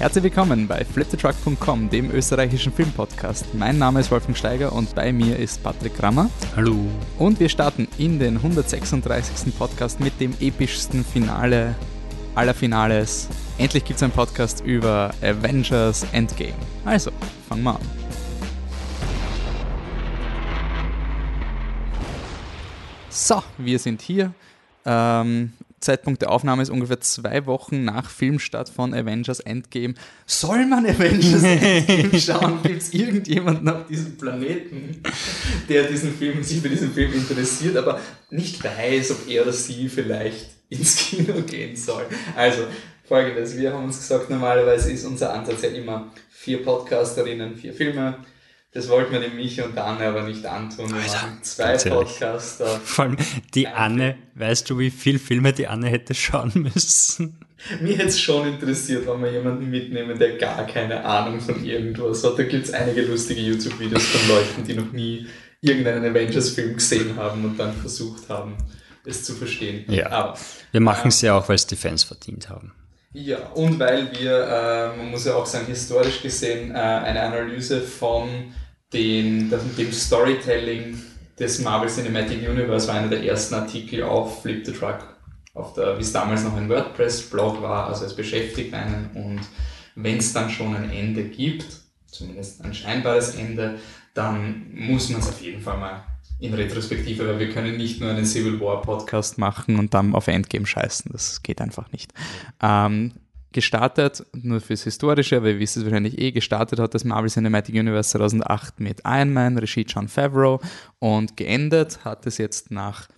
Herzlich willkommen bei fliptetruck.com, dem österreichischen Filmpodcast. Mein Name ist Wolfgang Steiger und bei mir ist Patrick Grammer. Hallo. Und wir starten in den 136. Podcast mit dem epischsten Finale aller Finales. Endlich gibt es einen Podcast über Avengers Endgame. Also, fangen wir an. So, wir sind hier. Ähm, Zeitpunkt der Aufnahme ist ungefähr zwei Wochen nach Filmstart von Avengers Endgame. Soll man Avengers Endgame schauen? Gibt es irgendjemanden auf diesem Planeten, der diesen Film, sich für diesen Film interessiert, aber nicht weiß, ob er oder sie vielleicht ins Kino gehen soll? Also, folgendes, wir haben uns gesagt, normalerweise ist unser Ansatz ja immer vier Podcasterinnen, vier Filme, das wollten wir dem Michi und der Anne aber nicht antun. Wir Alter, machen zwei Podcaster. Vor allem die Anne, weißt du, wie viele Filme die Anne hätte schauen müssen? Mich hätte es schon interessiert, wenn wir jemanden mitnehmen, der gar keine Ahnung von irgendwas hat. Da gibt es einige lustige YouTube-Videos von Leuten, die noch nie irgendeinen Avengers-Film gesehen haben und dann versucht haben, es zu verstehen. Ja. Aber, wir machen es ja auch, weil es die Fans verdient haben. Ja, und weil wir, äh, man muss ja auch sagen, historisch gesehen, äh, eine Analyse von den, dem Storytelling des Marvel Cinematic Universe war einer der ersten Artikel auf Flip the Truck, auf der, wie es damals noch ein WordPress-Blog war, also es beschäftigt einen und wenn es dann schon ein Ende gibt, zumindest ein scheinbares Ende, dann muss man es auf jeden Fall mal in Retrospektive, weil wir können nicht nur einen Civil War Podcast machen und dann auf Endgame scheißen. Das geht einfach nicht. Ähm, gestartet, nur fürs Historische, aber ihr wisst es wahrscheinlich eh, gestartet hat das Marvel Cinematic Universe 2008 mit Iron Man, Regie John Favreau und geendet hat es jetzt nach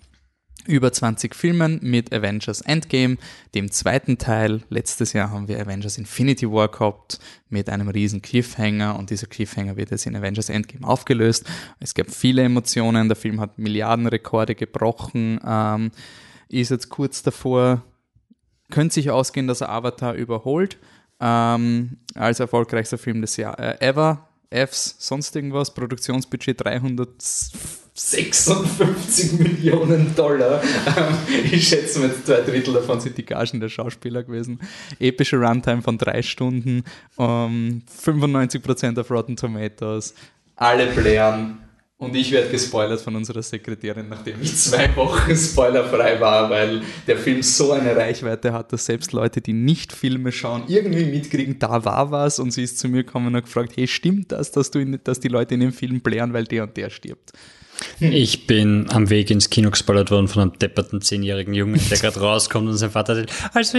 über 20 Filmen mit Avengers Endgame, dem zweiten Teil. Letztes Jahr haben wir Avengers Infinity War gehabt mit einem riesen Cliffhanger und dieser Cliffhanger wird jetzt in Avengers Endgame aufgelöst. Es gab viele Emotionen, der Film hat Milliardenrekorde gebrochen, ähm, ist jetzt kurz davor, könnte sich ausgehen, dass er Avatar überholt ähm, als erfolgreichster Film des Jahres äh, ever. Fs, sonst irgendwas, Produktionsbudget 300 56 Millionen Dollar. Ähm, ich schätze mal, zwei Drittel davon sind die Gagen der Schauspieler gewesen. Epische Runtime von drei Stunden, um, 95% auf Rotten Tomatoes, alle Playern. Und ich werde gespoilert von unserer Sekretärin, nachdem ich zwei Wochen spoilerfrei war, weil der Film so eine Reichweite hat, dass selbst Leute, die nicht Filme schauen, irgendwie mitkriegen, da war was. Und sie ist zu mir gekommen und hat gefragt, hey, stimmt das, dass, du in, dass die Leute in dem Film plären, weil der und der stirbt? Ich bin am Weg ins Kino gespoilert worden von einem depperten zehnjährigen Jungen, der gerade rauskommt und sein Vater sagt, also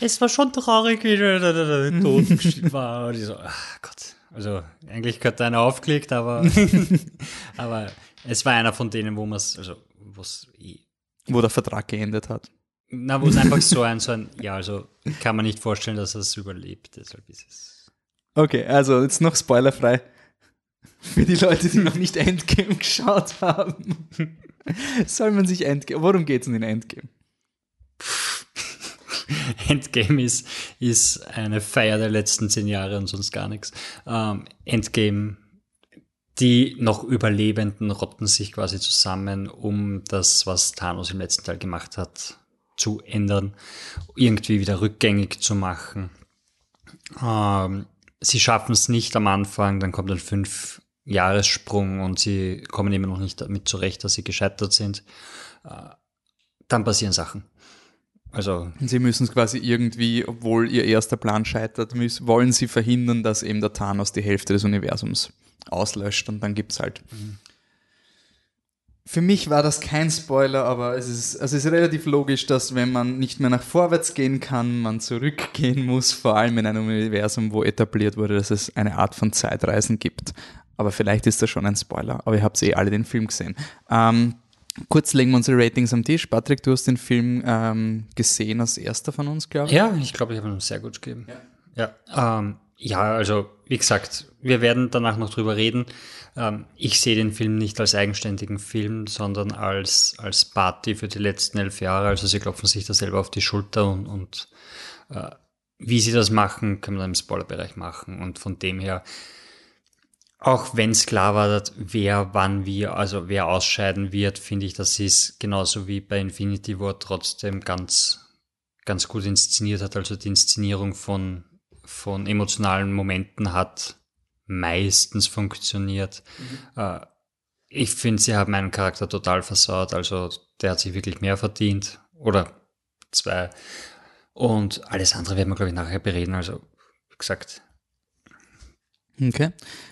es war schon traurig, wie der tot war. Und ich so, ach Gott. Also eigentlich gehört einer aufgelegt, aber, aber es war einer von denen, wo man es, also wo's eh wo der Vertrag geendet hat. Na, wo es einfach so ein, so ein, ja, also kann man nicht vorstellen, dass er es überlebt, deshalb ist es. Okay, also jetzt noch spoilerfrei. Für die Leute, die noch nicht Endgame geschaut haben. Soll man sich Endgame. Worum geht es denn in Endgame? Endgame ist, ist eine Feier der letzten zehn Jahre und sonst gar nichts. Ähm, Endgame, die noch Überlebenden rotten sich quasi zusammen, um das, was Thanos im letzten Teil gemacht hat, zu ändern, irgendwie wieder rückgängig zu machen. Ähm, sie schaffen es nicht am Anfang, dann kommt ein fünf Jahressprung und sie kommen immer noch nicht damit zurecht, dass sie gescheitert sind. Äh, dann passieren Sachen. Also sie müssen es quasi irgendwie, obwohl ihr erster Plan scheitert, müssen, wollen sie verhindern, dass eben der Thanos die Hälfte des Universums auslöscht und dann gibt es halt. Mhm. Für mich war das kein Spoiler, aber es ist, also es ist relativ logisch, dass wenn man nicht mehr nach vorwärts gehen kann, man zurückgehen muss, vor allem in einem Universum, wo etabliert wurde, dass es eine Art von Zeitreisen gibt. Aber vielleicht ist das schon ein Spoiler, aber ihr habt eh alle den Film gesehen. Ähm, kurz legen wir unsere Ratings am Tisch. Patrick, du hast den Film ähm, gesehen als erster von uns, glaube ich. Ja, ich glaube, ich habe ihn sehr gut gegeben. Ja, ja, ähm, ja, also wie gesagt, wir werden danach noch drüber reden. Ähm, ich sehe den Film nicht als eigenständigen Film, sondern als, als Party für die letzten elf Jahre. Also sie klopfen sich da selber auf die Schulter und, und äh, wie sie das machen, können wir dann im Spoilerbereich machen. Und von dem her auch wenn es klar war, wer wann wie, also wer ausscheiden wird, finde ich, dass sie es genauso wie bei Infinity War trotzdem ganz, ganz gut inszeniert hat. Also die Inszenierung von, von emotionalen Momenten hat meistens funktioniert. Mhm. Äh, ich finde, sie haben meinen Charakter total versaut. Also der hat sich wirklich mehr verdient. Oder zwei. Und alles andere werden wir, glaube ich, nachher bereden. Also, wie gesagt. Okay.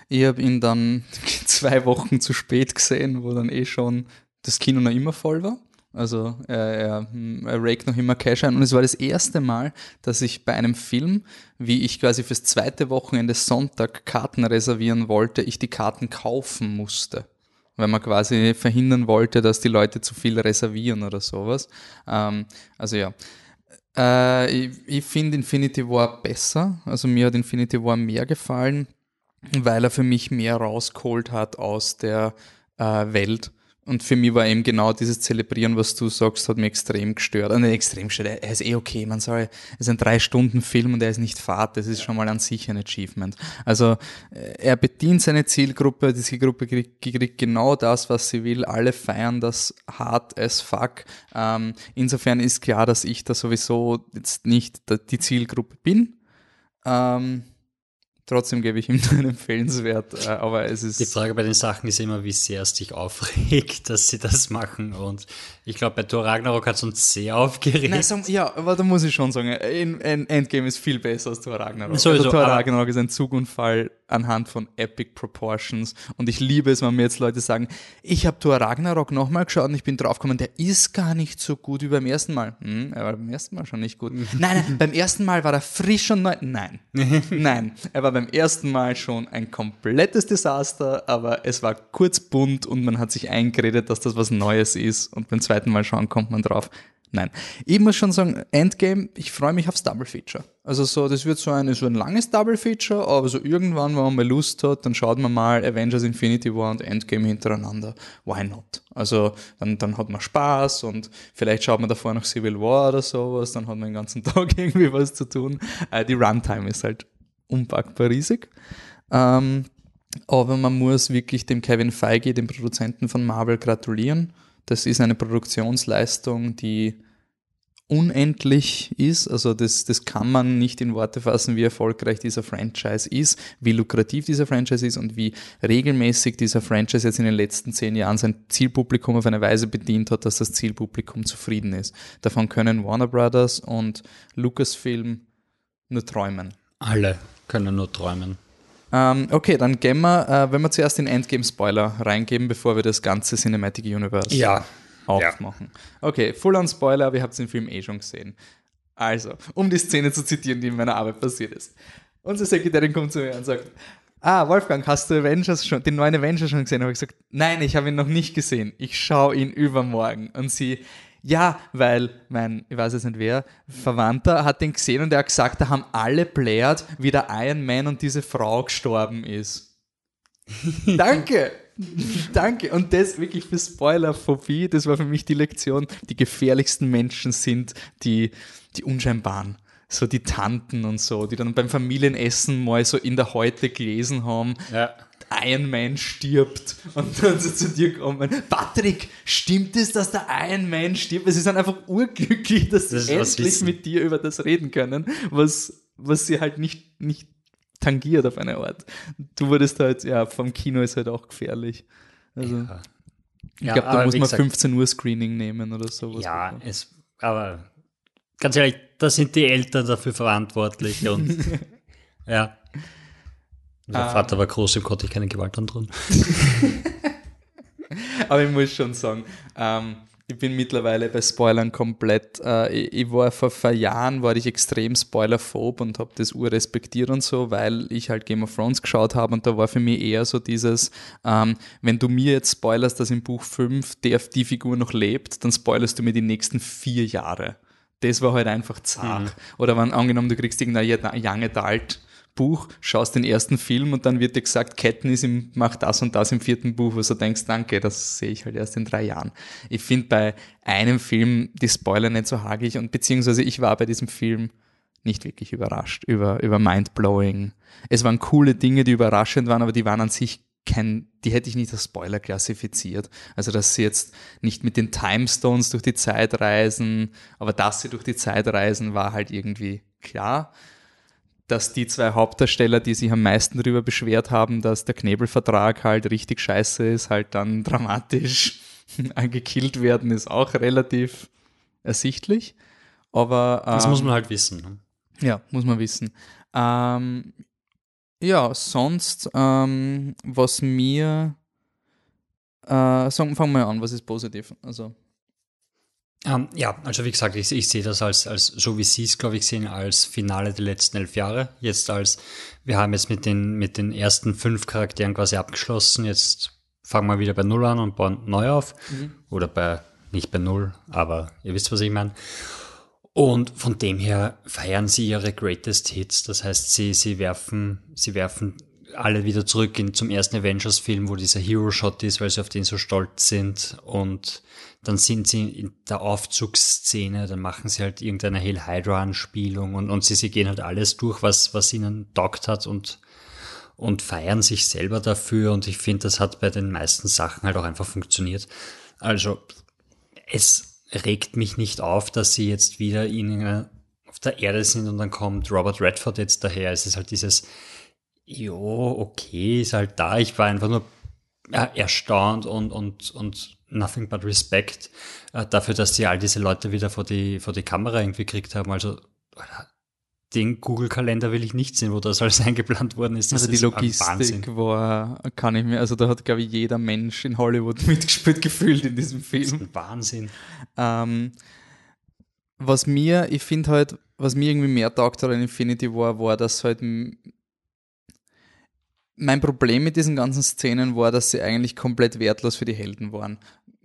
Ich habe ihn dann zwei Wochen zu spät gesehen, wo dann eh schon das Kino noch immer voll war. Also er, er, er rake noch immer Cash ein. Und es war das erste Mal, dass ich bei einem Film, wie ich quasi fürs zweite Wochenende Sonntag Karten reservieren wollte, ich die Karten kaufen musste. Weil man quasi verhindern wollte, dass die Leute zu viel reservieren oder sowas. Ähm, also ja. Äh, ich, ich finde Infinity War besser. Also mir hat Infinity War mehr gefallen, weil er für mich mehr rausgeholt hat aus der äh, Welt und für mich war eben genau dieses Zelebrieren, was du sagst, hat mich extrem gestört. Und extrem gestört. Er ist eh okay. Man soll, es ist ein drei Stunden Film und er ist nicht fad. Das ist schon mal an sich ein Achievement. Also, äh, er bedient seine Zielgruppe. Die Zielgruppe kriegt, kriegt genau das, was sie will. Alle feiern das hart as fuck. Ähm, insofern ist klar, dass ich da sowieso jetzt nicht die Zielgruppe bin. Ähm, Trotzdem gebe ich ihm einen empfehlenswert, äh, aber es ist. Die Frage bei den Sachen ist immer, wie sehr es dich aufregt, dass sie das machen. Und ich glaube, bei Thor Ragnarok hat es uns sehr aufgeregt. Nein, sag, ja, aber da muss ich schon sagen, Endgame ist viel besser als Thor Ragnarok. Sowieso, also Thor Ragnarok ist ein Zugunfall anhand von Epic Proportions. Und ich liebe es, wenn mir jetzt Leute sagen, ich habe Thor Ragnarok nochmal geschaut und ich bin draufgekommen, der ist gar nicht so gut wie beim ersten Mal. Hm, er war beim ersten Mal schon nicht gut. nein, nein, beim ersten Mal war er frisch und neu. Nein, nein, er war beim ersten Mal schon ein komplettes Desaster, aber es war kurz bunt und man hat sich eingeredet, dass das was Neues ist. Und beim zweiten Mal schauen kommt man drauf, Nein. Ich muss schon sagen, Endgame, ich freue mich aufs Double Feature. Also so, das wird so ein, so ein langes Double Feature, aber so irgendwann, wenn man mal Lust hat, dann schaut man mal Avengers Infinity War und Endgame hintereinander. Why not? Also dann, dann hat man Spaß und vielleicht schaut man davor noch Civil War oder sowas, dann hat man den ganzen Tag irgendwie was zu tun. Äh, die Runtime ist halt unpackbar riesig. Ähm, aber man muss wirklich dem Kevin Feige, dem Produzenten von Marvel, gratulieren das ist eine Produktionsleistung, die unendlich ist. Also das, das kann man nicht in Worte fassen, wie erfolgreich dieser Franchise ist, wie lukrativ dieser Franchise ist und wie regelmäßig dieser Franchise jetzt in den letzten zehn Jahren sein Zielpublikum auf eine Weise bedient hat, dass das Zielpublikum zufrieden ist. Davon können Warner Brothers und Lucasfilm nur träumen. Alle können nur träumen. Ähm, okay, dann gehen wir, äh, wenn wir zuerst den Endgame-Spoiler reingeben, bevor wir das ganze Cinematic Universe ja. aufmachen. Ja. Okay, Full-on-Spoiler, ihr habt den Film eh schon gesehen. Also, um die Szene zu zitieren, die in meiner Arbeit passiert ist. Unsere Sekretärin kommt zu mir und sagt, ah, Wolfgang, hast du Avengers schon, den neuen Avengers schon gesehen? Habe ich gesagt, nein, ich habe ihn noch nicht gesehen. Ich schaue ihn übermorgen. Und sie, ja, weil mein, ich weiß jetzt nicht wer, Verwandter hat den gesehen und er hat gesagt, da haben alle blärt, wie der Iron Man und diese Frau gestorben ist. Danke! Danke. Und das wirklich für Spoilerphobie, das war für mich die Lektion. Die gefährlichsten Menschen sind die, die unscheinbaren. So die Tanten und so, die dann beim Familienessen mal so in der Heute gelesen haben. Ja Iron Man stirbt und dann so zu dir kommen, Patrick, stimmt es, dass der Iron Man stirbt? Sie sind einfach urglücklich, dass das sie endlich mit dir über das reden können, was, was sie halt nicht, nicht tangiert auf eine Art. Du wurdest halt, ja, vom Kino ist halt auch gefährlich. Also, ja. ich ja, glaube, da muss man gesagt, 15 Uhr Screening nehmen oder sowas. Ja, es, aber ganz ehrlich, da sind die Eltern dafür verantwortlich und ja. Mein ähm, Vater war groß, im konnte ich keine Gewalt androhen. Aber ich muss schon sagen, ähm, ich bin mittlerweile bei Spoilern komplett. Äh, ich, ich, war vor, vor Jahren war ich extrem spoilerphob und habe das urrespektiert und so, weil ich halt Game of Thrones geschaut habe und da war für mich eher so dieses, ähm, wenn du mir jetzt spoilerst, dass im Buch 5 die, die Figur noch lebt, dann spoilerst du mir die nächsten vier Jahre. Das war halt einfach zart. Mhm. Oder wenn angenommen, du kriegst irgendein Young Adult Buch, schaust den ersten Film und dann wird dir gesagt, Katniss macht das und das im vierten Buch, wo du denkst, danke, das sehe ich halt erst in drei Jahren. Ich finde bei einem Film die Spoiler nicht so hagelig und beziehungsweise ich war bei diesem Film nicht wirklich überrascht über, über Mindblowing. Es waren coole Dinge, die überraschend waren, aber die waren an sich kein, die hätte ich nicht als Spoiler klassifiziert. Also, dass sie jetzt nicht mit den Timestones durch die Zeit reisen, aber dass sie durch die Zeit reisen, war halt irgendwie klar dass die zwei Hauptdarsteller, die sich am meisten darüber beschwert haben, dass der Knebelvertrag halt richtig scheiße ist, halt dann dramatisch angekillt werden, ist auch relativ ersichtlich. Aber ähm, das muss man halt wissen. Ne? Ja, muss man wissen. Ähm, ja, sonst, ähm, was mir, äh, sagen, fangen wir an, was ist positiv? Also ähm, ja, also wie gesagt, ich, ich sehe das als, als, so wie Sie es, glaube ich, sehen, als Finale der letzten elf Jahre. Jetzt als, wir haben jetzt mit den, mit den ersten fünf Charakteren quasi abgeschlossen. Jetzt fangen wir wieder bei Null an und bauen neu auf. Mhm. Oder bei, nicht bei Null, aber ihr wisst, was ich meine. Und von dem her feiern sie ihre Greatest Hits. Das heißt, sie, sie werfen, sie werfen alle wieder zurück in, zum ersten Avengers-Film, wo dieser Hero-Shot ist, weil sie auf den so stolz sind. Und dann sind sie in der Aufzugsszene, dann machen sie halt irgendeine Hail Hydra-Anspielung und, und sie, sie gehen halt alles durch, was, was ihnen taugt hat und, und feiern sich selber dafür. Und ich finde, das hat bei den meisten Sachen halt auch einfach funktioniert. Also, es regt mich nicht auf, dass sie jetzt wieder in, auf der Erde sind und dann kommt Robert Redford jetzt daher. Es ist halt dieses, jo, okay, ist halt da. Ich war einfach nur erstaunt und, und, und nothing but respect äh, dafür, dass sie all diese Leute wieder vor die, vor die Kamera irgendwie gekriegt haben. Also den Google-Kalender will ich nicht sehen, wo das alles eingeplant worden ist. Das also die Logistik war, kann ich mir, also da hat, glaube ich, jeder Mensch in Hollywood mitgespielt gefühlt in diesem Film. Das ist ein Wahnsinn. Ähm, was mir, ich finde halt, was mir irgendwie mehr taugt an Infinity War, war, dass halt mein Problem mit diesen ganzen Szenen war, dass sie eigentlich komplett wertlos für die Helden waren.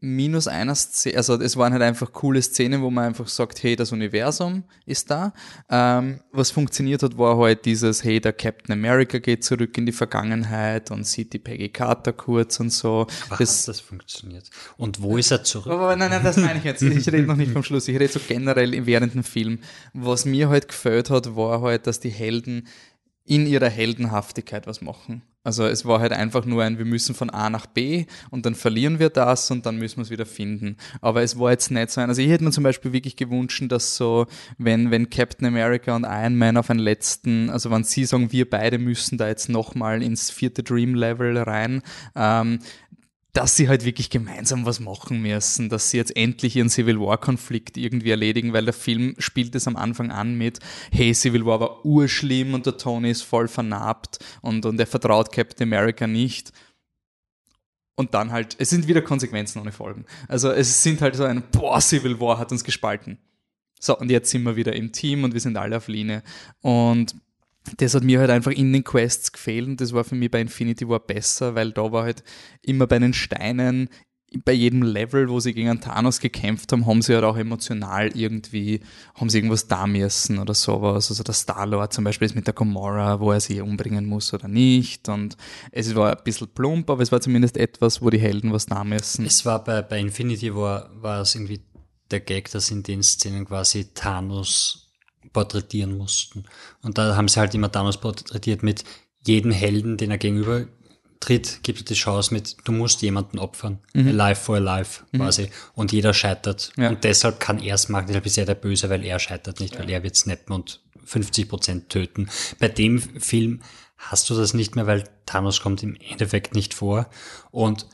Minus einer Szene, also es waren halt einfach coole Szenen, wo man einfach sagt, hey, das Universum ist da. Ähm, was funktioniert hat, war halt dieses, hey, der Captain America geht zurück in die Vergangenheit und sieht die Peggy Carter kurz und so. Aber das, das funktioniert? Und wo ist er zurück? Aber nein, nein, das meine ich jetzt. Ich rede noch nicht vom Schluss. Ich rede so generell während dem Film. Was mir halt gefällt hat, war halt, dass die Helden in ihrer Heldenhaftigkeit was machen. Also es war halt einfach nur ein, wir müssen von A nach B und dann verlieren wir das und dann müssen wir es wieder finden. Aber es war jetzt nicht so ein, also ich hätte mir zum Beispiel wirklich gewünscht, dass so, wenn, wenn Captain America und Iron Man auf einen letzten, also wenn sie sagen, wir beide müssen da jetzt nochmal ins vierte Dream Level rein, ähm, dass sie halt wirklich gemeinsam was machen müssen, dass sie jetzt endlich ihren Civil War-Konflikt irgendwie erledigen, weil der Film spielt es am Anfang an mit, hey, Civil War war urschlimm und der Tony ist voll vernarbt und, und er vertraut Captain America nicht. Und dann halt, es sind wieder Konsequenzen ohne Folgen. Also es sind halt so ein, boah, Civil War hat uns gespalten. So, und jetzt sind wir wieder im Team und wir sind alle auf Linie. Und das hat mir halt einfach in den Quests gefehlt und das war für mich bei Infinity War besser, weil da war halt immer bei den Steinen, bei jedem Level, wo sie gegen Thanos gekämpft haben, haben sie halt auch emotional irgendwie, haben sie irgendwas da müssen oder sowas. Also der Star-Lord zum Beispiel ist mit der Gamora, wo er sie umbringen muss oder nicht. Und es war ein bisschen plump, aber es war zumindest etwas, wo die Helden was da müssen. Es war bei, bei Infinity War, war es irgendwie der Gag, dass in den Szenen quasi Thanos porträtieren mussten. Und da haben sie halt immer Thanos porträtiert mit jedem Helden, den er gegenüber tritt, gibt er die Chance mit, du musst jemanden opfern. Mhm. Alive for alive mhm. quasi. Und jeder scheitert. Ja. Und deshalb kann er es machen, deshalb ist er der Böse, weil er scheitert nicht, ja. weil er wird snappen und 50 Prozent töten. Bei dem Film hast du das nicht mehr, weil Thanos kommt im Endeffekt nicht vor. Und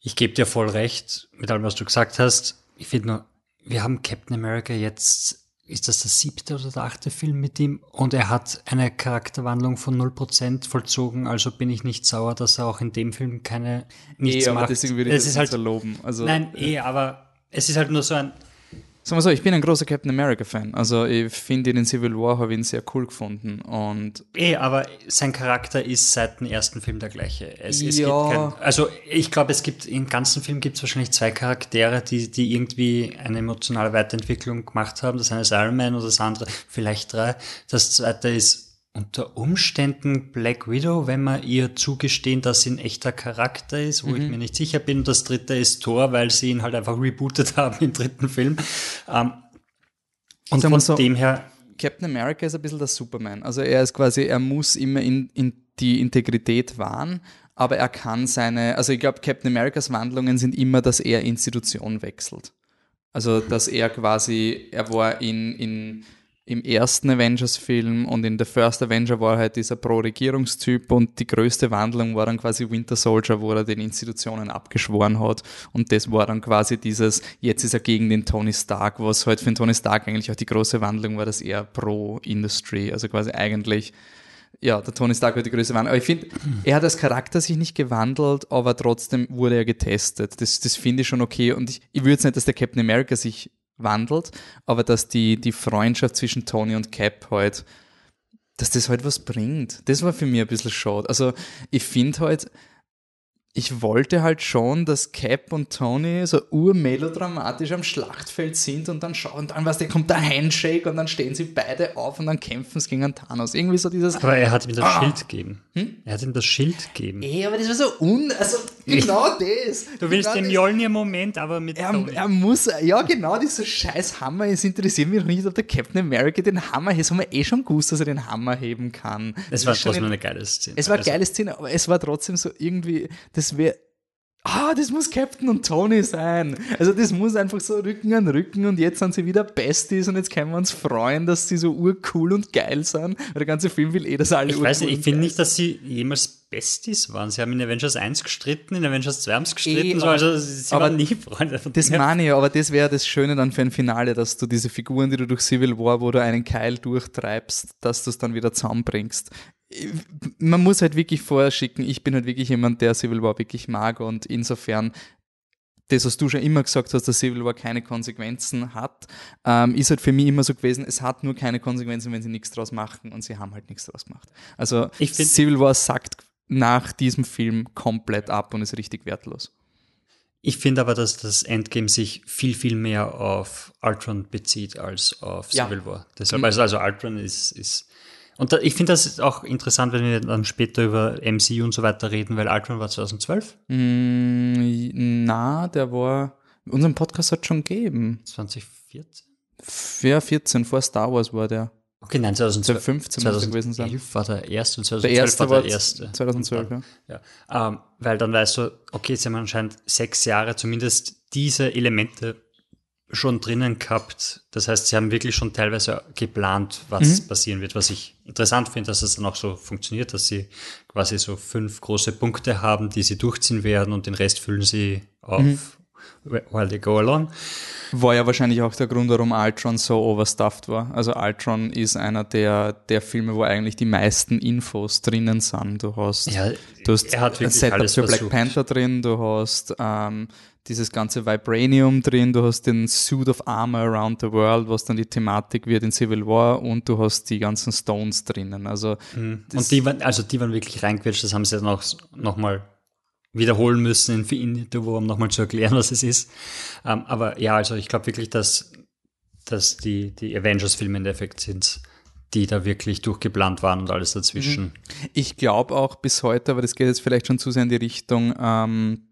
ich gebe dir voll recht mit allem, was du gesagt hast. Ich finde nur, wir haben Captain America jetzt ist das der siebte oder der achte Film mit ihm und er hat eine Charakterwandlung von 0% vollzogen, also bin ich nicht sauer, dass er auch in dem Film keine nichts eh, aber macht. deswegen würde ich es das ist halt, erloben. Also, nein, eh, aber es ist halt nur so ein Sagen wir so, ich bin ein großer Captain America-Fan. Also ich finde den Civil War, habe ihn sehr cool gefunden. Und eh, aber sein Charakter ist seit dem ersten Film der gleiche. Es, es ja. Kein, also ich glaube, es gibt im ganzen Film gibt es wahrscheinlich zwei Charaktere, die, die irgendwie eine emotionale Weiterentwicklung gemacht haben. Das eine ist Iron Man und das andere vielleicht drei. Das zweite ist unter Umständen Black Widow, wenn man ihr zugestehen, dass sie ein echter Charakter ist, wo mhm. ich mir nicht sicher bin. Das dritte ist Thor, weil sie ihn halt einfach rebootet haben im dritten Film. Ähm, und von so, dem her. Captain America ist ein bisschen der Superman. Also er ist quasi, er muss immer in, in die Integrität wahren, aber er kann seine, also ich glaube, Captain Americas Wandlungen sind immer, dass er Institution wechselt. Also dass er quasi, er war in, in im ersten Avengers-Film und in der First Avenger war halt dieser Pro-Regierungstyp und die größte Wandlung war dann quasi Winter Soldier, wo er den Institutionen abgeschworen hat und das war dann quasi dieses, jetzt ist er gegen den Tony Stark, was halt für den Tony Stark eigentlich auch die große Wandlung war, dass er Pro-Industry, also quasi eigentlich ja, der Tony Stark hat die größte Wandlung. Aber ich finde, er hat als Charakter sich nicht gewandelt, aber trotzdem wurde er getestet. Das, das finde ich schon okay. Und ich, ich würde jetzt nicht, dass der Captain America sich wandelt, aber dass die, die Freundschaft zwischen Tony und Cap halt, dass das halt was bringt. Das war für mich ein bisschen schade. Also ich finde halt, ich wollte halt schon, dass Cap und Tony so urmelodramatisch am Schlachtfeld sind und dann schauen, dann was, der kommt der Handshake und dann stehen sie beide auf und dann kämpfen sie gegen Thanos. Irgendwie so dieses. Aber er hat ihm das ah. Schild gegeben. Hm? Er hat ihm das Schild gegeben. Ey, aber das war so un, also genau das. Du willst genau den Jolnir-Moment, aber mit er, Tony. er muss, ja genau, dieser scheiß Hammer, es interessiert mich noch nicht, ob der Captain America den Hammer, jetzt haben wir eh schon gewusst, dass er den Hammer heben kann. Es war trotzdem eine geile Szene. Es war eine also geile Szene, aber es war trotzdem so irgendwie, das wäre ah, das muss Captain und Tony sein. Also das muss einfach so Rücken an Rücken und jetzt sind sie wieder Besties und jetzt können wir uns freuen, dass sie so urcool und geil sind. Der ganze Film will eh, dass alle Ich weiß nicht, ich finde nicht, dass sie jemals Besties waren. Sie haben in Avengers 1 gestritten, in Avengers 2 haben sie gestritten, e, also sie aber waren nie Freunde. Von das meine ich, aber das wäre das Schöne dann für ein Finale, dass du diese Figuren, die du durch Civil War, wo du einen Keil durchtreibst, dass du es dann wieder zusammenbringst man muss halt wirklich vorher schicken, ich bin halt wirklich jemand, der Civil War wirklich mag und insofern das, was du schon immer gesagt hast, dass Civil War keine Konsequenzen hat, ähm, ist halt für mich immer so gewesen, es hat nur keine Konsequenzen, wenn sie nichts draus machen und sie haben halt nichts draus gemacht. Also Civil War sagt nach diesem Film komplett ab und ist richtig wertlos. Ich finde aber, dass das Endgame sich viel, viel mehr auf Ultron bezieht als auf Civil ja. War. Deshalb, mhm. also, also Ultron ist, ist und da, ich finde das auch interessant, wenn wir dann später über MC und so weiter reden, weil Ultron war 2012. Mm, na, der war, unseren Podcast hat schon gegeben. 2014? Ja, 14, vor Star Wars war der. Okay, nein, 2012. 2015 muss gewesen sein. war der erste und 2012 der erste war der erste. 2012, dann, ja. ja. Ähm, weil dann weißt du, okay, jetzt haben wir anscheinend sechs Jahre zumindest diese Elemente schon drinnen gehabt. Das heißt, sie haben wirklich schon teilweise geplant, was mhm. passieren wird. Was ich interessant finde, dass es dann auch so funktioniert, dass sie quasi so fünf große Punkte haben, die sie durchziehen werden und den Rest füllen sie auf mhm. while they go along. War ja wahrscheinlich auch der Grund, warum Ultron so overstuffed war. Also Ultron ist einer der, der Filme, wo eigentlich die meisten Infos drinnen sind. Du hast, ja, du hast ein Setup für Black Panther drin, du hast ähm, dieses ganze Vibranium drin, du hast den Suit of Armor Around the World, was dann die Thematik wird in Civil War und du hast die ganzen Stones drinnen. Also, mhm. Und die waren, also die waren wirklich reingequetscht, das haben sie dann auch nochmal wiederholen müssen in Infinity War, um nochmal zu erklären, was es ist. Um, ähm, aber ja, also ich glaube wirklich, dass, dass die, die Avengers-Filme in Effekt sind, die da wirklich durchgeplant waren und alles dazwischen. Mhm. Ich glaube auch bis heute, aber das geht jetzt vielleicht schon zu sehr in die Richtung, ähm, äh,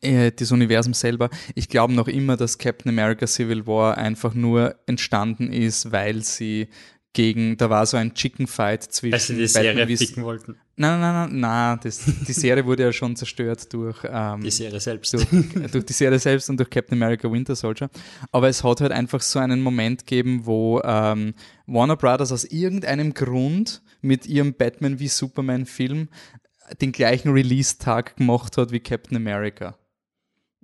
das Universum selber. Ich glaube noch immer, dass Captain America Civil War einfach nur entstanden ist, weil sie gegen, da war so ein Chicken Fight zwischen. Weil sie die Serie picken wollten. Nein, nein, nein, nein, das, die Serie wurde ja schon zerstört durch ähm, die Serie selbst. Durch, durch, die Serie selbst und durch Captain America Winter Soldier. Aber es hat halt einfach so einen Moment gegeben, wo ähm, Warner Brothers aus irgendeinem Grund mit ihrem Batman wie Superman Film den gleichen Release-Tag gemacht hat wie Captain America.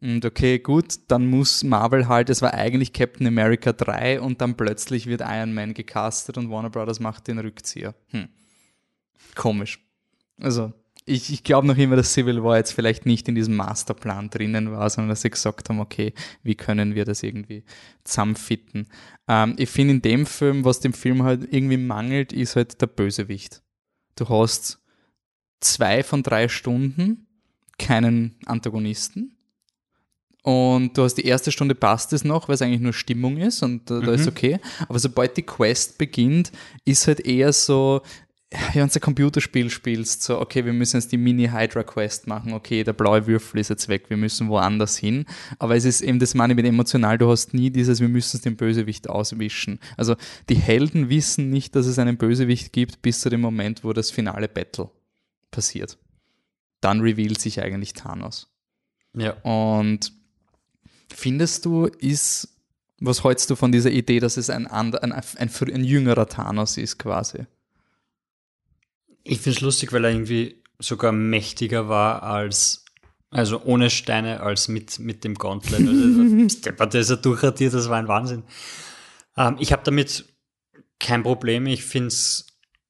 Und okay, gut, dann muss Marvel halt, es war eigentlich Captain America 3 und dann plötzlich wird Iron Man gecastet und Warner Brothers macht den Rückzieher. Hm. Komisch. Also, ich, ich glaube noch immer, dass Civil War jetzt vielleicht nicht in diesem Masterplan drinnen war, sondern dass sie gesagt haben, okay, wie können wir das irgendwie zusammenfitten. Ähm, ich finde in dem Film, was dem Film halt irgendwie mangelt, ist halt der Bösewicht. Du hast zwei von drei Stunden keinen Antagonisten. Und du hast die erste Stunde passt es noch, weil es eigentlich nur Stimmung ist und da, mhm. ist okay. Aber sobald die Quest beginnt, ist halt eher so, ja, wenn du ein Computerspiel spielst, so, okay, wir müssen jetzt die Mini-Hydra-Quest machen, okay, der blaue Würfel ist jetzt weg, wir müssen woanders hin. Aber es ist eben das meine mit emotional, du hast nie dieses, wir müssen es dem Bösewicht auswischen. Also die Helden wissen nicht, dass es einen Bösewicht gibt, bis zu dem Moment, wo das finale Battle passiert. Dann revealt sich eigentlich Thanos. Ja. Und findest du, ist Was hältst du von dieser Idee, dass es ein, ander, ein, ein, ein, jüngerer Thanos ist, quasi? Ich finde es lustig, weil er irgendwie sogar mächtiger war als, also ohne Steine, als mit, mit dem Gauntlet. Also, der ist ja durchradiert, das war ein Wahnsinn. Ähm, ich habe damit kein Problem. Ich finde es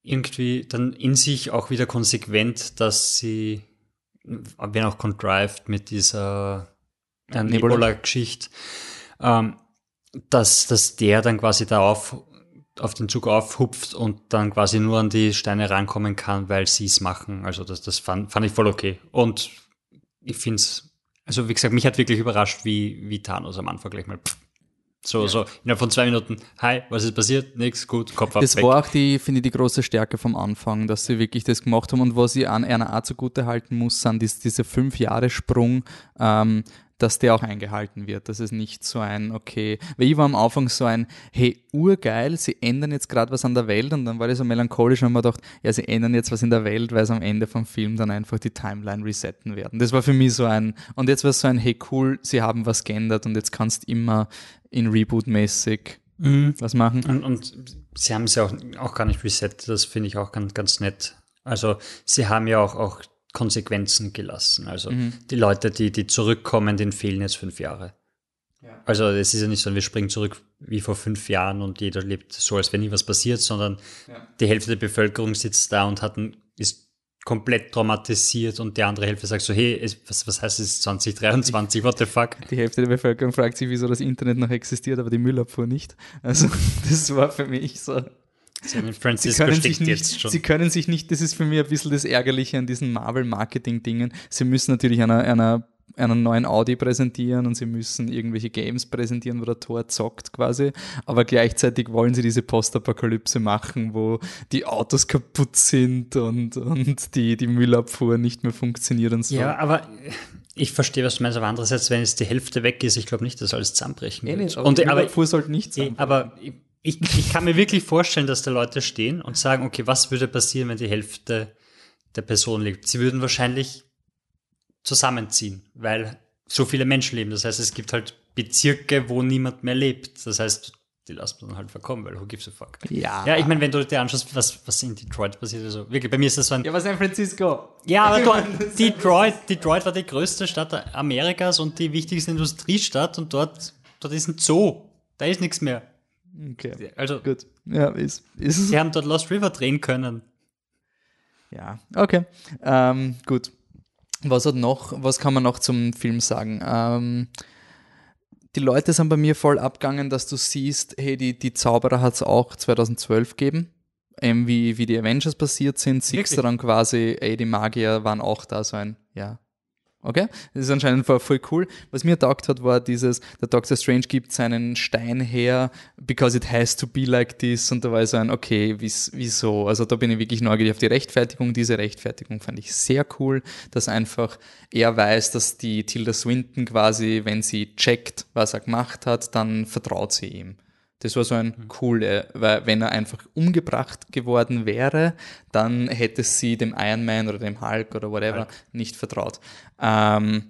irgendwie dann in sich auch wieder konsequent, dass sie, wenn auch contrived mit dieser äh, Nebula-Geschichte, ähm, dass, dass der dann quasi darauf auf den Zug aufhupft und dann quasi nur an die Steine rankommen kann, weil sie es machen. Also das, das fand, fand ich voll okay. Und ich finde es, also wie gesagt, mich hat wirklich überrascht, wie, wie Thanos am Anfang gleich mal pff, so, ja. so, innerhalb von zwei Minuten, hi, was ist passiert? Nix, gut, Kopf ab. Das weg. war auch die, finde ich, die große Stärke vom Anfang, dass sie wirklich das gemacht haben und was ich an einer Art zugute halten muss, sind dies, diese fünf Jahre Sprung, ähm, dass der auch eingehalten wird. Das ist nicht so ein, okay, weil ich war am Anfang so ein, hey, urgeil, sie ändern jetzt gerade was an der Welt und dann war ich so melancholisch und mir gedacht, ja, sie ändern jetzt was in der Welt, weil sie am Ende vom Film dann einfach die Timeline resetten werden. Das war für mich so ein, und jetzt war es so ein, hey, cool, sie haben was geändert und jetzt kannst immer in Reboot-mäßig mhm. was machen. Und, und sie haben es ja auch, auch gar nicht resettet, das finde ich auch ganz, ganz nett. Also sie haben ja auch, auch Konsequenzen gelassen. Also mhm. die Leute, die, die zurückkommen, denen fehlen jetzt fünf Jahre. Ja. Also es ist ja nicht so, wir springen zurück wie vor fünf Jahren und jeder lebt so, als wenn nie was passiert, sondern ja. die Hälfte der Bevölkerung sitzt da und hat ein, ist komplett traumatisiert und die andere Hälfte sagt so, hey, was, was heißt es 2023, what the fuck? Die Hälfte der Bevölkerung fragt sich, wieso das Internet noch existiert, aber die Müllabfuhr nicht. Also das war für mich so Francis sie können, sich nicht, sie können sich nicht, das ist für mich ein bisschen das Ärgerliche an diesen Marvel-Marketing-Dingen. Sie müssen natürlich einer, einer, einer neuen Audi präsentieren und sie müssen irgendwelche Games präsentieren, wo der Tor zockt quasi. Aber gleichzeitig wollen sie diese Postapokalypse machen, wo die Autos kaputt sind und, und die, die Müllabfuhr nicht mehr funktioniert und so. Ja, aber ich verstehe, was du meinst, aber andererseits, wenn jetzt die Hälfte weg ist, ich glaube nicht, dass alles zusammenbrechen eh wird. aber und, die Müllabfuhr sollte nicht eh, zusammenbrechen. Aber ich, ich kann mir wirklich vorstellen, dass da Leute stehen und sagen, okay, was würde passieren, wenn die Hälfte der Person lebt? Sie würden wahrscheinlich zusammenziehen, weil so viele Menschen leben. Das heißt, es gibt halt Bezirke, wo niemand mehr lebt. Das heißt, die lassen man halt verkommen, weil who gives a fuck? Ja. Ja, ich meine, wenn du dir anschaust, was, was in Detroit passiert, also wirklich, bei mir ist das so ein. Ja, was San Francisco. Ja, aber du, Detroit, Detroit war die größte Stadt Amerikas und die wichtigste Industriestadt und dort, dort ist ein Zoo. Da ist nichts mehr. Okay. Also, gut. Ja, ist, ist Sie haben dort Lost River drehen können. Ja, okay. Ähm, gut. Was hat noch, was kann man noch zum Film sagen? Ähm, die Leute sind bei mir voll abgegangen, dass du siehst, hey, die, die Zauberer hat es auch 2012 gegeben. Ähm, wie, wie die Avengers passiert sind, siehst du dann quasi, ey, die Magier waren auch da so ein, ja, Okay? Das ist anscheinend voll cool. Was mir taugt hat, war dieses, der Doctor Strange gibt seinen Stein her, because it has to be like this. Und da war so ein, okay, wieso? Also da bin ich wirklich neugierig auf die Rechtfertigung. Diese Rechtfertigung fand ich sehr cool, dass einfach er weiß, dass die Tilda Swinton quasi, wenn sie checkt, was er gemacht hat, dann vertraut sie ihm. Das war so ein mhm. coole, weil wenn er einfach umgebracht geworden wäre, dann hätte sie dem Iron Man oder dem Hulk oder whatever Hulk. nicht vertraut. Ähm,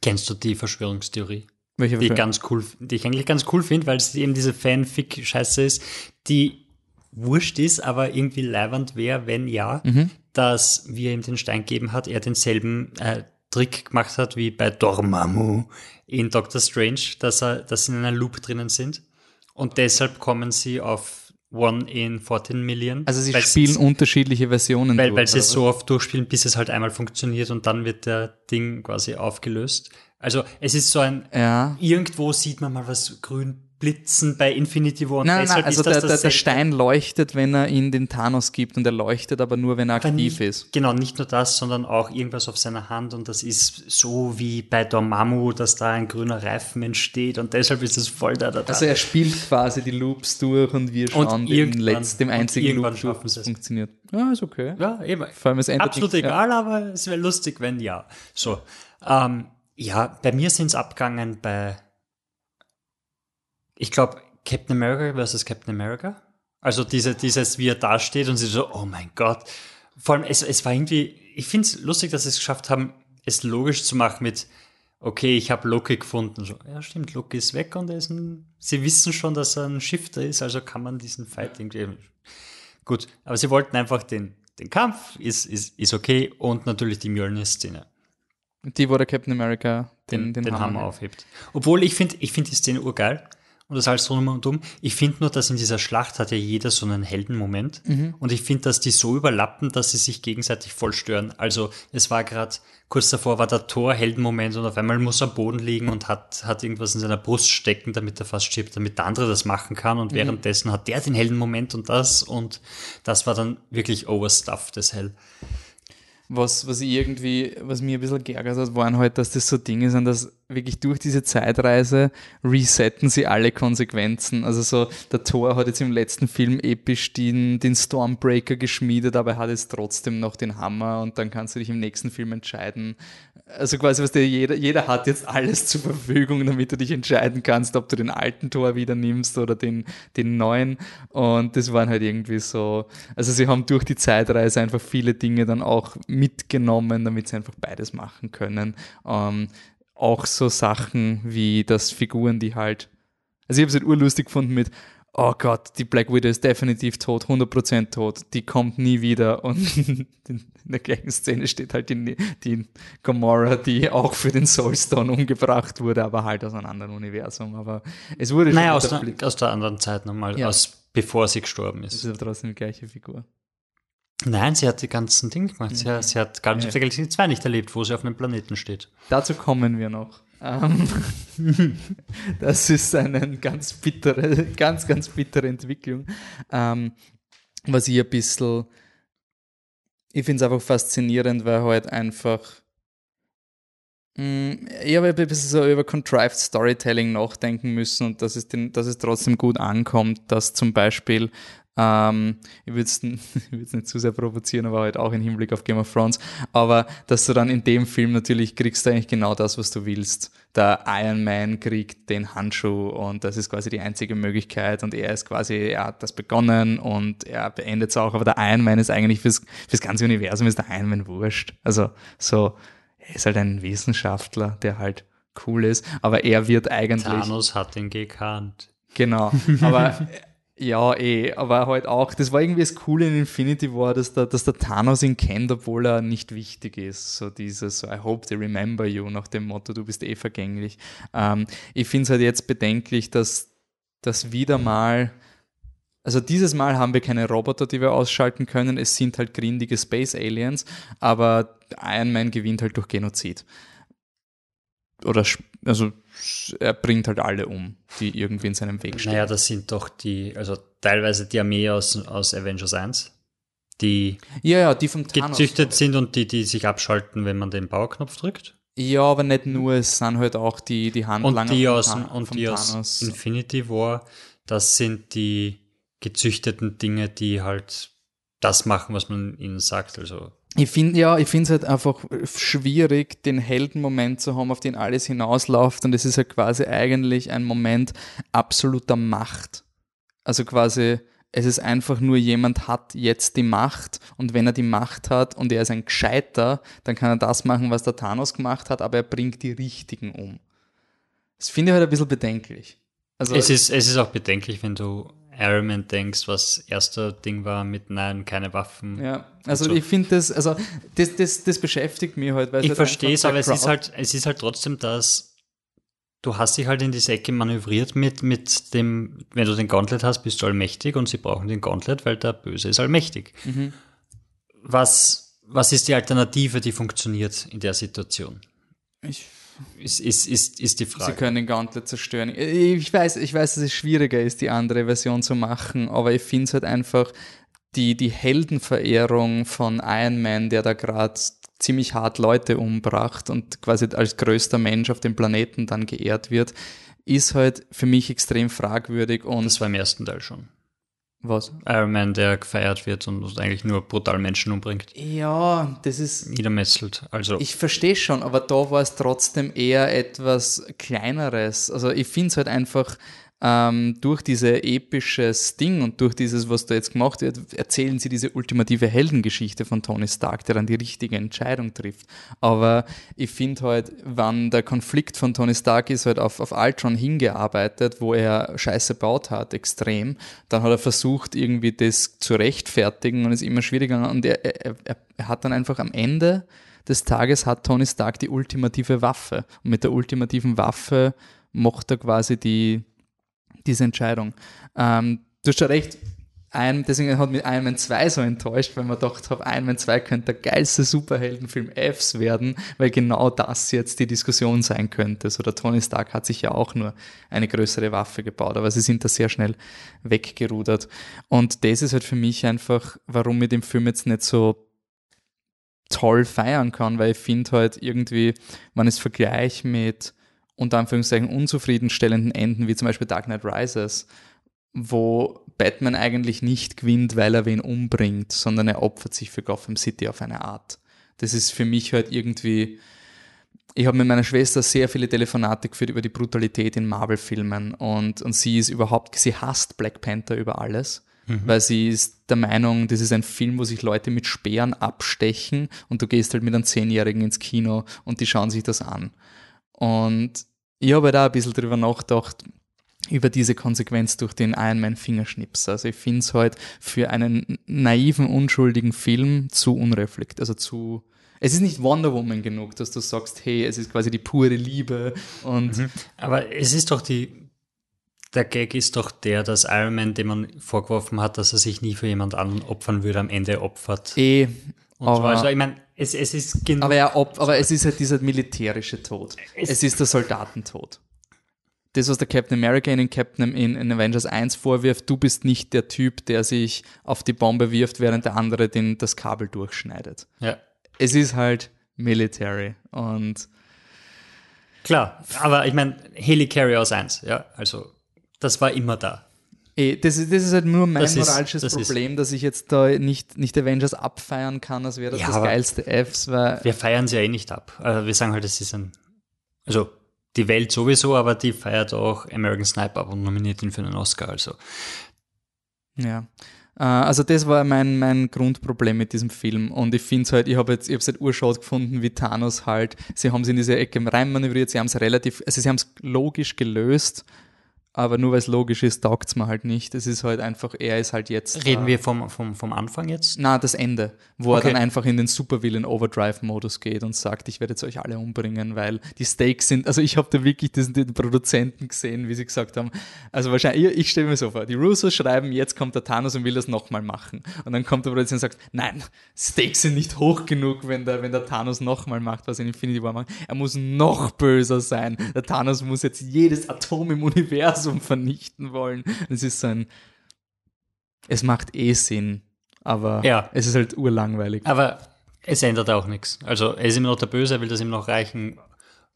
Kennst du die Verschwörungstheorie? Welche die, ganz cool, die ich eigentlich ganz cool finde, weil es eben diese Fanfic-Scheiße ist, die wurscht ist, aber irgendwie leibend wäre, wenn ja, mhm. dass, wie er ihm den Stein gegeben hat, er denselben äh, Trick gemacht hat wie bei Dormammu in Doctor Strange, dass er, dass sie in einer Loop drinnen sind und deshalb kommen sie auf One in 14 Million. Also sie spielen unterschiedliche Versionen weil, durch. Weil sie es so oft durchspielen, bis es halt einmal funktioniert und dann wird der Ding quasi aufgelöst. Also es ist so ein, ja. irgendwo sieht man mal was grün Blitzen bei Infinity War. Und nein, nein, also der, der, der, Stein leuchtet, wenn er ihn den Thanos gibt und er leuchtet aber nur, wenn er aktiv nicht, ist. Genau, nicht nur das, sondern auch irgendwas auf seiner Hand und das ist so wie bei Dormammu, dass da ein grüner Reifen entsteht und deshalb ist es voll da, da, da. Also er spielt quasi die Loops durch und wir schauen den letzten, dem einzigen Loop durch, es funktioniert. Ja, ist okay. Ja, eben. Vor allem es Absolut nicht, egal, ja. aber es wäre lustig, wenn ja. So, ähm, ja, bei mir sind es abgegangen bei ich glaube, Captain America versus Captain America. Also diese, dieses, wie er da steht und sie so, oh mein Gott. Vor allem, es, es war irgendwie, ich finde es lustig, dass sie es geschafft haben, es logisch zu machen mit, okay, ich habe Loki gefunden. So, ja, stimmt, Loki ist weg und er ist ein, sie wissen schon, dass er ein Shifter ist, also kann man diesen Fight irgendwie. Gut, aber sie wollten einfach den, den Kampf, ist, ist, ist okay und natürlich die Mjölnir-Szene. Die, wo der Captain America den, den, den Hammer, Hammer aufhebt. Obwohl ich finde, ich finde die Szene urgeil und das alles drum und um. Ich finde nur, dass in dieser Schlacht hat ja jeder so einen Heldenmoment. Mhm. Und ich finde, dass die so überlappen, dass sie sich gegenseitig voll stören. Also es war gerade, kurz davor war der Tor Heldenmoment und auf einmal muss er am Boden liegen und hat, hat irgendwas in seiner Brust stecken, damit er fast stirbt, damit der andere das machen kann. Und mhm. währenddessen hat der den Heldenmoment und das. Und das war dann wirklich overstuffed as hell was, was irgendwie, was mir ein bisschen geärgert hat, waren halt, dass das so Dinge sind, dass wirklich durch diese Zeitreise resetten sie alle Konsequenzen. Also so, der Thor hat jetzt im letzten Film episch den, den Stormbreaker geschmiedet, aber er hat jetzt trotzdem noch den Hammer und dann kannst du dich im nächsten Film entscheiden, also quasi, was der, jeder, jeder hat jetzt alles zur Verfügung, damit du dich entscheiden kannst, ob du den alten Tor wieder nimmst oder den, den neuen. Und das waren halt irgendwie so, also sie haben durch die Zeitreise einfach viele Dinge dann auch mitgenommen, damit sie einfach beides machen können. Ähm, auch so Sachen wie, dass Figuren, die halt, also ich habe es halt urlustig gefunden mit, oh Gott, die Black Widow ist definitiv tot, 100% tot, die kommt nie wieder. Und in der gleichen Szene steht halt die, die Gamora, die auch für den Soulstone umgebracht wurde, aber halt aus einem anderen Universum. Aber es wurde naja, aus, der, aus der anderen Zeit nochmal, ja. aus, bevor sie gestorben ist. Das ist aber trotzdem die gleiche Figur. Nein, sie hat die ganzen Dinge gemacht. Sie, mhm. sie hat Guardians of the Galaxy 2 nicht erlebt, wo sie auf einem Planeten steht. Dazu kommen wir noch. Ähm, das ist eine ganz bittere, ganz, ganz bittere Entwicklung. Ähm, was ich ein bisschen, ich finde es einfach faszinierend, weil halt einfach, mm, ich habe ein bisschen so über Contrived Storytelling nachdenken müssen und dass es, den, dass es trotzdem gut ankommt, dass zum Beispiel ähm, ich würde es nicht zu sehr provozieren, aber halt auch im Hinblick auf Game of Thrones. Aber dass du dann in dem Film natürlich kriegst du eigentlich genau das, was du willst. Der Iron Man kriegt den Handschuh und das ist quasi die einzige Möglichkeit und er ist quasi, er hat das begonnen und er beendet es auch, aber der Iron Man ist eigentlich fürs, fürs ganze Universum ist der Iron Man wurscht. Also so, er ist halt ein Wissenschaftler, der halt cool ist, aber er wird eigentlich. Thanos hat ihn gekannt. Genau, aber Ja, eh, aber halt auch, das war irgendwie das Coole in Infinity War, dass der, dass der Thanos ihn kennt, obwohl er nicht wichtig ist. So dieses, I hope they remember you, nach dem Motto, du bist eh vergänglich. Ähm, ich finde es halt jetzt bedenklich, dass das wieder mal, also dieses Mal haben wir keine Roboter, die wir ausschalten können, es sind halt grindige Space Aliens, aber Iron Man gewinnt halt durch Genozid. Oder, also er bringt halt alle um, die irgendwie in seinem Weg stehen. Naja, das sind doch die, also teilweise die Armee aus, aus Avengers 1, die, ja, ja, die vom Thanos gezüchtet sind und die, die sich abschalten, wenn man den Powerknopf drückt. Ja, aber nicht nur, es sind halt auch die, die Handlanger und die aus, und die aus Infinity War, das sind die gezüchteten Dinge, die halt das machen, was man ihnen sagt. Also ich finde ja, ich finde es halt einfach schwierig, den Heldenmoment zu haben, auf den alles hinausläuft. Und es ist ja halt quasi eigentlich ein Moment absoluter Macht. Also quasi, es ist einfach nur, jemand hat jetzt die Macht und wenn er die Macht hat und er ist ein Gescheiter, dann kann er das machen, was der Thanos gemacht hat, aber er bringt die Richtigen um. Das finde ich halt ein bisschen bedenklich. Also, es, ist, es ist auch bedenklich, wenn du Iron Man denkst, was erster Ding war mit Nein, keine Waffen. Ja, also so. ich finde das, also das, das, das beschäftigt mich halt. Weil ich halt verstehe es, aber es ist, halt, es ist halt trotzdem das, du hast dich halt in die Säcke manövriert mit, mit dem, wenn du den Gauntlet hast, bist du allmächtig und sie brauchen den Gauntlet, weil der Böse ist allmächtig. Mhm. Was, was ist die Alternative, die funktioniert in der Situation? Ich ist, ist, ist, ist die Frage. Sie können den Gauntlet zerstören. Ich weiß, ich weiß, dass es schwieriger ist, die andere Version zu machen, aber ich finde es halt einfach die, die Heldenverehrung von Iron Man, der da gerade ziemlich hart Leute umbracht und quasi als größter Mensch auf dem Planeten dann geehrt wird, ist halt für mich extrem fragwürdig. Und das war im ersten Teil schon. Was? Iron Man, der gefeiert wird und eigentlich nur brutal Menschen umbringt. Ja, das ist. Niedermesselt. Also. Ich verstehe schon, aber da war es trotzdem eher etwas Kleineres. Also ich finde es halt einfach, ähm, durch diese episches Ding und durch dieses, was da jetzt gemacht wird, erzählen sie diese ultimative Heldengeschichte von Tony Stark, der dann die richtige Entscheidung trifft. Aber ich finde halt, wann der Konflikt von Tony Stark ist halt auf, auf Ultron hingearbeitet, wo er Scheiße baut hat, extrem, dann hat er versucht, irgendwie das zu rechtfertigen und ist immer schwieriger und er, er, er hat dann einfach am Ende des Tages hat Tony Stark die ultimative Waffe. Und mit der ultimativen Waffe macht er quasi die, diese Entscheidung. Ähm, du hast schon recht, ein, deswegen hat mich Iron Man 2 so enttäuscht, weil man gedacht hat, Iron Man 2 könnte der geilste Superheldenfilm Fs werden, weil genau das jetzt die Diskussion sein könnte. So der Tony Stark hat sich ja auch nur eine größere Waffe gebaut, aber sie sind da sehr schnell weggerudert. Und das ist halt für mich einfach, warum ich den Film jetzt nicht so toll feiern kann, weil ich finde halt irgendwie, wenn ich es vergleiche mit unter Anführungszeichen unzufriedenstellenden Enden, wie zum Beispiel Dark Knight Rises, wo Batman eigentlich nicht gewinnt, weil er wen umbringt, sondern er opfert sich für Gotham City auf eine Art. Das ist für mich halt irgendwie. Ich habe mit meiner Schwester sehr viele Telefonate geführt über die Brutalität in Marvel-Filmen und, und sie ist überhaupt, sie hasst Black Panther über alles, mhm. weil sie ist der Meinung, das ist ein Film, wo sich Leute mit Speeren abstechen und du gehst halt mit einem Zehnjährigen ins Kino und die schauen sich das an. Und ich habe da ein bisschen drüber nachgedacht, über diese Konsequenz durch den Iron Man Fingerschnips. Also ich finde es halt für einen naiven, unschuldigen Film zu unreflekt, also zu es ist nicht Wonder Woman genug, dass du sagst, hey, es ist quasi die pure Liebe und. Mhm. Aber es ist doch die, der Gag ist doch der, dass Iron Man, dem man vorgeworfen hat, dass er sich nie für jemand anderen opfern würde, am Ende opfert. Eh. aber, also, ich meine, es, es ist genug. Aber, er aber es ist halt dieser militärische Tod. Es, es ist der Soldatentod das, was der Captain America in, Captain, in, in Avengers 1 vorwirft, du bist nicht der Typ, der sich auf die Bombe wirft, während der andere den, das Kabel durchschneidet. Ja. Es ist halt military und Klar, aber ich meine, Helicarrier 1, ja, also das war immer da. Eh, das, ist, das ist halt nur mein das moralisches ist, das Problem, ist. dass ich jetzt da nicht, nicht Avengers abfeiern kann, als wäre das ja, das geilste Fs. Weil wir feiern sie ja eh nicht ab. Also wir sagen halt, das ist ein, also die Welt sowieso, aber die feiert auch American Sniper und nominiert ihn für einen Oscar. Also. Ja. Äh, also das war mein, mein Grundproblem mit diesem Film und ich finde es halt, ich habe jetzt, ich habe es halt urschade gefunden, wie Thanos halt, sie haben es in diese Ecke reinmanövriert, sie haben es relativ, also sie haben es logisch gelöst, aber nur weil es logisch ist, taugt es mir halt nicht. Es ist halt einfach, er ist halt jetzt. Reden äh, wir vom, vom, vom Anfang jetzt? Na, das Ende, wo okay. er dann einfach in den Supervillain Overdrive-Modus geht und sagt, ich werde jetzt euch alle umbringen, weil die Stakes sind. Also ich habe da wirklich diesen, den Produzenten gesehen, wie sie gesagt haben. Also wahrscheinlich, ich, ich stelle mir so vor, die Russos schreiben, jetzt kommt der Thanos und will das nochmal machen. Und dann kommt der Produzent und sagt, nein, Stakes sind nicht hoch genug, wenn der, wenn der Thanos nochmal macht, was in Infinity War macht. Er muss noch böser sein. Der Thanos muss jetzt jedes Atom im Universum Universum vernichten wollen. Es ist so ein, es macht eh Sinn, aber ja. es ist halt urlangweilig. Aber es ändert auch nichts. Also er ist immer noch der Böse, er will das ihm noch reichen.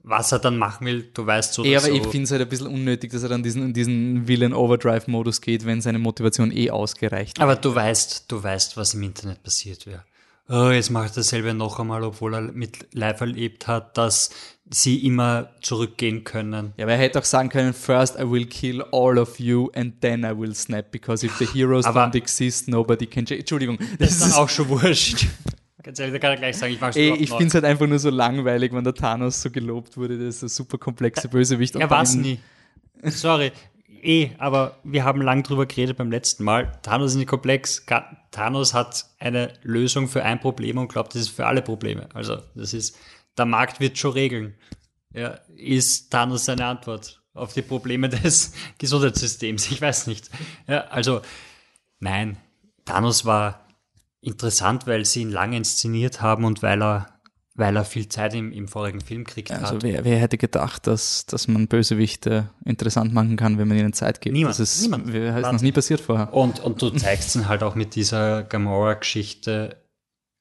Was er dann machen will, du weißt so. Ja, aber so. ich finde es halt ein bisschen unnötig, dass er dann diesen, in diesen Villain-Overdrive-Modus geht, wenn seine Motivation eh ausgereicht Aber du weißt, du weißt, was im Internet passiert wäre. Oh, jetzt macht er dasselbe noch einmal, obwohl er mit live erlebt hat, dass sie immer zurückgehen können. Ja, aber er hätte auch sagen können, first I will kill all of you and then I will snap, because if the heroes aber don't exist, nobody can change. Entschuldigung. Das, ist dann auch schon wurscht. Ganz ehrlich, da kann er gleich sagen, ich mach's Ey, Ich finde es halt einfach nur so langweilig, wenn der Thanos so gelobt wurde, das ist ein super komplexe Bösewicht. Er war es nie. Sorry. Eh, aber wir haben lang drüber geredet beim letzten Mal. Thanos ist nicht komplex. Thanos hat eine Lösung für ein Problem und glaubt, das ist für alle Probleme. Also, das ist, der Markt wird schon regeln. Ja, ist Thanos seine Antwort auf die Probleme des Gesundheitssystems? Ich weiß nicht. Ja, also, nein, Thanos war interessant, weil sie ihn lange inszeniert haben und weil er weil er viel Zeit im, im vorigen Film kriegt also hat. Wer, wer, hätte gedacht, dass, dass man Bösewichte interessant machen kann, wenn man ihnen Zeit gibt? Niemand. Das ist, niemand. ist noch nie passiert vorher. Und, und du zeigst ihn halt auch mit dieser Gamora-Geschichte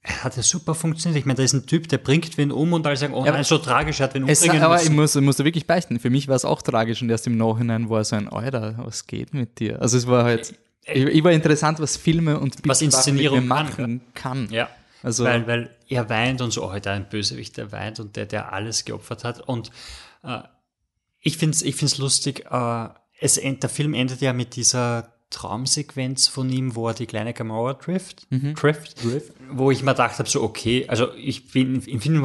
hat ja super funktioniert. Ich meine, da ist ein Typ, der bringt wen um und alle sagen, oh ja, nein, so tragisch, er hat wen umbringen Aber müssen. ich muss, ich muss da wirklich beichten. Für mich war es auch tragisch und erst im Nachhinein war so ein, Alter, was geht mit dir? Also es war halt, ich, ich war interessant, was Filme und was Inszenierung machen kann. Ja. Also, weil, weil er weint und so, oh, da ein Bösewicht, der weint und der, der alles geopfert hat. Und äh, ich finde es ich find's lustig, äh, es, der Film endet ja mit dieser Traumsequenz von ihm, wo er die kleine Gamora trifft, mhm. trifft, wo ich mir gedacht habe, so okay, also ich bin im Film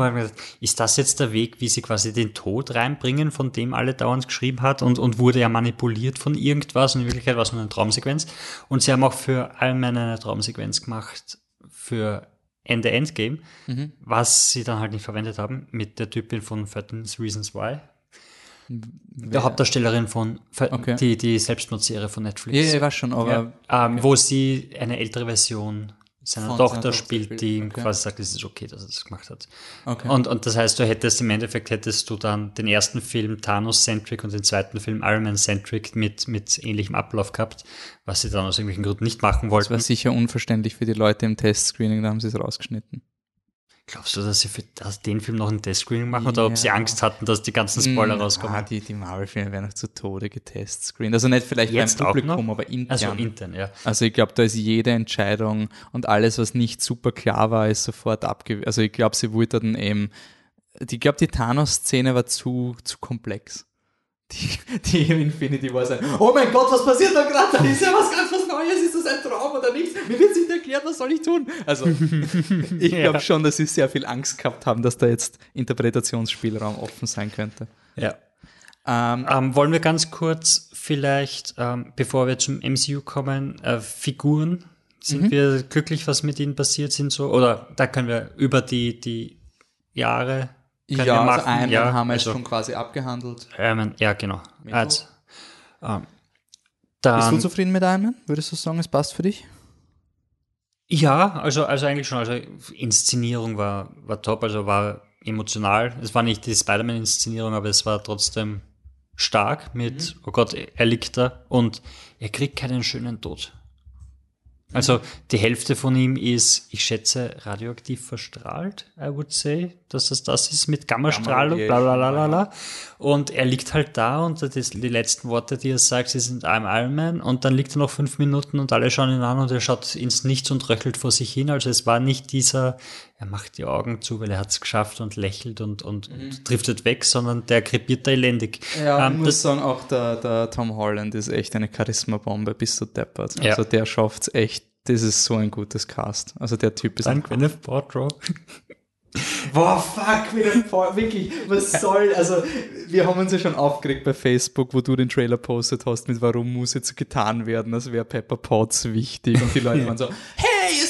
ist das jetzt der Weg, wie sie quasi den Tod reinbringen, von dem alle dauernd geschrieben hat und, und wurde ja manipuliert von irgendwas und in Wirklichkeit war es nur eine Traumsequenz und sie haben auch für Iron Man eine Traumsequenz gemacht für Ende Endgame, mhm. was sie dann halt nicht verwendet haben mit der Typin von 13 Reasons Why, der Hauptdarstellerin von okay. die, die Selbstmordserie von Netflix. Ja, ich weiß schon, aber. Ja, ähm, okay. Wo sie eine ältere Version seiner von Tochter spielt, spielt, die ihm okay. quasi sagt, es ist okay, dass er das gemacht hat. Okay. Und, und das heißt, du hättest im Endeffekt hättest du dann den ersten Film Thanos-centric und den zweiten Film Iron Man-centric mit, mit ähnlichem Ablauf gehabt, was sie dann aus irgendwelchen Gründen nicht machen wollten. Das war sicher unverständlich für die Leute im Testscreening, da haben sie es rausgeschnitten. Glaubst du, dass sie für das, den Film noch ein Testscreening machen oder ja. ob sie Angst hatten, dass die ganzen Spoiler mm, rauskommen? Ah, die, die Marvel-Filme werden noch zu Tode getestscreened. Also nicht vielleicht Jetzt beim Publikum, aber intern. Also intern, ja. Also ich glaube, da ist jede Entscheidung und alles, was nicht super klar war, ist sofort abgewiesen. Also ich glaube, sie wollten eben, ich glaube, die Thanos-Szene war zu, zu komplex die, die im Infinity War sein. Oh mein Gott, was passiert da gerade? Da ist ja was ganz was Neues. Ist das ein Traum oder nichts? Mir wird nicht erklärt, was soll ich tun? Also, ich glaube ja. schon, dass sie sehr viel Angst gehabt haben, dass da jetzt Interpretationsspielraum offen sein könnte. Ja. Ähm, ähm, wollen wir ganz kurz vielleicht, ähm, bevor wir zum MCU kommen, äh, Figuren? Sind mhm. wir glücklich, was mit ihnen passiert sind so? Oder da können wir über die, die Jahre ja, also einen ja, haben wir also, schon quasi abgehandelt. Iron ja, genau. Also, ähm, Bist du zufrieden mit Iron Würdest du sagen, es passt für dich? Ja, also, also eigentlich schon. Also Inszenierung war, war top, also war emotional. Es war nicht die Spider-Man-Inszenierung, aber es war trotzdem stark mit, mhm. oh Gott, er liegt da und er kriegt keinen schönen Tod. Also die Hälfte von ihm ist, ich schätze, radioaktiv verstrahlt, I would say, dass das das ist mit Gammastrahlung, bla bla bla bla. Und er liegt halt da und das, die letzten Worte, die er sagt, sie sind I'm Iron Man und dann liegt er noch fünf Minuten und alle schauen ihn an und er schaut ins Nichts und röchelt vor sich hin. Also es war nicht dieser, er macht die Augen zu, weil er hat es geschafft und lächelt und, und, mhm. und, driftet weg, sondern der krepiert da elendig. Ja, ähm, ich muss sagen, auch der, der Tom Holland ist echt eine Charisma-Bombe bis zu deppert. Also ja. der schafft es echt das ist so ein gutes Cast. Also der Typ ist Dann Gwyneth Paltrow. Boah, fuck, Gwyneth Paltrow, wirklich, was soll, also wir haben uns ja schon aufgeregt bei Facebook, wo du den Trailer postet hast mit warum muss jetzt getan werden, als wäre Pepper Potts wichtig und die Leute waren so, hey, ihr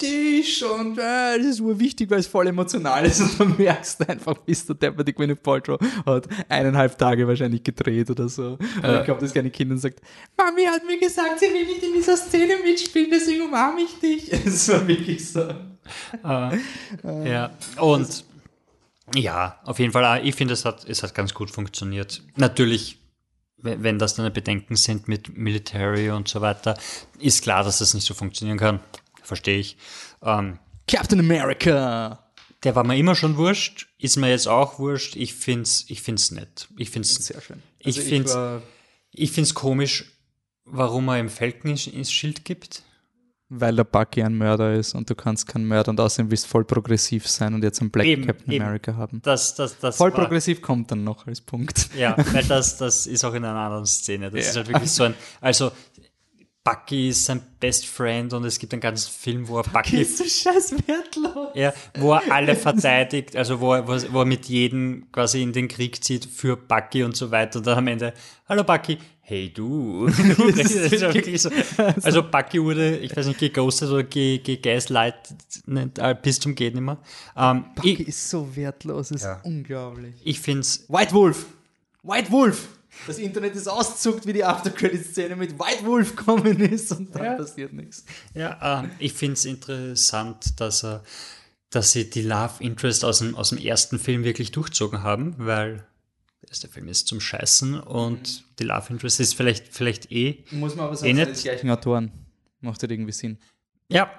kritisch und äh, das ist nur wichtig, weil es voll emotional ist und dann merkst du einfach, bis der Depper die Gwyneth Paltrow hat eineinhalb Tage wahrscheinlich gedreht oder so. Und ich glaube, das kleine Kind und sagt, Mami hat mir gesagt, sie will nicht in dieser Szene mitspielen, deswegen umarme ich dich. Es war wirklich so. Uh, ja, und ja, auf jeden Fall, ah, ich finde, es hat, es hat ganz gut funktioniert. Natürlich wenn das deine Bedenken sind mit Military und so weiter, ist klar, dass das nicht so funktionieren kann verstehe ich. Ähm, Captain America! Der war mir immer schon wurscht, ist mir jetzt auch wurscht. Ich find's, ich find's nett. Ich find's sehr schön. Also ich find's, ich, find's komisch, warum er im Falcon ins Schild gibt. Weil der Bucky ein Mörder ist und du kannst kein Mörder und außerdem willst voll progressiv sein und jetzt einen Black eben, Captain eben. America haben. Das, das, das voll progressiv kommt dann noch als Punkt. Ja, weil das, das ist auch in einer anderen Szene. Das ja. ist halt wirklich so ein, also Bucky ist sein Best Friend und es gibt einen ganzen Film, wo er Bucky, Bucky ist so scheiß wertlos. Ja, wo er alle verteidigt, also wo er, wo er mit jedem quasi in den Krieg zieht für Bucky und so weiter und dann am Ende, hallo Bucky, hey du. so. Also Bucky wurde, ich weiß nicht, geghostet oder gegeißleitet äh, bis zum geht nicht mehr. Ähm, Bucky ich, ist so wertlos, ist ja. unglaublich. Ich find's. White Wolf! White Wolf! Das Internet ist auszuckt, wie die After-Credit-Szene mit White Wolf kommen ist und dann ja. passiert nichts. Ja, äh, ich finde es interessant, dass, äh, dass sie die Love Interest aus dem, aus dem ersten Film wirklich durchzogen haben, weil der erste Film ist zum Scheißen und mhm. die Love Interest ist vielleicht, vielleicht eh. Muss man aber sagen, eh die gleichen Autoren. Macht halt irgendwie Sinn. Ja,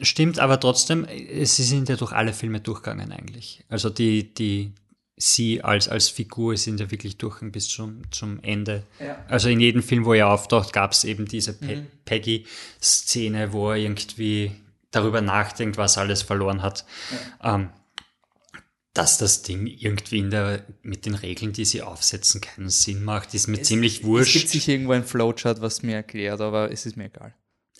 stimmt, aber trotzdem, sie sind ja durch alle Filme durchgegangen eigentlich. Also die, die, sie als, als Figur sind ja wirklich durch bis zum, zum Ende. Ja. Also in jedem Film, wo er auftaucht, gab es eben diese Pe mhm. Peggy-Szene, wo er irgendwie darüber nachdenkt, was alles verloren hat. Ja. Ähm, dass das Ding irgendwie in der, mit den Regeln, die sie aufsetzen, keinen Sinn macht, ist mir es, ziemlich wurscht. Es gibt sich irgendwo ein Flowchart, was mir erklärt, aber es ist mir egal.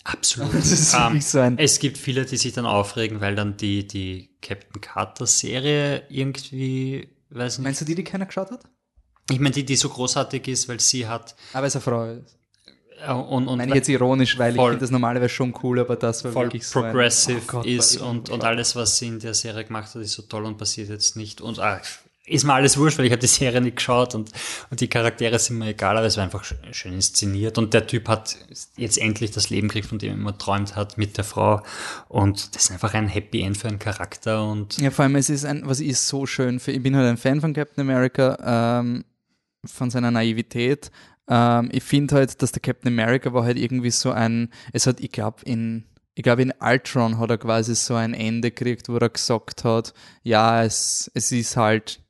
Absolut. um, ähm, so es gibt viele, die sich dann aufregen, weil dann die, die Captain Carter Serie irgendwie, weiß nicht. Meinst du die, die keiner geschaut hat? Ich meine, die, die so großartig ist, weil sie hat. Aber es ist eine Frau. Ist. Und, und meine ich jetzt ironisch, weil ich finde das normalerweise schon cool, aber das war wirklich so progressive ein, oh Gott, ist und, und alles, was sie in der Serie gemacht hat, ist so toll und passiert jetzt nicht. Und ach, ist mir alles wurscht, weil ich habe die Serie nicht geschaut und, und die Charaktere sind mir egal, aber es war einfach schön inszeniert. Und der Typ hat jetzt endlich das Leben gekriegt, von dem er immer träumt hat mit der Frau. Und das ist einfach ein Happy End für einen Charakter und ja, vor allem es ist ein, was ist so schön, für, ich bin halt ein Fan von Captain America, ähm, von seiner Naivität, ähm, ich finde halt, dass der Captain America war halt irgendwie so ein, es hat, ich glaube, in, ich glaube, in Ultron hat er quasi so ein Ende gekriegt, wo er gesagt hat, ja, es, es ist halt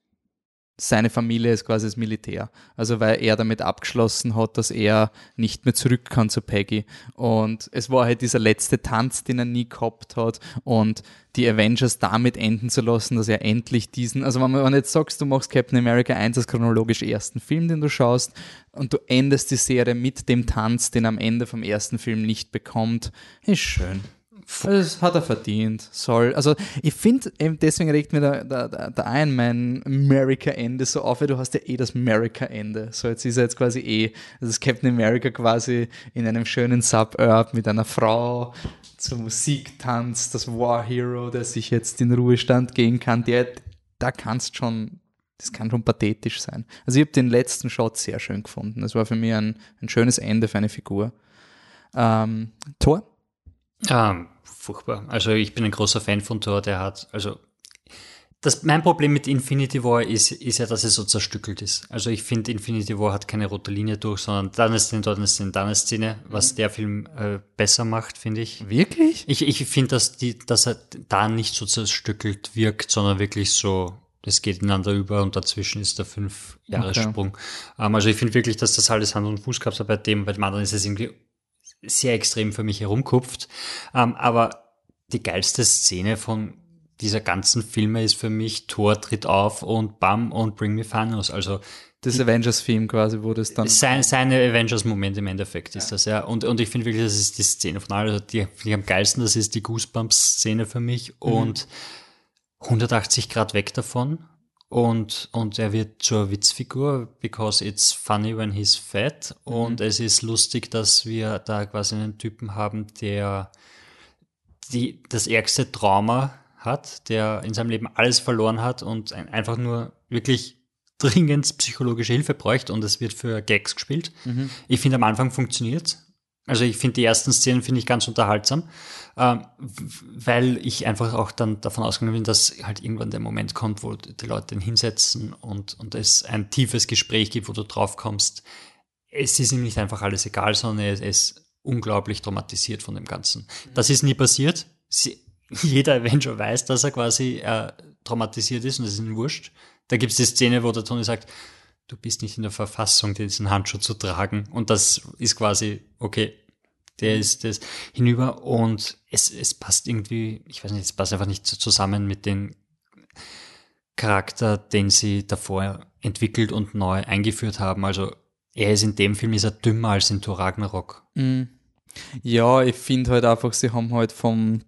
seine Familie ist quasi das Militär. Also weil er damit abgeschlossen hat, dass er nicht mehr zurück kann zu Peggy. Und es war halt dieser letzte Tanz, den er nie gehabt hat. Und die Avengers damit enden zu lassen, dass er endlich diesen, also wenn man jetzt sagst, du machst Captain America 1 als chronologisch ersten Film, den du schaust, und du endest die Serie mit dem Tanz, den er am Ende vom ersten Film nicht bekommt, ist schön. Das hat er verdient. Soll. Also ich finde, deswegen regt mir der, der, der Iron Man America-Ende so auf, weil du hast ja eh das America-Ende. So, jetzt ist er jetzt quasi eh, das ist Captain America quasi in einem schönen Suburb mit einer Frau zur Musik tanzt, das War Hero, der sich jetzt in Ruhestand gehen kann, der, da kannst schon, das kann schon pathetisch sein. Also ich habe den letzten Shot sehr schön gefunden. Das war für mich ein, ein schönes Ende für eine Figur. Ähm, Tor? Um, furchtbar. Also ich bin ein großer Fan von Thor, der hat, also das, mein Problem mit Infinity War ist, ist ja, dass es so zerstückelt ist. Also ich finde, Infinity War hat keine rote Linie durch, sondern dann ist Szene, dort eine Szene, dann eine Szene, was mhm. der Film äh, besser macht, finde ich. Wirklich? Ich, ich finde, dass, dass er da nicht so zerstückelt wirkt, sondern wirklich so, es geht ineinander über und dazwischen ist der Fünf-Jahressprung. Okay. Ähm, also ich finde wirklich, dass das alles Hand und Fuß gehabt hat bei dem, bei dem anderen ist es irgendwie sehr extrem für mich herumkupft. Ähm, aber die geilste Szene von dieser ganzen Filme ist für mich Thor tritt auf und Bam und Bring Me Thanos. Also das Avengers-Film quasi, wo das dann. Sein, seine Avengers-Moment im Endeffekt ist ja. das, ja. Und, und ich finde wirklich, das ist die Szene von allen, also die, die am geilsten, das ist die Goosebumps-Szene für mich. Mhm. Und 180 Grad weg davon und, und er wird zur Witzfigur, because it's funny when he's fat. Mhm. Und es ist lustig, dass wir da quasi einen Typen haben, der die, das ärgste Trauma hat, der in seinem Leben alles verloren hat und ein, einfach nur wirklich dringend psychologische Hilfe bräuchte und es wird für Gags gespielt. Mhm. Ich finde, am Anfang funktioniert also ich finde die ersten Szenen finde ich ganz unterhaltsam, äh, weil ich einfach auch dann davon ausgegangen bin, dass halt irgendwann der Moment kommt, wo die Leute den hinsetzen und, und es ein tiefes Gespräch gibt, wo du drauf kommst. Es ist ihm nicht einfach alles egal, sondern er ist unglaublich traumatisiert von dem Ganzen. Das ist nie passiert. Sie, jeder Avenger weiß, dass er quasi äh, traumatisiert ist und das ist ihm wurscht. Da gibt es die Szene, wo der Tony sagt, du bist nicht in der Verfassung, diesen Handschuh zu tragen. Und das ist quasi, okay, der mhm. ist das hinüber und es, es passt irgendwie, ich weiß nicht, es passt einfach nicht zusammen mit dem Charakter, den sie davor entwickelt und neu eingeführt haben. Also er ist in dem Film ist er dümmer als in Thor Ragnarok. Mhm. Ja, ich finde halt einfach, sie haben halt vom,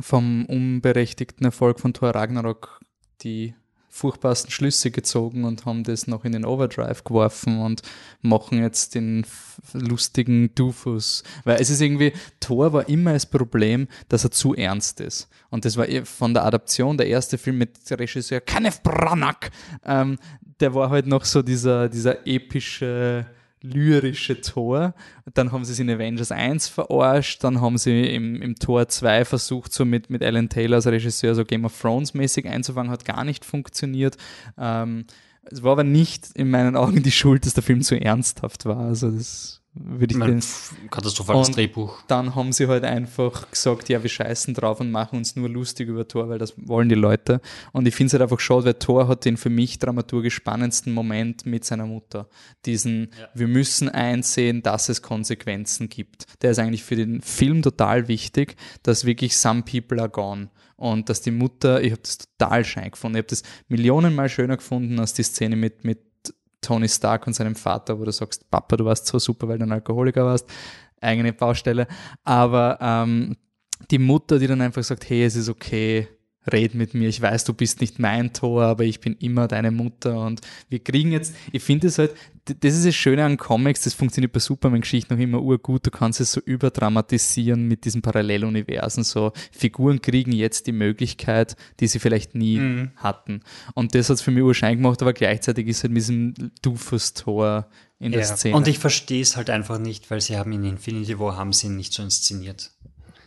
vom unberechtigten Erfolg von Thor Ragnarok die furchtbarsten Schlüsse gezogen und haben das noch in den Overdrive geworfen und machen jetzt den lustigen Dufus. Weil es ist irgendwie, Thor war immer das Problem, dass er zu ernst ist. Und das war eh von der Adaption, der erste Film mit Regisseur Kenneth Branagh, ähm, der war halt noch so dieser, dieser epische, lyrische Tor. Dann haben sie es in Avengers 1 verarscht, dann haben sie im, im Tor 2 versucht, so mit, mit Alan Taylor als Regisseur so Game of Thrones mäßig einzufangen, hat gar nicht funktioniert. Ähm, es war aber nicht in meinen Augen die Schuld, dass der Film zu ernsthaft war. Also das würde ich den. Katastrophales Drehbuch. Dann haben sie halt einfach gesagt, ja, wir scheißen drauf und machen uns nur lustig über Thor, weil das wollen die Leute. Und ich finde es halt einfach schade, weil Thor hat den für mich dramaturgisch spannendsten Moment mit seiner Mutter. Diesen, ja. wir müssen einsehen, dass es Konsequenzen gibt. Der ist eigentlich für den Film total wichtig, dass wirklich some people are gone. Und dass die Mutter, ich habe das total schein gefunden. Ich habe das millionenmal schöner gefunden als die Szene mit, mit Tony Stark und seinem Vater, wo du sagst, Papa, du warst so super, weil du ein Alkoholiker warst, eigene Baustelle. Aber ähm, die Mutter, die dann einfach sagt, hey, es ist okay, red mit mir, ich weiß, du bist nicht mein Tor, aber ich bin immer deine Mutter und wir kriegen jetzt, ich finde es halt, das ist das Schöne an Comics, das funktioniert bei Superman-Geschichten noch immer urgut, du kannst es so überdramatisieren mit diesen Paralleluniversen, so Figuren kriegen jetzt die Möglichkeit, die sie vielleicht nie mhm. hatten und das hat es für mich urschein gemacht, aber gleichzeitig ist halt mit diesem Dufus-Tor in der Szene. Und ich verstehe es halt einfach nicht, weil sie haben in Infinity War haben sie nicht so inszeniert.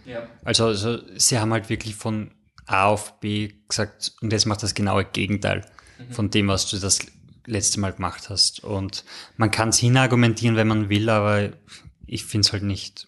Ja. Also, also sie haben halt wirklich von A auf B gesagt, und jetzt macht das genaue Gegenteil mhm. von dem, was du das letzte Mal gemacht hast. Und man kann es hinargumentieren, wenn man will, aber ich finde es halt nicht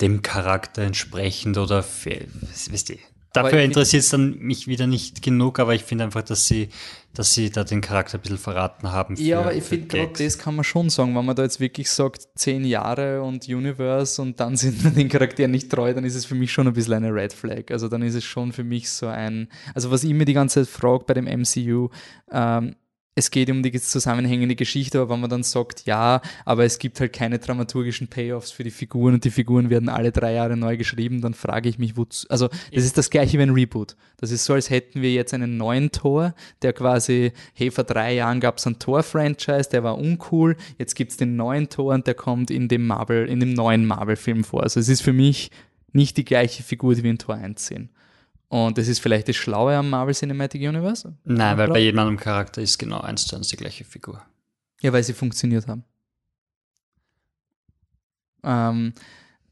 dem Charakter entsprechend oder weißt du, Dafür interessiert es dann mich wieder nicht genug, aber ich finde einfach, dass sie, dass sie da den Charakter ein bisschen verraten haben. Für, ja, aber ich finde gerade das kann man schon sagen, wenn man da jetzt wirklich sagt, zehn Jahre und Universe und dann sind wir den Charakteren nicht treu, dann ist es für mich schon ein bisschen eine Red Flag. Also dann ist es schon für mich so ein, also was ich mir die ganze Zeit frage bei dem MCU, ähm, es geht um die zusammenhängende Geschichte, aber wenn man dann sagt, ja, aber es gibt halt keine dramaturgischen Payoffs für die Figuren und die Figuren werden alle drei Jahre neu geschrieben, dann frage ich mich, wozu. Also, das ist das gleiche wie ein Reboot. Das ist so, als hätten wir jetzt einen neuen Tor, der quasi, hey, vor drei Jahren gab es einen Tor-Franchise, der war uncool, jetzt gibt es den neuen Tor und der kommt in dem Marvel, in dem neuen Marvel-Film vor. Also, es ist für mich nicht die gleiche Figur, die wir in Tor 1 sehen. Und das ist vielleicht das Schlaue am Marvel Cinematic Universe? Nein, weil bei jedem anderen Charakter ist genau eins zu eins die gleiche Figur. Ja, weil sie funktioniert haben. Ähm,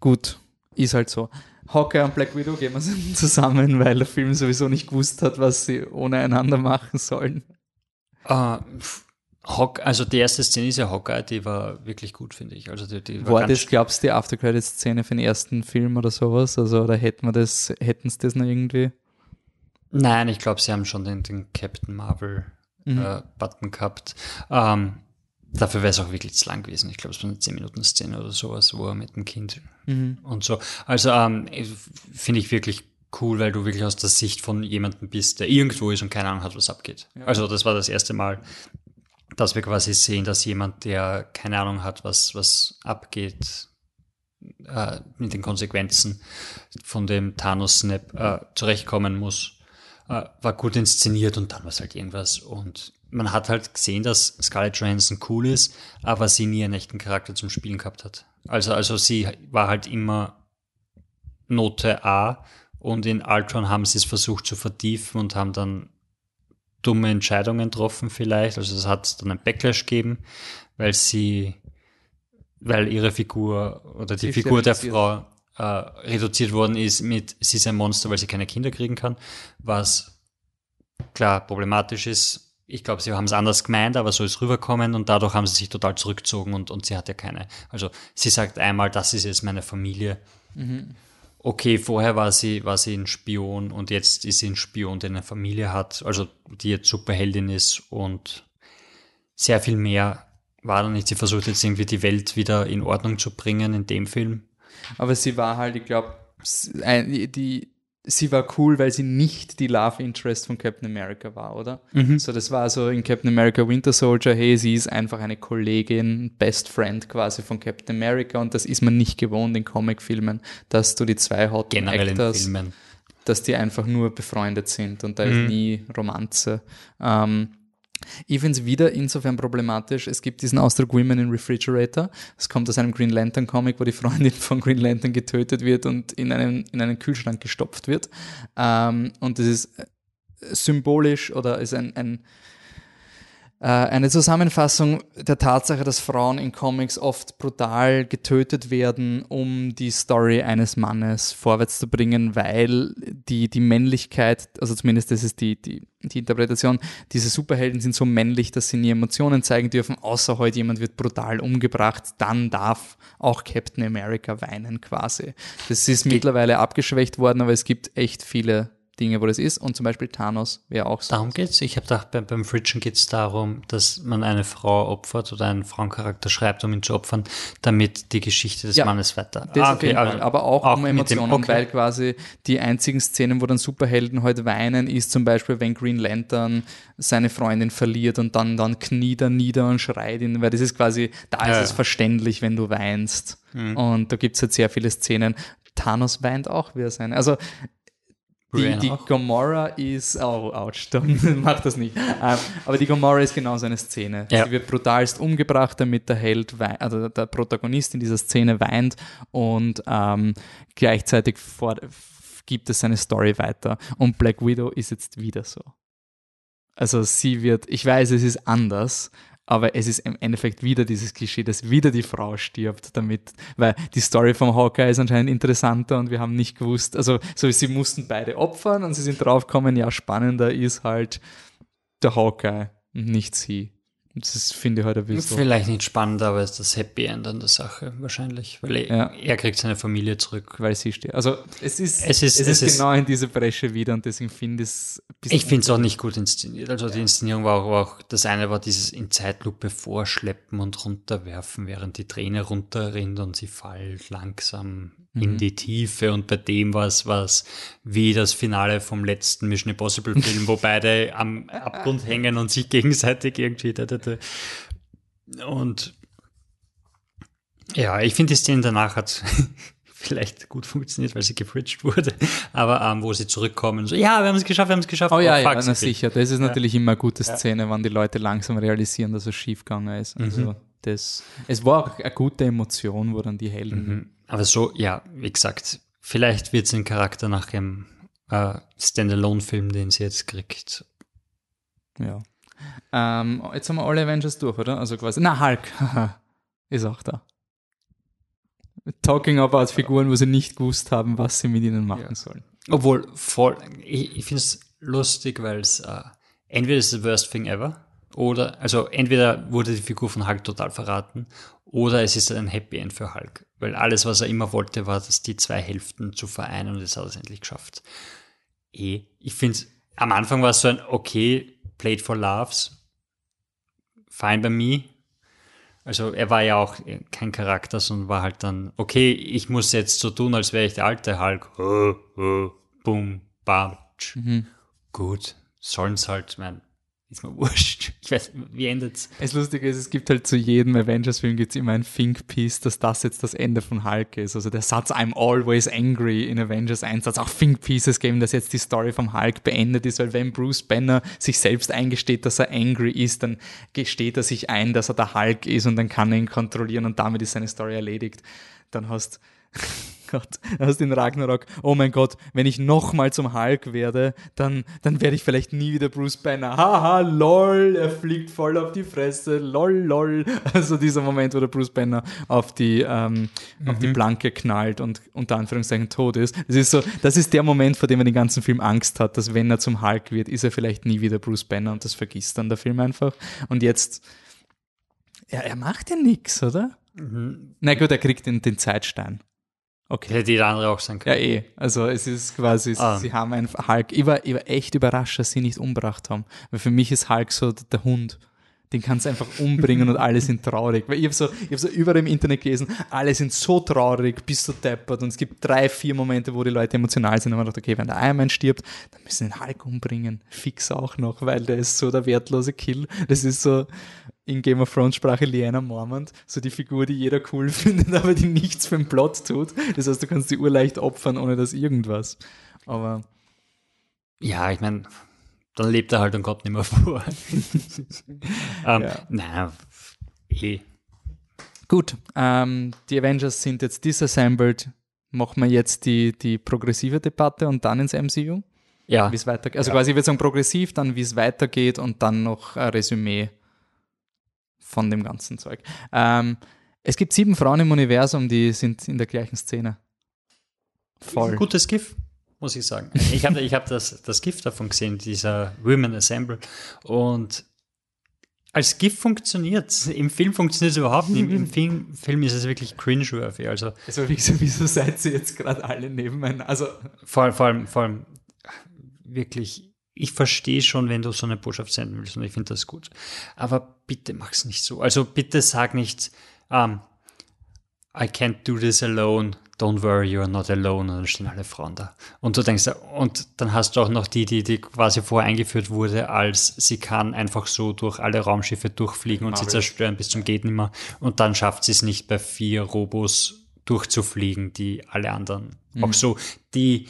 gut, ist halt so. Hawkeye und Black Widow gehen wir zusammen, weil der Film sowieso nicht gewusst hat, was sie ohne einander machen sollen. Uh, Hawk, also die erste Szene ist ja Hawkeye, die war wirklich gut, finde ich. Also die, die war, war das, glaubst du, die Aftercredit-Szene für den ersten Film oder sowas? Also, oder hätten wir das, hätten sie das noch irgendwie? Nein, ich glaube, sie haben schon den, den Captain Marvel mhm. äh, Button gehabt. Ähm, dafür wäre es auch wirklich zu lang gewesen. Ich glaube, es war eine 10-Minuten-Szene oder sowas, wo er mit dem Kind mhm. und so. Also ähm, finde ich wirklich cool, weil du wirklich aus der Sicht von jemandem bist, der irgendwo ist und keine Ahnung hat, was abgeht. Ja. Also das war das erste Mal, dass wir quasi sehen, dass jemand, der keine Ahnung hat, was, was abgeht, äh, mit den Konsequenzen von dem Thanos-Snap äh, zurechtkommen muss, äh, war gut inszeniert und dann war es halt irgendwas. Und man hat halt gesehen, dass Scarlett Johansson cool ist, aber sie nie einen echten Charakter zum Spielen gehabt hat. Also, also sie war halt immer Note A und in Ultron haben sie es versucht zu vertiefen und haben dann dumme Entscheidungen getroffen vielleicht. Also es hat dann ein Backlash gegeben, weil sie, weil ihre Figur oder die sie Figur der Frau äh, reduziert worden ist mit, sie ist ein Monster, weil sie keine Kinder kriegen kann, was klar problematisch ist. Ich glaube, sie haben es anders gemeint, aber so ist rüberkommen und dadurch haben sie sich total zurückgezogen und, und sie hat ja keine. Also sie sagt einmal, das ist jetzt meine Familie. Mhm okay, vorher war sie, war sie ein Spion und jetzt ist sie ein Spion, der eine Familie hat, also die jetzt Superheldin ist und sehr viel mehr war da nicht. Sie versucht jetzt irgendwie die Welt wieder in Ordnung zu bringen in dem Film. Aber sie war halt, ich glaube, die, sie war cool, weil sie nicht die Love Interest von Captain America war, oder? Mhm. So, das war so in Captain America Winter Soldier, hey, sie ist einfach eine Kollegin, Best Friend quasi von Captain America und das ist man nicht gewohnt in Comicfilmen, dass du die zwei Hot Generell Actors, in Filmen. dass die einfach nur befreundet sind und da mhm. ist nie Romanze. Ähm, ich finde es wieder insofern problematisch. Es gibt diesen Ausdruck Women in Refrigerator. Es kommt aus einem Green Lantern Comic, wo die Freundin von Green Lantern getötet wird und in einen, in einen Kühlschrank gestopft wird. Ähm, und das ist symbolisch oder ist ein, ein äh, eine Zusammenfassung der Tatsache, dass Frauen in Comics oft brutal getötet werden, um die Story eines Mannes vorwärts zu bringen, weil die, die Männlichkeit, also zumindest das ist die, die, die Interpretation, diese Superhelden sind so männlich, dass sie nie Emotionen zeigen dürfen, außer heute jemand wird brutal umgebracht, dann darf auch Captain America weinen quasi. Das ist mittlerweile abgeschwächt worden, aber es gibt echt viele Dinge, wo das ist. Und zum Beispiel Thanos wäre auch so. Darum geht's. Ich habe gedacht, beim, beim Fridgen geht's darum, dass man eine Frau opfert oder einen Frauencharakter schreibt, um ihn zu opfern, damit die Geschichte des ja, Mannes weiter. Das ah, okay, also aber auch, auch um Emotionen, dem, okay. weil quasi die einzigen Szenen, wo dann Superhelden heute halt weinen, ist zum Beispiel, wenn Green Lantern seine Freundin verliert und dann, dann kniet er nieder und schreit ihn, weil das ist quasi, da ja. ist es verständlich, wenn du weinst. Mhm. Und da gibt's halt sehr viele Szenen. Thanos weint auch, wie er sein. Also die, die Gomorra ist, oh, ouch, dann macht das nicht. Ähm, aber die Gomorra ist genau so eine Szene. Ja. Sie wird brutalst umgebracht, damit der Held, also der Protagonist in dieser Szene weint und ähm, gleichzeitig vor, gibt es seine Story weiter. Und Black Widow ist jetzt wieder so. Also sie wird, ich weiß, es ist anders, aber es ist im Endeffekt wieder dieses Klischee, dass wieder die Frau stirbt damit, weil die Story vom Hawkeye ist anscheinend interessanter und wir haben nicht gewusst, also so sie mussten beide opfern und sie sind draufgekommen, ja, spannender ist halt der Hawkeye und nicht sie. Das finde ich heute halt ein bisschen. Vielleicht nicht spannend, aber es ist das Happy End an der Sache wahrscheinlich, weil er, ja. er kriegt seine Familie zurück. Weil sie steht. Also es ist, es ist, es, es ist genau in diese Bresche wieder und deswegen finde ich es. Ich finde es auch nicht gut inszeniert. Also ja. die Inszenierung war auch, war auch, das eine war dieses in Zeitlupe vorschleppen und runterwerfen, während die Träne runterrinnt und sie fällt langsam in mhm. die Tiefe und bei dem war es was wie das Finale vom letzten Mission Impossible Film, wo beide am Abgrund hängen und sich gegenseitig irgendwie da, da, da. und ja, ich finde die Szene danach hat vielleicht gut funktioniert, weil sie gefridged wurde, aber ähm, wo sie zurückkommen, so, ja, wir haben es geschafft, wir haben es geschafft. Oh ja, oh, ja, na, sicher, das ist natürlich ja. immer eine gute Szene, ja. wenn die Leute langsam realisieren, dass es schiefgegangen ist. Also mhm. das, es war auch eine gute Emotion, wo dann die Helden mhm aber so, ja, wie gesagt, vielleicht wird es ein Charakter nach dem äh, Standalone-Film, den sie jetzt kriegt. Ja. Ähm, jetzt haben wir alle Avengers durch, oder? Also quasi. Na, Hulk ist auch da. Talking about Figuren, wo sie nicht gewusst haben, was sie mit ihnen machen ja. sollen. Obwohl, voll, ich, ich finde es lustig, weil es äh, entweder ist the worst thing ever oder, also entweder wurde die Figur von Hulk total verraten oder es ist ein Happy End für Hulk. Weil alles, was er immer wollte, war, dass die zwei Hälften zu vereinen und das hat er es endlich geschafft. Eh, ich finde, am Anfang war es so ein okay, played for laughs, fine by me. Also er war ja auch kein Charakter, sondern war halt dann, okay, ich muss jetzt so tun, als wäre ich der alte Hulk. Oh, oh, boom, bam. Mhm. Gut, sollen es halt, mein, ist mir wurscht. Ich weiß, wie endet's? Das Lustige ist, es gibt halt zu jedem Avengers-Film gibt's immer ein Think-Piece, dass das jetzt das Ende von Hulk ist. Also der Satz I'm always angry in Avengers 1 hat auch Think-Pieces geben, dass jetzt die Story vom Hulk beendet ist, weil wenn Bruce Banner sich selbst eingesteht, dass er angry ist, dann gesteht er sich ein, dass er der Hulk ist und dann kann er ihn kontrollieren und damit ist seine Story erledigt. Dann hast Gott, hast in Ragnarok, oh mein Gott, wenn ich nochmal zum Hulk werde, dann, dann werde ich vielleicht nie wieder Bruce Banner. Haha, lol, er fliegt voll auf die Fresse, lol, lol. Also dieser Moment, wo der Bruce Banner auf die, ähm, mhm. auf die mhm. Planke knallt und unter Anführungszeichen tot ist. Das ist so, das ist der Moment, vor dem er den ganzen Film Angst hat, dass wenn er zum Hulk wird, ist er vielleicht nie wieder Bruce Banner und das vergisst dann der Film einfach. Und jetzt, ja, er macht ja nichts, oder? Mhm. Na gut, er kriegt den, den Zeitstein. Okay. Hätte jeder andere auch sein können. Ja, eh. Also es ist quasi, ah. sie haben einen Hulk. Ich war, ich war echt überrascht, dass sie nicht umgebracht haben. Weil für mich ist Hulk so der Hund. Den kannst du einfach umbringen und alle sind traurig. Weil ich habe so, hab so überall im Internet gelesen, alle sind so traurig, bist du deppert. Und es gibt drei, vier Momente, wo die Leute emotional sind. Und man dachte, okay, wenn der Iron Man stirbt, dann müssen den Hulk umbringen. Fix auch noch, weil der ist so der wertlose Kill. Das ist so, in Game of Thrones Sprache Liana Mormont, so die Figur, die jeder cool findet, aber die nichts für den Plot tut. Das heißt, du kannst die Uhr leicht opfern, ohne dass irgendwas. Aber. Ja, ich meine, dann lebt er halt und kommt nicht mehr vor. ähm, ja. Naja, eh. Gut, ähm, die Avengers sind jetzt disassembled. Machen wir jetzt die, die progressive Debatte und dann ins MCU? Ja. Wie es weitergeht. Also ja. quasi, ich würde sagen progressiv, dann wie es weitergeht und dann noch ein Resümee von dem ganzen Zeug. Ähm, es gibt sieben Frauen im Universum, die sind in der gleichen Szene. Voll. Gutes GIF, muss ich sagen. Ich habe ich hab das, das GIF davon gesehen, dieser Women Assemble. Und als GIF funktioniert Im Film funktioniert es überhaupt nicht. Im Film, Film ist es wirklich cringe-worthy. Also, also wieso, wieso seid ihr jetzt gerade alle nebeneinander? Also vor, vor, allem, vor allem wirklich, ich verstehe schon, wenn du so eine Botschaft senden willst und ich finde das gut. Aber bitte mach es nicht so. Also bitte sag nicht, um, I can't do this alone don't worry, you're not alone. Und dann stehen alle Frauen da. Und du denkst, und dann hast du auch noch die, die, die quasi vorher eingeführt wurde, als sie kann einfach so durch alle Raumschiffe durchfliegen und Marvel. sie zerstören bis zum geht nimmer. Und dann schafft sie es nicht bei vier Robos durchzufliegen, die alle anderen mhm. auch so, die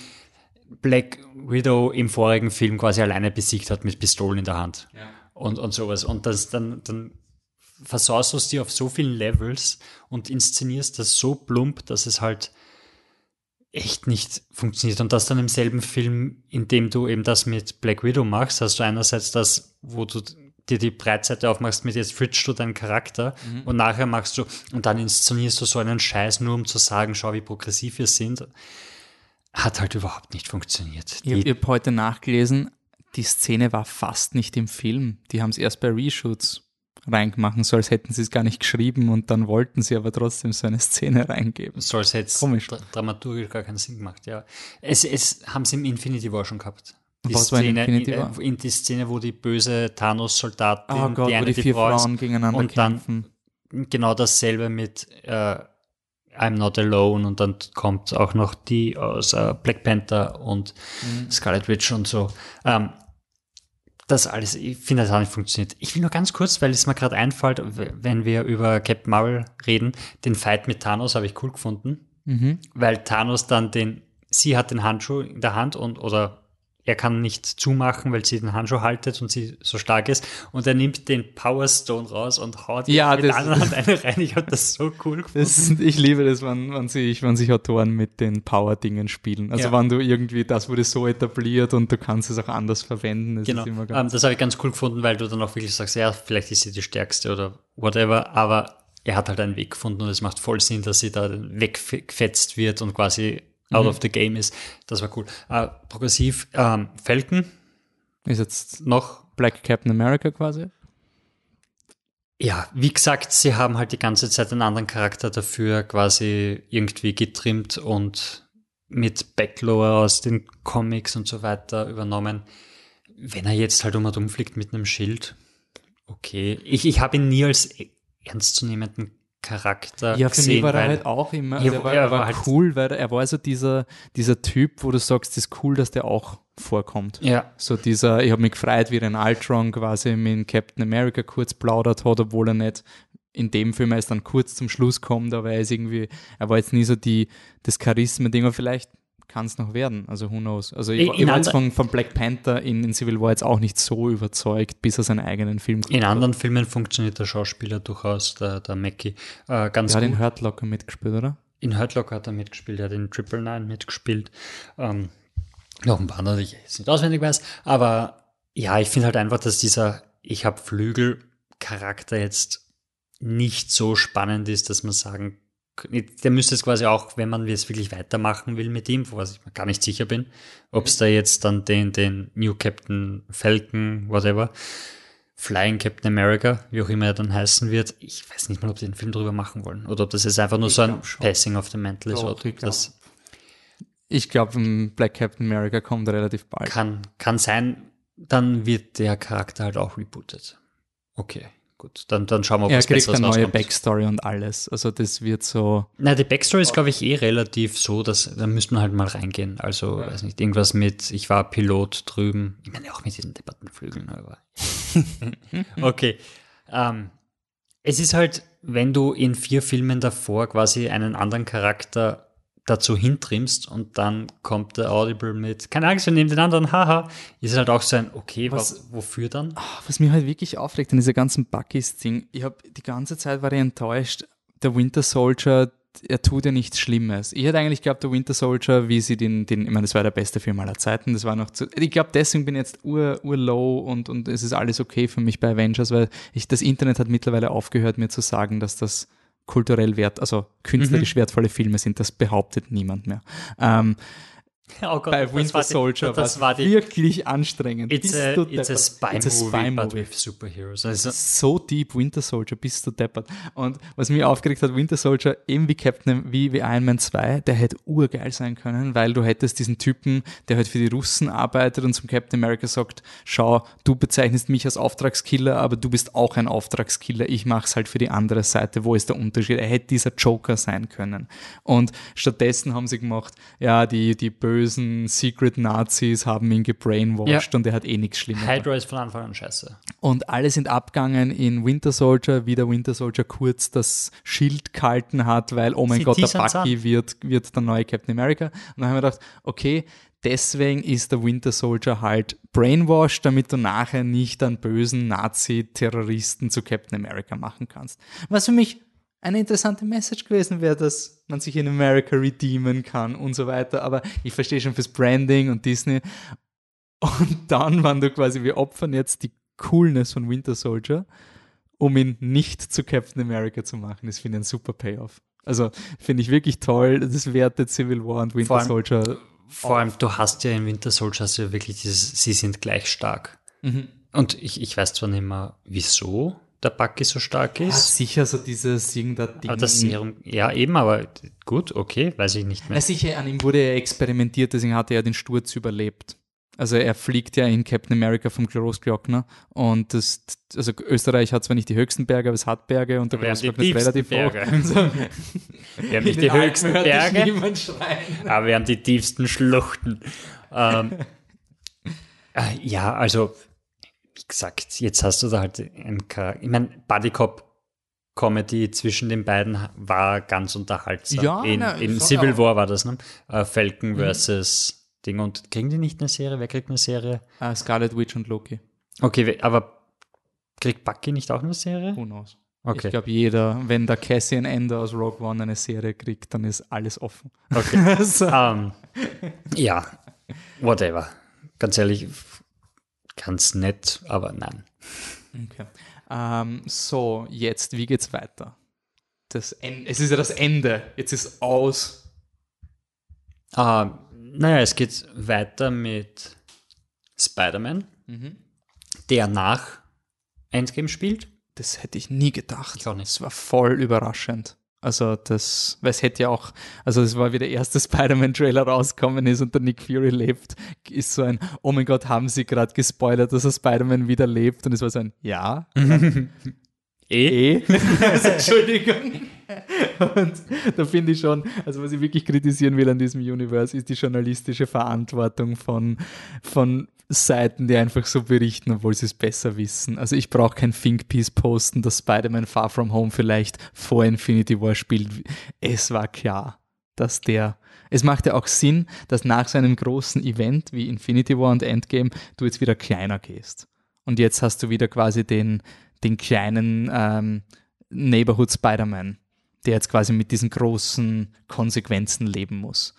Black Widow im vorigen Film quasi alleine besiegt hat mit Pistolen in der Hand. Ja. Und, und sowas. Und das dann, dann versaust du es dir auf so vielen Levels und inszenierst das so plump, dass es halt echt nicht funktioniert. Und das dann im selben Film, in dem du eben das mit Black Widow machst, hast du einerseits das, wo du dir die Breitseite aufmachst, mit jetzt fridgst du deinen Charakter mhm. und nachher machst du, und dann inszenierst du so einen Scheiß, nur um zu sagen, schau, wie progressiv wir sind. Hat halt überhaupt nicht funktioniert. Ich habe hab heute nachgelesen, die Szene war fast nicht im Film. Die haben es erst bei Reshoots reingemacht, so als hätten sie es gar nicht geschrieben und dann wollten sie aber trotzdem so eine Szene reingeben. So als hätte es dra dramaturgisch gar keinen Sinn gemacht, ja. Es, es haben sie im Infinity War schon gehabt. Die Was Szene, in, Infinity War? In, die Szene, wo die böse Thanos-Soldatin, oh Gott, die eine wo die, die vier Frau Frauen gegeneinander und kämpfen. dann genau dasselbe mit äh, I'm Not Alone und dann kommt auch noch die aus äh, Black Panther und mhm. Scarlet Witch und so. Ähm, das alles, ich finde, das hat nicht funktioniert. Ich will nur ganz kurz, weil es mir gerade einfällt, wenn wir über Captain Marvel reden, den Fight mit Thanos habe ich cool gefunden, mhm. weil Thanos dann den, sie hat den Handschuh in der Hand und, oder er kann nicht zumachen, weil sie den Handschuh haltet und sie so stark ist. Und er nimmt den Power Stone raus und haut ja, mit der anderen Hand eine rein. Ich habe das so cool gefunden. Ist, ich liebe das, wenn, wenn, sich, wenn sich Autoren mit den Power-Dingen spielen. Also ja. wenn du irgendwie, das wurde so etabliert und du kannst es auch anders verwenden. Das genau. Um, das habe ich ganz cool gefunden, weil du dann auch wirklich sagst, ja, vielleicht ist sie die stärkste oder whatever, aber er hat halt einen Weg gefunden und es macht voll Sinn, dass sie da weggefetzt wird und quasi out mhm. of the game ist. Das war cool. Uh, progressiv ähm, Falcon. Ist jetzt noch Black Captain America quasi? Ja, wie gesagt, sie haben halt die ganze Zeit einen anderen Charakter dafür quasi irgendwie getrimmt und mit Backlower aus den Comics und so weiter übernommen. Wenn er jetzt halt um und um fliegt mit einem Schild, okay. Ich, ich habe ihn nie als ernstzunehmenden Charakter Ja, für mich war er halt auch immer, also er war, er war halt cool, weil er war so dieser, dieser Typ, wo du sagst, es ist cool, dass der auch vorkommt. Ja. So dieser, ich habe mich gefreut, wie er in Ultron quasi mit Captain America kurz plaudert hat, obwohl er nicht in dem Film erst dann kurz zum Schluss kommt, aber er ist irgendwie, er war jetzt nie so die, das Charisma-Ding, aber vielleicht kann es noch werden. Also who knows. Also ich, ich war jetzt von, von Black Panther in, in, Civil War jetzt auch nicht so überzeugt, bis er seinen eigenen Film In anderen hat. Filmen funktioniert der Schauspieler durchaus, der, der Mackie, äh, ganz der gut. hat in Hurt Locker mitgespielt, oder? In Hurt Locker hat er mitgespielt, er hat in Triple Nine mitgespielt. Ähm, noch ein paar andere, die ich jetzt nicht auswendig weiß. Aber ja, ich finde halt einfach, dass dieser Ich habe Flügel Charakter jetzt nicht so spannend ist, dass man sagen der müsste es quasi auch, wenn man es wirklich weitermachen will mit ihm, was ich mir gar nicht sicher bin, ob es da jetzt dann den, den New Captain Falcon, whatever, Flying Captain America, wie auch immer er dann heißen wird, ich weiß nicht mal, ob sie einen Film drüber machen wollen oder ob das jetzt einfach nur ich so ein Passing of the Mental ist. Doch, ich glaube, glaub, Black Captain America kommt relativ bald. Kann, kann sein, dann wird der Charakter halt auch rebootet. Okay. Gut, dann, dann schauen wir, ob er kriegt eine neue Backstory und alles. Also das wird so. Na, die Backstory ist, glaube ich, eh relativ so, dass da müsste man halt mal reingehen. Also, ja. weiß nicht, irgendwas mit, ich war Pilot drüben. Ich meine auch mit diesen Debattenflügeln, aber. okay. Ähm, es ist halt, wenn du in vier Filmen davor quasi einen anderen Charakter dazu hintrimmst und dann kommt der Audible mit, keine Angst, wir nehmen den anderen, haha, ist halt auch so ein, okay, was, wofür dann? Ah, was mich halt wirklich aufregt an dieser ganzen Buckys-Ding, ich habe die ganze Zeit war ich enttäuscht, der Winter Soldier, er tut ja nichts Schlimmes. Ich hätte eigentlich geglaubt, der Winter Soldier, wie sie den, den, ich meine, das war der beste Film aller Zeiten, das war noch zu, ich glaube, deswegen bin ich jetzt ur, ur low und, und es ist alles okay für mich bei Avengers, weil ich, das Internet hat mittlerweile aufgehört, mir zu sagen, dass das kulturell wert, also künstlerisch mhm. wertvolle Filme sind, das behauptet niemand mehr. Ähm, Oh Gott, bei Winter Soldier das war die, wirklich anstrengend. It's, a, it's a, spy it's a spy movie, movie. with superheroes. Also so deep Winter Soldier, bist du deppert. Und was mich aufgeregt hat, Winter Soldier, eben wie Captain, wie, wie Iron Man 2, der hätte urgeil sein können, weil du hättest diesen Typen, der halt für die Russen arbeitet und zum Captain America sagt, schau, du bezeichnest mich als Auftragskiller, aber du bist auch ein Auftragskiller, ich mach's halt für die andere Seite, wo ist der Unterschied? Er hätte dieser Joker sein können. Und stattdessen haben sie gemacht, ja, die, die bösen bösen Secret Nazis haben ihn gebrainwashed ja. und er hat eh nichts Schlimmes. Hydra ist von Anfang an scheiße. Und alle sind abgegangen in Winter Soldier, wie der Winter Soldier kurz das Schild gehalten hat, weil, oh mein Sie Gott, der Bucky wird, wird der neue Captain America. Und dann haben wir gedacht, okay, deswegen ist der Winter Soldier halt brainwashed, damit du nachher nicht einen bösen Nazi-Terroristen zu Captain America machen kannst. Was für mich eine interessante Message gewesen wäre, dass man sich in America redeemen kann und so weiter. Aber ich verstehe schon fürs Branding und Disney. Und dann waren du quasi, wir opfern jetzt die Coolness von Winter Soldier, um ihn nicht zu Captain America zu machen. Das finde ich ein super Payoff. Also finde ich wirklich toll. Das wertet Civil War und Winter vor allem, Soldier. Vor allem, du hast ja in Winter Soldier hast ja wirklich dieses, sie sind gleich stark. Mhm. Und ich, ich weiß zwar nicht mehr, wieso, der Bucky so stark ist. Ja, sicher so dieses irgendein Ding. Aber das Serum, ja eben, aber gut, okay, weiß ich nicht mehr. Ja, sicher, an ihm wurde ja experimentiert, deswegen hat er den Sturz überlebt. Also er fliegt ja in Captain America vom Großglockner und das, also Österreich hat zwar nicht die höchsten Berge, aber es hat Berge und der Großglockner ist relativ Berge. hoch. So. Wir haben nicht die höchsten Berge, aber wir haben die tiefsten Schluchten. ähm, äh, ja, also wie gesagt, jetzt hast du da halt ein Charakter. Ich meine, Bodycop Comedy zwischen den beiden war ganz unterhaltsam. Ja, in, na, in Civil. War war das, ne? Uh, Falcon mhm. versus Ding. Und kriegen die nicht eine Serie? Wer kriegt eine Serie? Uh, Scarlet Witch und Loki. Okay, aber kriegt Bucky nicht auch eine Serie? Who knows? Okay. Ich glaube, jeder, wenn der Cassian Ender aus Rogue One eine Serie kriegt, dann ist alles offen. Okay. so. um, ja, whatever. Ganz ehrlich, ganz nett, aber nein. Okay. Ähm, so, jetzt, wie geht's weiter? Das es ist ja das Ende. Jetzt ist aus. Ah, naja, es geht weiter mit Spider-Man, mhm. der nach Endgame spielt. Das hätte ich nie gedacht. Ich auch nicht. Das war voll überraschend. Also das, weil es hätte ja auch, also es war wie der erste Spider-Man-Trailer rausgekommen ist und der Nick Fury lebt, ist so ein, oh mein Gott, haben sie gerade gespoilert, dass er Spider-Man wieder lebt? Und es war so ein, ja. eh? eh? also, Entschuldigung. Und da finde ich schon, also was ich wirklich kritisieren will an diesem Universe, ist die journalistische Verantwortung von, von Seiten, die einfach so berichten, obwohl sie es besser wissen. Also ich brauche kein Thinkpiece posten, dass Spider-Man Far From Home vielleicht vor Infinity War spielt. Es war klar, dass der es macht ja auch Sinn, dass nach so einem großen Event wie Infinity War und Endgame du jetzt wieder kleiner gehst. Und jetzt hast du wieder quasi den, den kleinen ähm, Neighborhood Spider-Man, der jetzt quasi mit diesen großen Konsequenzen leben muss.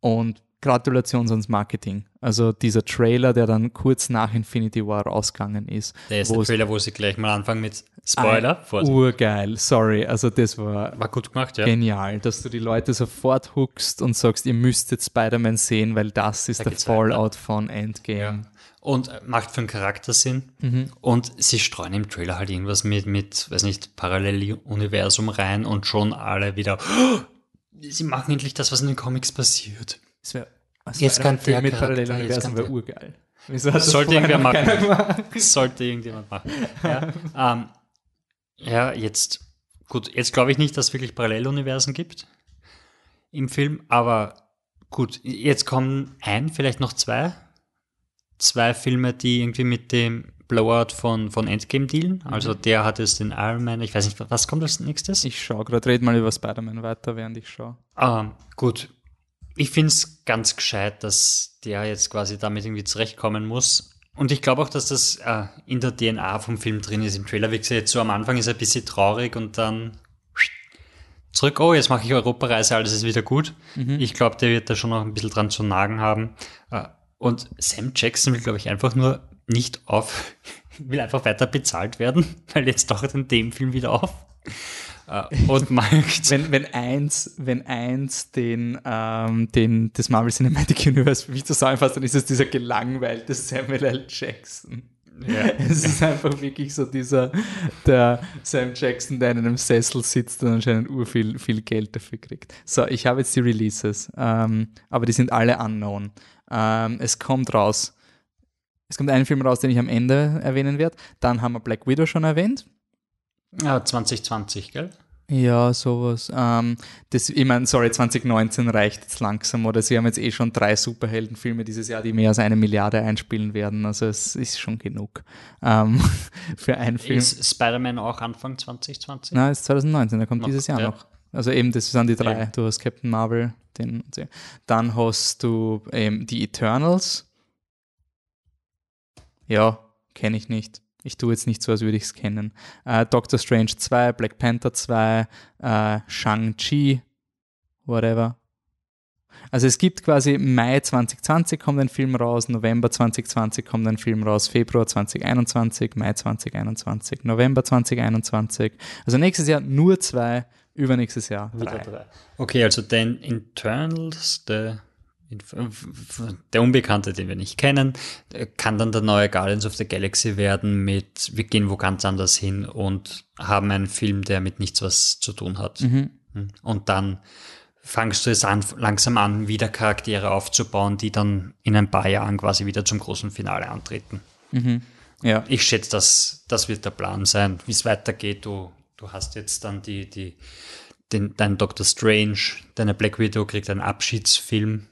Und Gratulation ans Marketing. Also dieser Trailer, der dann kurz nach Infinity War rausgegangen ist. Der ist der Trailer, wo sie gleich mal anfangen mit Spoiler. Ah, urgeil, sorry. Also das war, war gut gemacht, ja. Genial, dass du die Leute sofort hookst und sagst, ihr müsst jetzt Spider-Man sehen, weil das ist da der Fallout weiter. von Endgame. Ja. Und macht für einen Charakter Sinn. Mhm. Und sie streuen im Trailer halt irgendwas mit, mit weiß nicht, Paralleluniversum rein und schon alle wieder, oh, sie machen endlich das, was in den Comics passiert. Das wäre jetzt kann der mit Paralleluniversen wäre urgeil. Sollte irgendwer machen. Sollte irgendjemand machen. Ja, ähm, ja jetzt, gut, jetzt glaube ich nicht, dass es wirklich Paralleluniversen gibt im Film, aber gut, jetzt kommen ein, vielleicht noch zwei. Zwei Filme, die irgendwie mit dem Blowout von, von Endgame dealen. Also mhm. der hat jetzt den Iron Man, ich weiß nicht, was kommt als nächstes? Ich schaue gerade, red mal über Spider-Man weiter, während ich schaue. Ähm, gut, ich finde es ganz gescheit, dass der jetzt quasi damit irgendwie zurechtkommen muss. Und ich glaube auch, dass das äh, in der DNA vom Film drin ist. Im Trailer, wie gesagt, so am Anfang ist er ein bisschen traurig und dann zurück, oh, jetzt mache ich Europareise, alles ist wieder gut. Mhm. Ich glaube, der wird da schon noch ein bisschen dran zu nagen haben. Äh, und Sam Jackson will, glaube ich, einfach nur nicht auf, will einfach weiter bezahlt werden, weil jetzt taucht in dem Film wieder auf. Uh, und wenn, wenn eins, wenn eins den, ähm, den, das Marvel Cinematic Universe mich zusammenfasst, dann ist es dieser gelangweilte Samuel L. Jackson. Ja. Es ist einfach wirklich so dieser, der Sam Jackson, der in einem Sessel sitzt und anscheinend urviel viel Geld dafür kriegt. So, ich habe jetzt die Releases, ähm, aber die sind alle unknown. Ähm, es kommt raus. Es kommt ein Film raus, den ich am Ende erwähnen werde. Dann haben wir Black Widow schon erwähnt. Ja, 2020, gell? Ja, sowas. Ähm, das, ich meine, sorry, 2019 reicht jetzt langsam, oder sie haben jetzt eh schon drei Superheldenfilme dieses Jahr, die mehr als eine Milliarde einspielen werden. Also es ist schon genug ähm, für einen Film. Ist Spider-Man auch Anfang 2020? Nein, ist 2019, der kommt noch, dieses Jahr ja. noch. Also eben, das sind die drei. Ja. Du hast Captain Marvel, den, dann hast du ähm, die Eternals. Ja, kenne ich nicht. Ich tue jetzt nicht so, als würde ich es kennen. Äh, Doctor Strange 2, Black Panther 2, äh, Shang-Chi, whatever. Also es gibt quasi Mai 2020 kommt ein Film raus, November 2020 kommt ein Film raus, Februar 2021, Mai 2021, November 2021. Also nächstes Jahr nur zwei, übernächstes Jahr drei. drei. Okay, also den Internals, der der Unbekannte, den wir nicht kennen, kann dann der neue Guardians of the Galaxy werden mit, wir gehen wo ganz anders hin und haben einen Film, der mit nichts was zu tun hat. Mhm. Hm. Und dann fangst du es an, langsam an, wieder Charaktere aufzubauen, die dann in ein paar Jahren quasi wieder zum großen Finale antreten. Mhm. Ja. Ich schätze, dass das wird der Plan sein, wie es weitergeht. Du, du hast jetzt dann die, die, den, dein Doctor Strange, deine Black Widow kriegt einen Abschiedsfilm,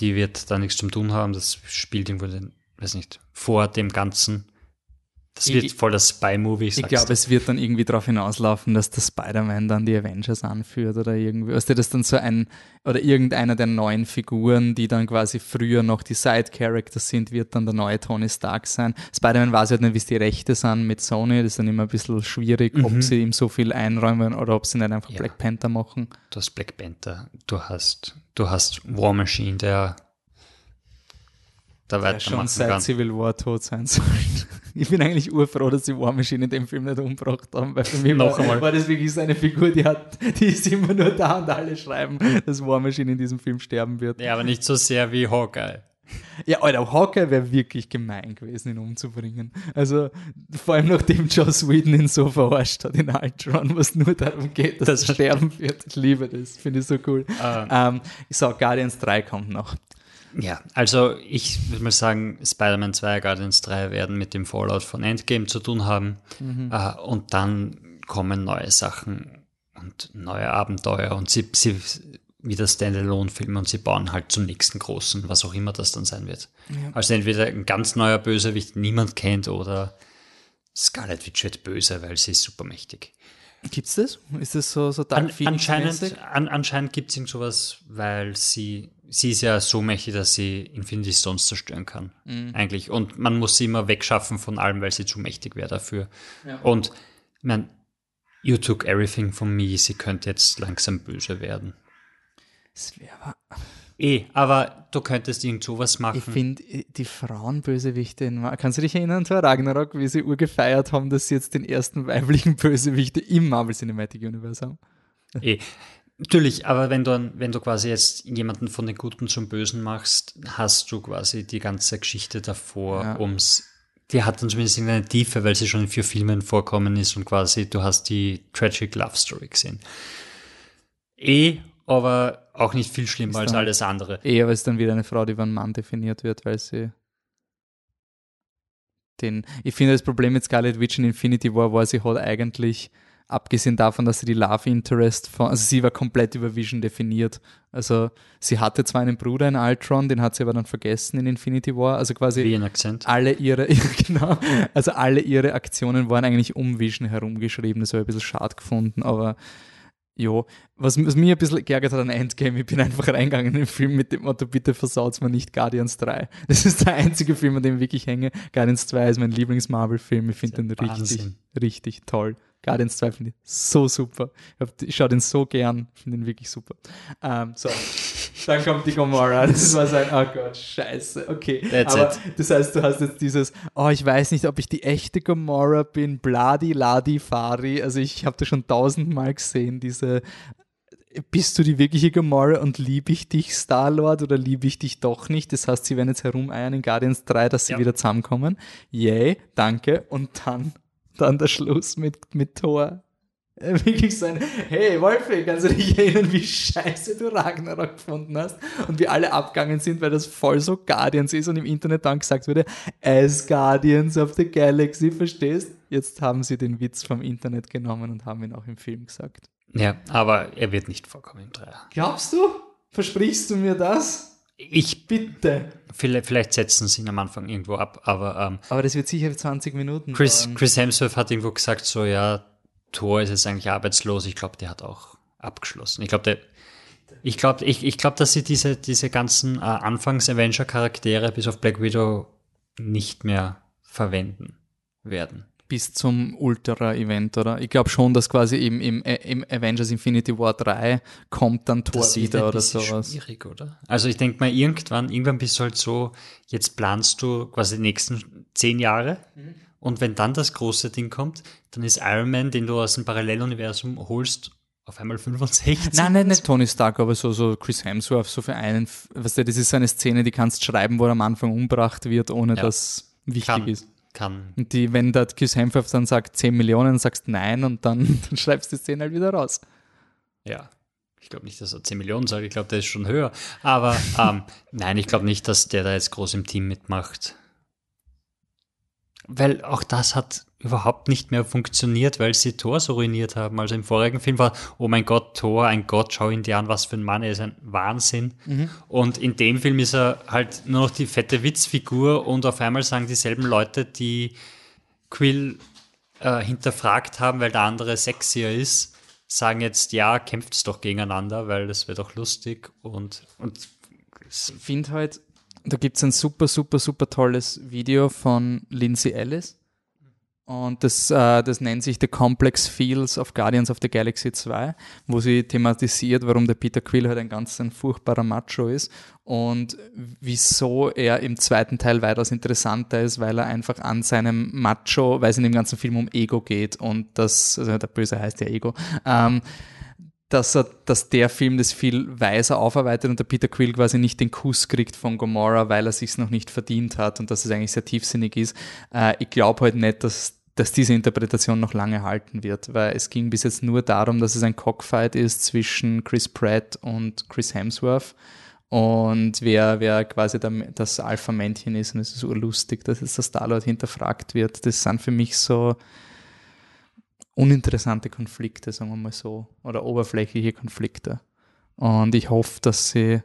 die wird da nichts zum tun haben. Das spielt irgendwo, den, weiß nicht, vor dem Ganzen. Das wird ich, voll das Spy-Movie. Ich glaube, es wird dann irgendwie darauf hinauslaufen, dass der Spider-Man dann die Avengers anführt oder irgendwie. Weißt du, das dann so ein, oder irgendeiner der neuen Figuren, die dann quasi früher noch die Side-Characters sind, wird dann der neue Tony Stark sein. Spider-Man weiß halt nicht, wie es die Rechte sind mit Sony. Das ist dann immer ein bisschen schwierig, mhm. ob sie ihm so viel einräumen oder ob sie nicht einfach ja. Black Panther machen. Du hast Black Panther, du hast, du hast War Machine, der da weitermachen schon seit kann. Civil War tot sein sollen. Ich bin eigentlich urfroh, dass sie War Machine in dem Film nicht umgebracht haben, weil für mich Noch war, einmal. war das wirklich so eine Figur, die hat, die ist immer nur da und alle schreiben, dass War Machine in diesem Film sterben wird. Ja, aber nicht so sehr wie Hawkeye. Ja, Alter, Hawkeye wäre wirklich gemein gewesen, ihn umzubringen. Also, vor allem nachdem Joss Whedon ihn so verarscht hat in Ultron, was nur darum geht, dass das er sterben wird. Ich liebe das, finde ich so cool. Um. Ähm, so, Guardians 3 kommt noch. Ja, also ich würde mal sagen, Spider-Man 2, Guardians 3 werden mit dem Fallout von Endgame zu tun haben. Mhm. Äh, und dann kommen neue Sachen und neue Abenteuer und sie, sie wieder Standalone-Filme und sie bauen halt zum nächsten großen, was auch immer das dann sein wird. Ja. Also entweder ein ganz neuer Bösewicht, niemand kennt, oder Scarlet Witch wird böse, weil sie ist supermächtig. Gibt's das? Ist das so, so An, Anscheinend, an, anscheinend gibt es irgend sowas, weil sie sie ist ja so mächtig, dass sie Infinity Stones zerstören kann. Mhm. Eigentlich. Und man muss sie immer wegschaffen von allem, weil sie zu mächtig wäre dafür. Ja. Und ich meine, you took everything from me, sie könnte jetzt langsam böse werden. Das wäre Eh, aber du könntest irgend sowas machen. Ich finde, die Frauenbösewichte, kannst du dich erinnern zu Ragnarok, wie sie urgefeiert haben, dass sie jetzt den ersten weiblichen Bösewichte im Marvel Cinematic Universe haben? Eh, Natürlich, aber wenn du, wenn du quasi jetzt jemanden von den Guten zum Bösen machst, hast du quasi die ganze Geschichte davor ja. ums. Die hat dann zumindest irgendeine Tiefe, weil sie schon in vier Filmen vorkommen ist und quasi du hast die Tragic Love Story gesehen. Eh, aber auch nicht viel schlimmer als alles andere. Eh, aber es ist dann wieder eine Frau, die von Mann definiert wird, weil sie den. Ich finde, das Problem mit Scarlet Witch in Infinity War war, sie hat eigentlich abgesehen davon, dass sie die Love Interest von, also sie war komplett über Vision definiert. Also sie hatte zwar einen Bruder in Ultron, den hat sie aber dann vergessen in Infinity War. Also quasi Wie ein Akzent. alle ihre, genau, also alle ihre Aktionen waren eigentlich um Vision herumgeschrieben. Das habe ich ein bisschen schade gefunden, aber ja, was, was mir ein bisschen geärgert hat an Endgame, ich bin einfach reingegangen in den Film mit dem Motto, bitte versaut's mir nicht Guardians 3. Das ist der einzige Film, an dem ich wirklich hänge. Guardians 2 ist mein Lieblings-Marvel-Film. Ich finde den richtig, richtig toll. Guardians 2 finde ich so super. Ich schaue den so gern, finde den wirklich super. Ähm, so, dann kommt die Gomorra. Das war sein, oh Gott, scheiße. Okay, That's aber it. das heißt, du hast jetzt dieses, oh, ich weiß nicht, ob ich die echte Gomorra bin, Bladi, Ladi, Fari. Also ich habe das schon tausendmal gesehen, diese bist du die wirkliche Gamora und liebe ich dich, Star-Lord, oder liebe ich dich doch nicht? Das heißt, sie werden jetzt herumeiern in Guardians 3, dass sie ja. wieder zusammenkommen. Yay, danke. Und dann, dann der Schluss mit, mit Thor. Äh, wirklich sein, hey Wolfi, kannst du dich erinnern, wie scheiße du Ragnarok gefunden hast und wie alle abgegangen sind, weil das voll so Guardians ist und im Internet dann gesagt wurde, as Guardians of the Galaxy, verstehst? Jetzt haben sie den Witz vom Internet genommen und haben ihn auch im Film gesagt. Ja, aber er wird nicht vorkommen im Dreier. Glaubst du? Versprichst du mir das? Ich bitte. Vielleicht, setzen sie ihn am Anfang irgendwo ab, aber. Ähm, aber das wird sicher 20 Minuten. Chris, Chris Hemsworth hat irgendwo gesagt, so ja, Thor ist jetzt eigentlich arbeitslos. Ich glaube, der hat auch abgeschlossen. Ich glaube, der. Ich glaube, ich, ich glaub, dass sie diese, diese ganzen äh, Anfangs-Avenger-Charaktere bis auf Black Widow nicht mehr verwenden werden bis zum Ultra-Event, oder? Ich glaube schon, dass quasi im, im, im, Avengers Infinity War 3 kommt dann Thor das wieder oder sowas. schwierig, oder? Also ich denke mal, irgendwann, irgendwann bist du halt so, jetzt planst du quasi die nächsten zehn Jahre mhm. und wenn dann das große Ding kommt, dann ist Iron Man, den du aus dem Paralleluniversum holst, auf einmal 65. Nein, nein, nicht Tony Stark, aber so, so Chris Hemsworth, so für einen, weißt du, das ist so eine Szene, die kannst schreiben, wo er am Anfang umgebracht wird, ohne ja. dass wichtig Kann. ist kann. Und die, wenn der Chris Hemsworth dann sagt 10 Millionen, sagst nein und dann, dann schreibst du die 10 halt wieder raus. Ja. Ich glaube nicht, dass er 10 Millionen sagt, ich glaube, der ist schon höher. Aber ähm, nein, ich glaube nicht, dass der da jetzt groß im Team mitmacht. Weil auch das hat überhaupt nicht mehr funktioniert, weil sie Thor so ruiniert haben. Also im vorigen Film war, oh mein Gott, Thor, ein Gott, schau ihn dir an, was für ein Mann, er ist ein Wahnsinn. Mhm. Und in dem Film ist er halt nur noch die fette Witzfigur und auf einmal sagen dieselben Leute, die Quill äh, hinterfragt haben, weil der andere sexier ist, sagen jetzt, ja, kämpft es doch gegeneinander, weil das wäre doch lustig und, und ich finde halt, da gibt es ein super, super, super tolles Video von Lindsay Ellis und das, äh, das nennt sich The Complex Feels of Guardians of the Galaxy 2, wo sie thematisiert, warum der Peter Quill halt ein ganz ein furchtbarer Macho ist und wieso er im zweiten Teil weitaus interessanter ist, weil er einfach an seinem Macho, weil es in dem ganzen Film um Ego geht und das, also der Böse heißt ja Ego, ähm, dass, er, dass der Film das viel weiser aufarbeitet und der Peter Quill quasi nicht den Kuss kriegt von Gomorrah, weil er sich noch nicht verdient hat und dass es eigentlich sehr tiefsinnig ist. Äh, ich glaube halt nicht, dass dass diese Interpretation noch lange halten wird, weil es ging bis jetzt nur darum, dass es ein Cockfight ist zwischen Chris Pratt und Chris Hemsworth und wer, wer quasi der, das Alpha-Männchen ist und es ist urlustig, dass jetzt der Starlord hinterfragt wird. Das sind für mich so uninteressante Konflikte, sagen wir mal so, oder oberflächliche Konflikte. Und ich hoffe, dass sie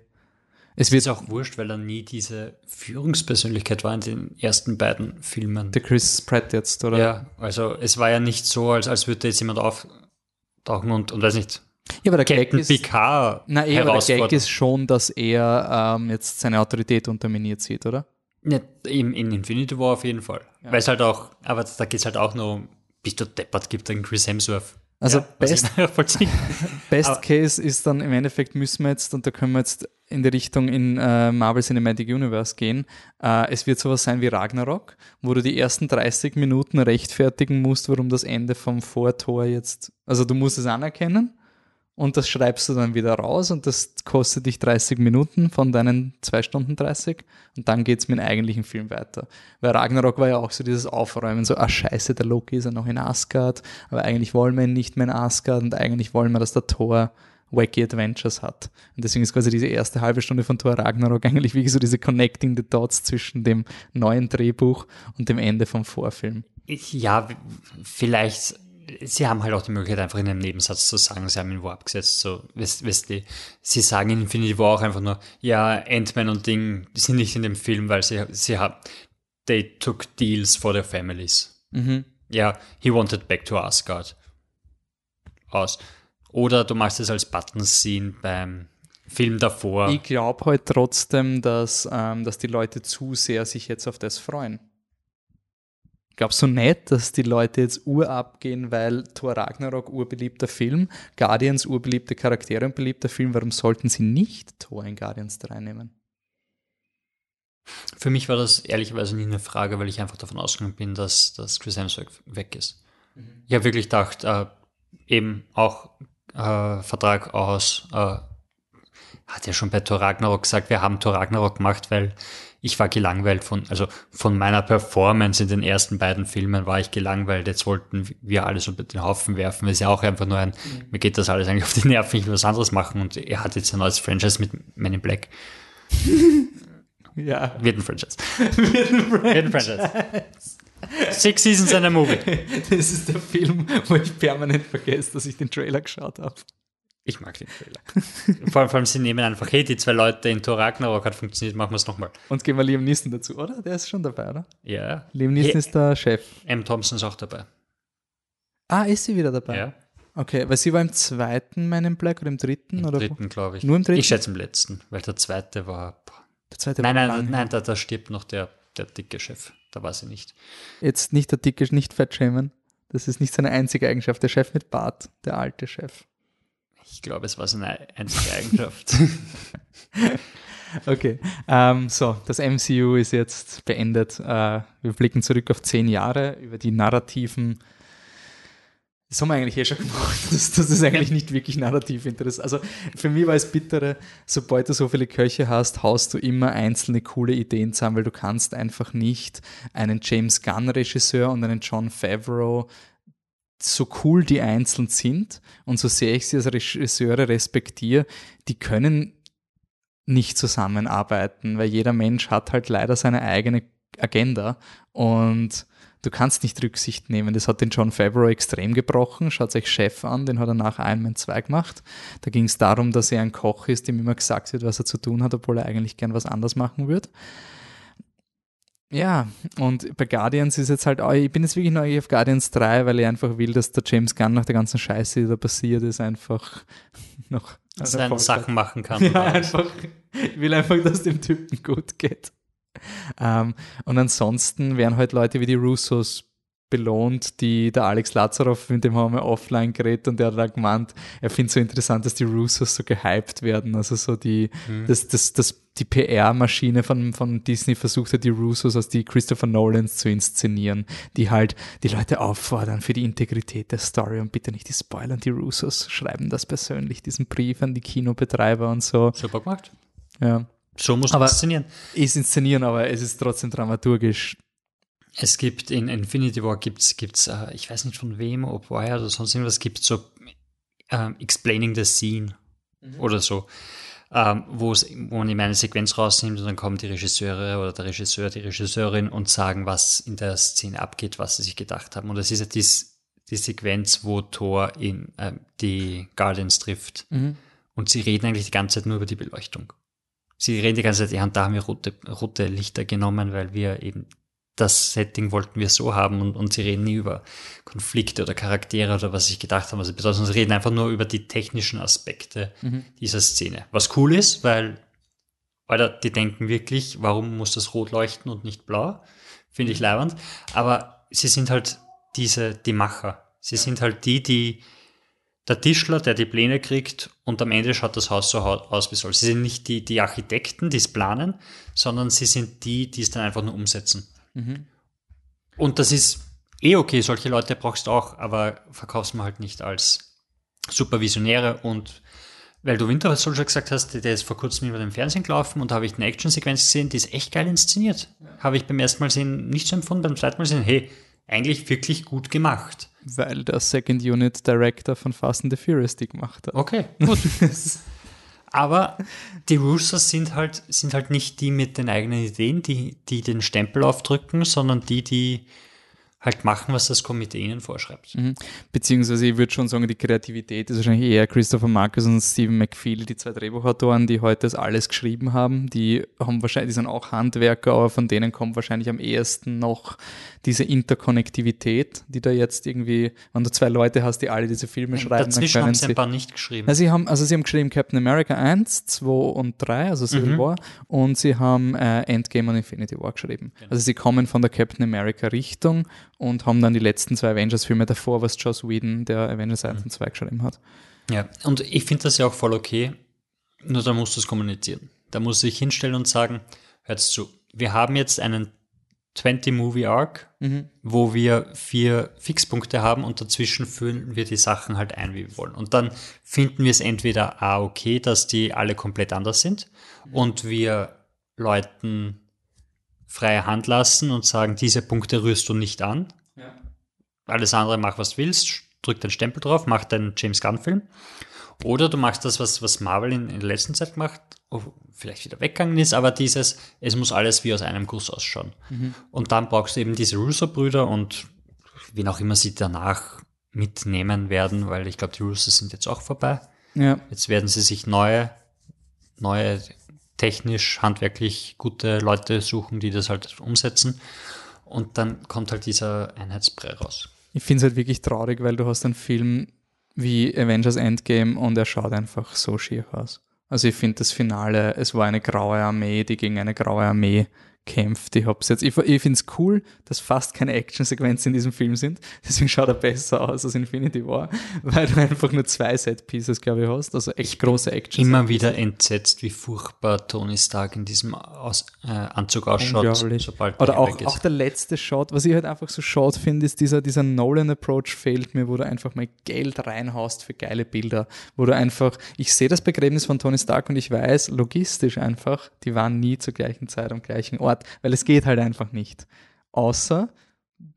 es wird auch wurscht, weil er nie diese Führungspersönlichkeit war in den ersten beiden Filmen. Der Chris Pratt jetzt, oder? Ja, also es war ja nicht so, als, als würde jetzt jemand auftauchen und, und weiß nicht. Ja, aber der Captain Gag ist, Picard na, eh, aber der Gag ist schon, dass er ähm, jetzt seine Autorität unterminiert sieht, oder? Ja, in, in Infinity War auf jeden Fall. Ja. Weil es halt auch, aber da geht es halt auch nur um, bist du deppert, gibt dann Chris Hemsworth also ja, Best, Best Case ist dann im Endeffekt müssen wir jetzt, und da können wir jetzt in die Richtung in äh, Marvel Cinematic Universe gehen. Äh, es wird sowas sein wie Ragnarok, wo du die ersten 30 Minuten rechtfertigen musst, warum das Ende vom Vortor jetzt, also du musst es anerkennen und das schreibst du dann wieder raus und das kostet dich 30 Minuten von deinen 2 Stunden 30 und dann geht's mit dem eigentlichen Film weiter. Weil Ragnarok war ja auch so dieses Aufräumen, so, ah scheiße, der Loki ist ja noch in Asgard, aber eigentlich wollen wir ihn nicht mehr in Asgard und eigentlich wollen wir, dass der Thor wacky Adventures hat. Und deswegen ist quasi diese erste halbe Stunde von Thor Ragnarok eigentlich wie so diese Connecting the Dots zwischen dem neuen Drehbuch und dem Ende vom Vorfilm. Ja, vielleicht sie haben halt auch die Möglichkeit, einfach in einem Nebensatz zu sagen, sie haben ihn wo abgesetzt. So, weißt, weißt du, sie sagen in Infinity War auch einfach nur, ja, Ant-Man und Ding sind nicht in dem Film, weil sie, sie haben, they took deals for their families. Mhm. Ja, he wanted back to Asgard. Aus. Oder du machst es als Button-Scene beim Film davor. Ich glaube halt trotzdem, dass, ähm, dass die Leute zu sehr sich jetzt auf das freuen Glaubst du nicht, dass die Leute jetzt urabgehen, weil Thor Ragnarok urbeliebter Film, Guardians urbeliebte Charaktere und beliebter Film, warum sollten sie nicht Thor in Guardians 3 nehmen? Für mich war das ehrlicherweise nie eine Frage, weil ich einfach davon ausgegangen bin, dass, dass Chris Hemsworth weg ist. Mhm. Ich habe wirklich gedacht, äh, eben auch äh, Vertrag aus, äh, hat ja schon bei Thor Ragnarok gesagt, wir haben Thor Ragnarok gemacht, weil ich war gelangweilt von, also von meiner Performance in den ersten beiden Filmen war ich gelangweilt. Jetzt wollten wir alles unter den Haufen werfen. Ist ja auch einfach nur ein, mhm. mir geht das alles eigentlich auf die Nerven, ich will was anderes machen und er hat jetzt ein neues Franchise mit Men in Black. ja. Wird ein Franchise. Wird ein Franchise. Wird ein Franchise. Six Seasons and a Movie. Das ist der Film, wo ich permanent vergesse, dass ich den Trailer geschaut habe. Ich mag den Trailer. vor, allem, vor allem, sie nehmen einfach, hey, die zwei Leute in Thor Ragnarok hat funktioniert, machen wir es nochmal. Und gehen wir Liam Neeson dazu, oder? Der ist schon dabei, oder? Ja. Liam Neeson hey, ist der Chef. M. Thompson ist auch dabei. Ah, ist sie wieder dabei? Ja. Okay, weil sie war im zweiten Man in Black oder im dritten? Im oder dritten, glaube ich. Nur im dritten? Ich schätze im letzten, weil der zweite war. Der zweite nein, war nein, nein, da, da stirbt noch der, der dicke Chef. Da war sie nicht. Jetzt nicht der dicke, nicht fettschämen. Das ist nicht seine einzige Eigenschaft. Der Chef mit Bart, der alte Chef. Ich glaube, es war seine einzige Eigenschaft. okay, ähm, so, das MCU ist jetzt beendet. Äh, wir blicken zurück auf zehn Jahre über die narrativen das haben wir eigentlich eh schon gemacht. Das, das ist eigentlich nicht wirklich narrativ interessant. Also für mich war es bittere, sobald du so viele Köche hast, haust du immer einzelne coole Ideen zusammen, weil du kannst einfach nicht einen James Gunn-Regisseur und einen John Favreau so cool die einzeln sind und so sehr ich sie als Regisseure respektiere, die können nicht zusammenarbeiten, weil jeder Mensch hat halt leider seine eigene Agenda und du kannst nicht Rücksicht nehmen. Das hat den John Favreau extrem gebrochen. Schaut sich Chef an, den hat er nach Iron Man 2 gemacht. Da ging es darum, dass er ein Koch ist, dem immer gesagt wird, was er zu tun hat, obwohl er eigentlich gern was anders machen würde. Ja, und bei Guardians ist jetzt halt, ich bin jetzt wirklich neugierig auf Guardians 3, weil ich einfach will, dass der James Gunn nach der ganzen Scheiße, die da passiert ist, einfach noch seine Sachen machen kann. Ja, einfach, ich will einfach, dass dem Typen gut geht. Ähm, und ansonsten werden halt Leute wie die Russos belohnt, die der Alex Lazarov, mit dem haben wir offline geredet und der hat da gemeint, er findet so interessant, dass die Russos so gehypt werden. Also so die, mhm. das, das, das, die PR-Maschine von, von Disney versucht hat, die Russos als die Christopher Nolans zu inszenieren, die halt die Leute auffordern für die Integrität der Story und bitte nicht die Spoilern. Die Russos schreiben das persönlich, diesen Brief an die Kinobetreiber und so. Super gemacht. Ja. So muss man inszenieren. Ist inszenieren, aber es ist trotzdem dramaturgisch. Es gibt in Infinity War gibt's, gibt's, äh, ich weiß nicht von wem, ob Wire oder sonst irgendwas, gibt so äh, Explaining the Scene mhm. oder so, ähm, wo man eben eine Sequenz rausnimmt und dann kommen die Regisseure oder der Regisseur, die Regisseurin und sagen, was in der Szene abgeht, was sie sich gedacht haben. Und das ist ja dies, die Sequenz, wo Thor in äh, die Guardians trifft. Mhm. Und sie reden eigentlich die ganze Zeit nur über die Beleuchtung sie reden die ganze Zeit, ja, und da haben wir rote, rote Lichter genommen, weil wir eben das Setting wollten wir so haben und, und sie reden nie über Konflikte oder Charaktere oder was ich gedacht habe, was sie bedeutet, sondern sie reden einfach nur über die technischen Aspekte mhm. dieser Szene. Was cool ist, weil, Alter, die denken wirklich, warum muss das rot leuchten und nicht blau? Finde ich mhm. leibend. Aber sie sind halt diese, die Macher. Sie sind halt die, die der Tischler, der die Pläne kriegt und am Ende schaut das Haus so aus, wie soll. Sie sind nicht die, die Architekten, die es planen, sondern sie sind die, die es dann einfach nur umsetzen. Mhm. Und das ist eh okay, solche Leute brauchst du auch, aber verkaufst man halt nicht als Supervisionäre und weil du Winter Soldier gesagt hast, der ist vor kurzem über den Fernsehen gelaufen und da habe ich eine Actionsequenz gesehen, die ist echt geil inszeniert. Ja. Habe ich beim ersten Mal sehen nicht so empfunden, beim zweiten Mal sehen, hey, eigentlich wirklich gut gemacht. Weil der Second Unit Director von Fast and the Furious die gemacht hat. Okay, gut. Aber die Russos sind halt, sind halt nicht die mit den eigenen Ideen, die, die den Stempel aufdrücken, sondern die, die halt machen, was das Komitee ihnen vorschreibt. Mhm. Beziehungsweise ich würde schon sagen, die Kreativität ist wahrscheinlich eher Christopher Marcus und Stephen McFeely, die zwei Drehbuchautoren, die heute das alles geschrieben haben. Die haben wahrscheinlich, die sind auch Handwerker, aber von denen kommt wahrscheinlich am ehesten noch diese Interkonnektivität, die da jetzt irgendwie, wenn du zwei Leute hast, die alle diese Filme und schreiben, dazwischen haben sie ein paar nicht geschrieben. Also sie haben, also sie haben geschrieben Captain America 1, 2 und 3, also Civil mhm. War, und sie haben äh, Endgame und Infinity War geschrieben. Genau. Also sie kommen von der Captain America Richtung und haben dann die letzten zwei Avengers-Filme davor, was Joss Whedon, der Avengers 1 mhm. und 2 geschrieben hat. Ja, und ich finde das ja auch voll okay, nur da musst du es kommunizieren. Da musst du dich hinstellen und sagen, hört zu, wir haben jetzt einen 20-Movie-Arc, mhm. wo wir vier Fixpunkte haben und dazwischen füllen wir die Sachen halt ein, wie wir wollen. Und dann finden wir es entweder A, okay, dass die alle komplett anders sind mhm. und wir Leuten freie Hand lassen und sagen, diese Punkte rührst du nicht an. Ja. Alles andere mach, was du willst, drück den Stempel drauf, mach deinen James Gunn-Film. Oder du machst das, was, was Marvel in, in der letzten Zeit macht, oh, vielleicht wieder weggegangen ist, aber dieses, es muss alles wie aus einem Guss ausschauen. Mhm. Und dann brauchst du eben diese Russo-Brüder und wen auch immer sie danach mitnehmen werden, weil ich glaube, die Russo sind jetzt auch vorbei. Ja. Jetzt werden sie sich neue, neue technisch, handwerklich gute Leute suchen, die das halt umsetzen. Und dann kommt halt dieser Einheitsbrei raus. Ich finde es halt wirklich traurig, weil du hast einen Film wie Avengers Endgame und er schaut einfach so schier aus. Also ich finde das Finale, es war eine graue Armee, die gegen eine graue Armee kämpft. Ich hab's jetzt, ich, ich finde es cool, dass fast keine Actionsequenzen in diesem Film sind. Deswegen schaut er besser aus als Infinity War, weil du einfach nur zwei Set-Pieces, glaube ich, hast. Also echt große Action. Immer wieder entsetzt, wie furchtbar Tony Stark in diesem Aus, äh, Anzug ausschaut, sobald Oder auch, auch der letzte Shot, was ich halt einfach so short finde, ist dieser, dieser Nolan-Approach fehlt mir, wo du einfach mal Geld reinhaust für geile Bilder. Wo du einfach, ich sehe das Begräbnis von Tony Stark und ich weiß, logistisch einfach, die waren nie zur gleichen Zeit am gleichen Ort Art, weil es geht halt einfach nicht. Außer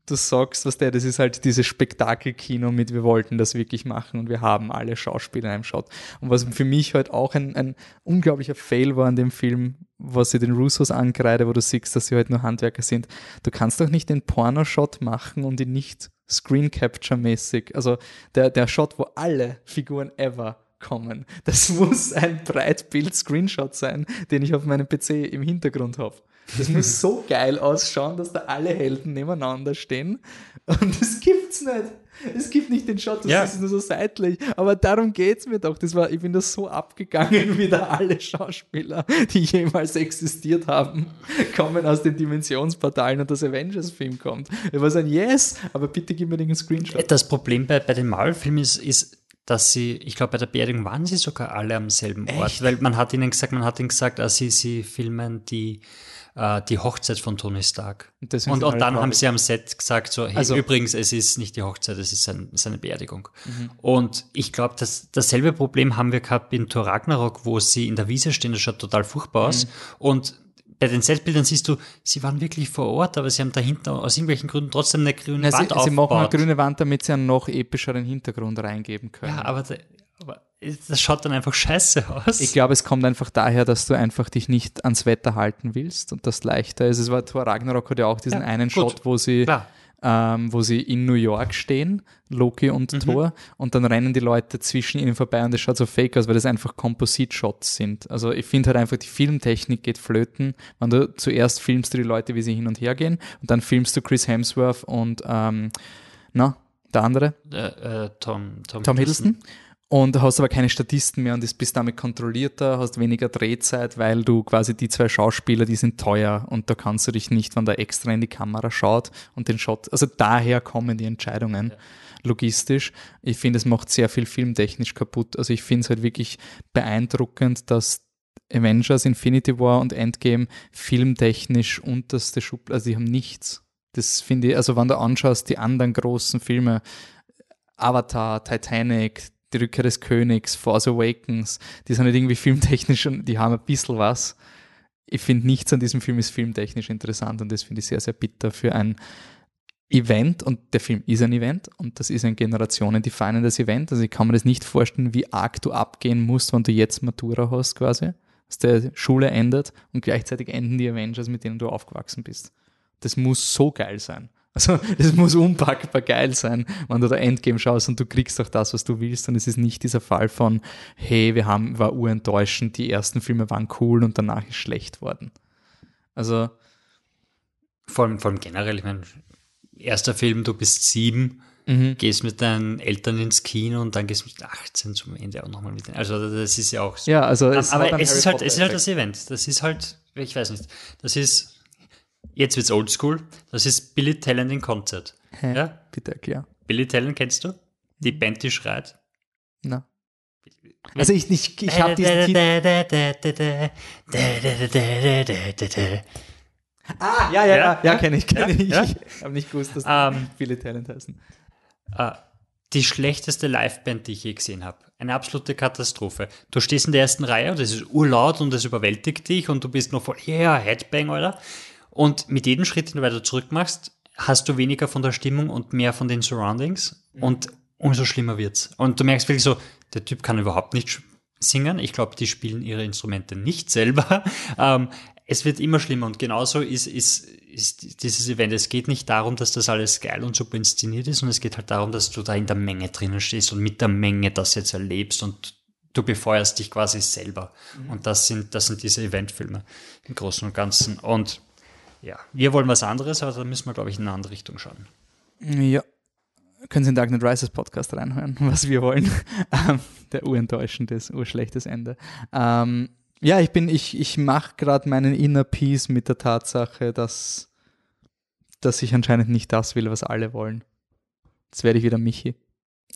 du sagst, was der, das ist halt dieses Spektakelkino mit, wir wollten das wirklich machen und wir haben alle Schauspieler in einem Shot. Und was für mich halt auch ein, ein unglaublicher Fail war an dem Film, was sie den Russos ankreide, wo du siehst, dass sie halt nur Handwerker sind. Du kannst doch nicht den Porno-Shot machen und ihn nicht Screen Capture-mäßig, also der, der Shot, wo alle Figuren ever kommen. Das muss ein Breitbild-Screenshot sein, den ich auf meinem PC im Hintergrund habe. Das muss so geil ausschauen, dass da alle Helden nebeneinander stehen. Und das gibt's nicht. Es gibt nicht den Shot, das ja. ist nur so seitlich. Aber darum geht's mir doch. Das war, ich bin da so abgegangen, wie da alle Schauspieler, die jemals existiert haben, kommen aus den Dimensionsportalen und das Avengers-Film kommt. Ich war so ein Yes, aber bitte gib mir den Screenshot. Das Problem bei, bei den Marvel-Filmen ist, ist, dass sie, ich glaube, bei der Beerdigung waren sie sogar alle am selben Ort, Echt? weil man hat ihnen gesagt, man hat ihnen gesagt, dass sie, sie filmen die äh, die Hochzeit von Tony Stark. Und, und, und dann haben sie am Set gesagt, so, hey, also, übrigens, es ist nicht die Hochzeit, es ist ein, seine Beerdigung. Mhm. Und ich glaube, dass dasselbe Problem haben wir gehabt in Thor Ragnarok, wo sie in der Wiese stehen, das schaut total furchtbar aus. Mhm. Und bei den Setbildern siehst du, sie waren wirklich vor Ort, aber sie haben dahinter aus irgendwelchen Gründen trotzdem eine grüne ja, Wand sie, sie machen eine grüne Wand, damit sie einen noch epischeren Hintergrund reingeben können. Ja, aber, aber das schaut dann einfach scheiße aus. Ich glaube, es kommt einfach daher, dass du einfach dich nicht ans Wetter halten willst und das leichter ist. Es war Thor Ragnarok hat ja auch diesen ja, einen gut. Shot, wo sie, ähm, wo sie in New York stehen, Loki und mhm. Thor, und dann rennen die Leute zwischen ihnen vorbei und das schaut so fake aus, weil das einfach Composite-Shots sind. Also ich finde halt einfach, die Filmtechnik geht flöten, wenn du zuerst filmst du die Leute, wie sie hin und her gehen, und dann filmst du Chris Hemsworth und ähm, na, der andere? Äh, äh, Tom, Tom, Tom Hiddleston. Hiddleston und hast aber keine Statisten mehr und bist damit kontrollierter, hast weniger Drehzeit, weil du quasi die zwei Schauspieler, die sind teuer und da kannst du dich nicht, wenn der extra in die Kamera schaut und den Shot, also daher kommen die Entscheidungen. Ja. Logistisch. Ich finde, es macht sehr viel filmtechnisch kaputt. Also ich finde es halt wirklich beeindruckend, dass Avengers, Infinity War und Endgame filmtechnisch unterste Schublade, also die haben nichts. Das finde ich, also wenn du anschaust, die anderen großen Filme, Avatar, Titanic, die Rückkehr des Königs, Force Awakens, die sind nicht irgendwie filmtechnisch und die haben ein bisschen was. Ich finde, nichts an diesem Film ist filmtechnisch interessant und das finde ich sehr, sehr bitter für ein Event und der Film ist ein Event und das ist ein generationendefinendes Event. Also ich kann mir das nicht vorstellen, wie arg du abgehen musst, wenn du jetzt Matura hast quasi, dass der Schule endet und gleichzeitig enden die Avengers, mit denen du aufgewachsen bist. Das muss so geil sein. Also es muss unpackbar geil sein, wenn du da Endgame schaust und du kriegst auch das, was du willst. Und es ist nicht dieser Fall von, hey, wir haben, war urenttäuschend, die ersten Filme waren cool und danach ist schlecht worden. Also. Vor allem, vor allem generell, ich meine, erster Film, du bist sieben, mhm. gehst mit deinen Eltern ins Kino und dann gehst du mit 18 zum Ende auch nochmal mit denen. Also das ist ja auch so. Ja, also es aber es ist, halt, es ist halt das Event. Das ist halt, ich weiß nicht, das ist Jetzt wird's oldschool. Das ist Billy Talent in Konzert. Hä? Ja? Bitte erklär. Billy Talent kennst du? Die Band, die schreit? Na. Also ich, ich, ich habe diesen Titel. Ah, ja, ja, ja, ja, kenne ich, kenne ich. Ja? Ich habe nicht gewusst, dass um, ähm, Billy Talent heißen. Uh, die schlechteste Liveband, die ich je gesehen habe. Eine absolute Katastrophe. Du stehst in der ersten Reihe und es ist urlaut und es überwältigt dich und du bist noch voll, yeah, Headbang, oder? Und mit jedem Schritt, den du weiter zurück machst, hast du weniger von der Stimmung und mehr von den Surroundings. Mhm. Und umso schlimmer wird's. Und du merkst wirklich so, der Typ kann überhaupt nicht singen. Ich glaube, die spielen ihre Instrumente nicht selber. Ähm, es wird immer schlimmer und genauso ist, ist, ist dieses Event. Es geht nicht darum, dass das alles geil und super inszeniert ist, sondern es geht halt darum, dass du da in der Menge drinnen stehst und mit der Menge das jetzt erlebst und du befeuerst dich quasi selber. Mhm. Und das sind, das sind diese Eventfilme im Großen und Ganzen. Und ja, wir wollen was anderes, aber da müssen wir, glaube ich, in eine andere Richtung schauen. Ja. Können Sie in Dark Knight Rises Podcast reinhören, was wir wollen. Ähm, der urenttäuschendes, urschlechtes Ende. Ähm, ja, ich bin, ich, ich mache gerade meinen Inner Peace mit der Tatsache, dass, dass ich anscheinend nicht das will, was alle wollen. Jetzt werde ich wieder Michi.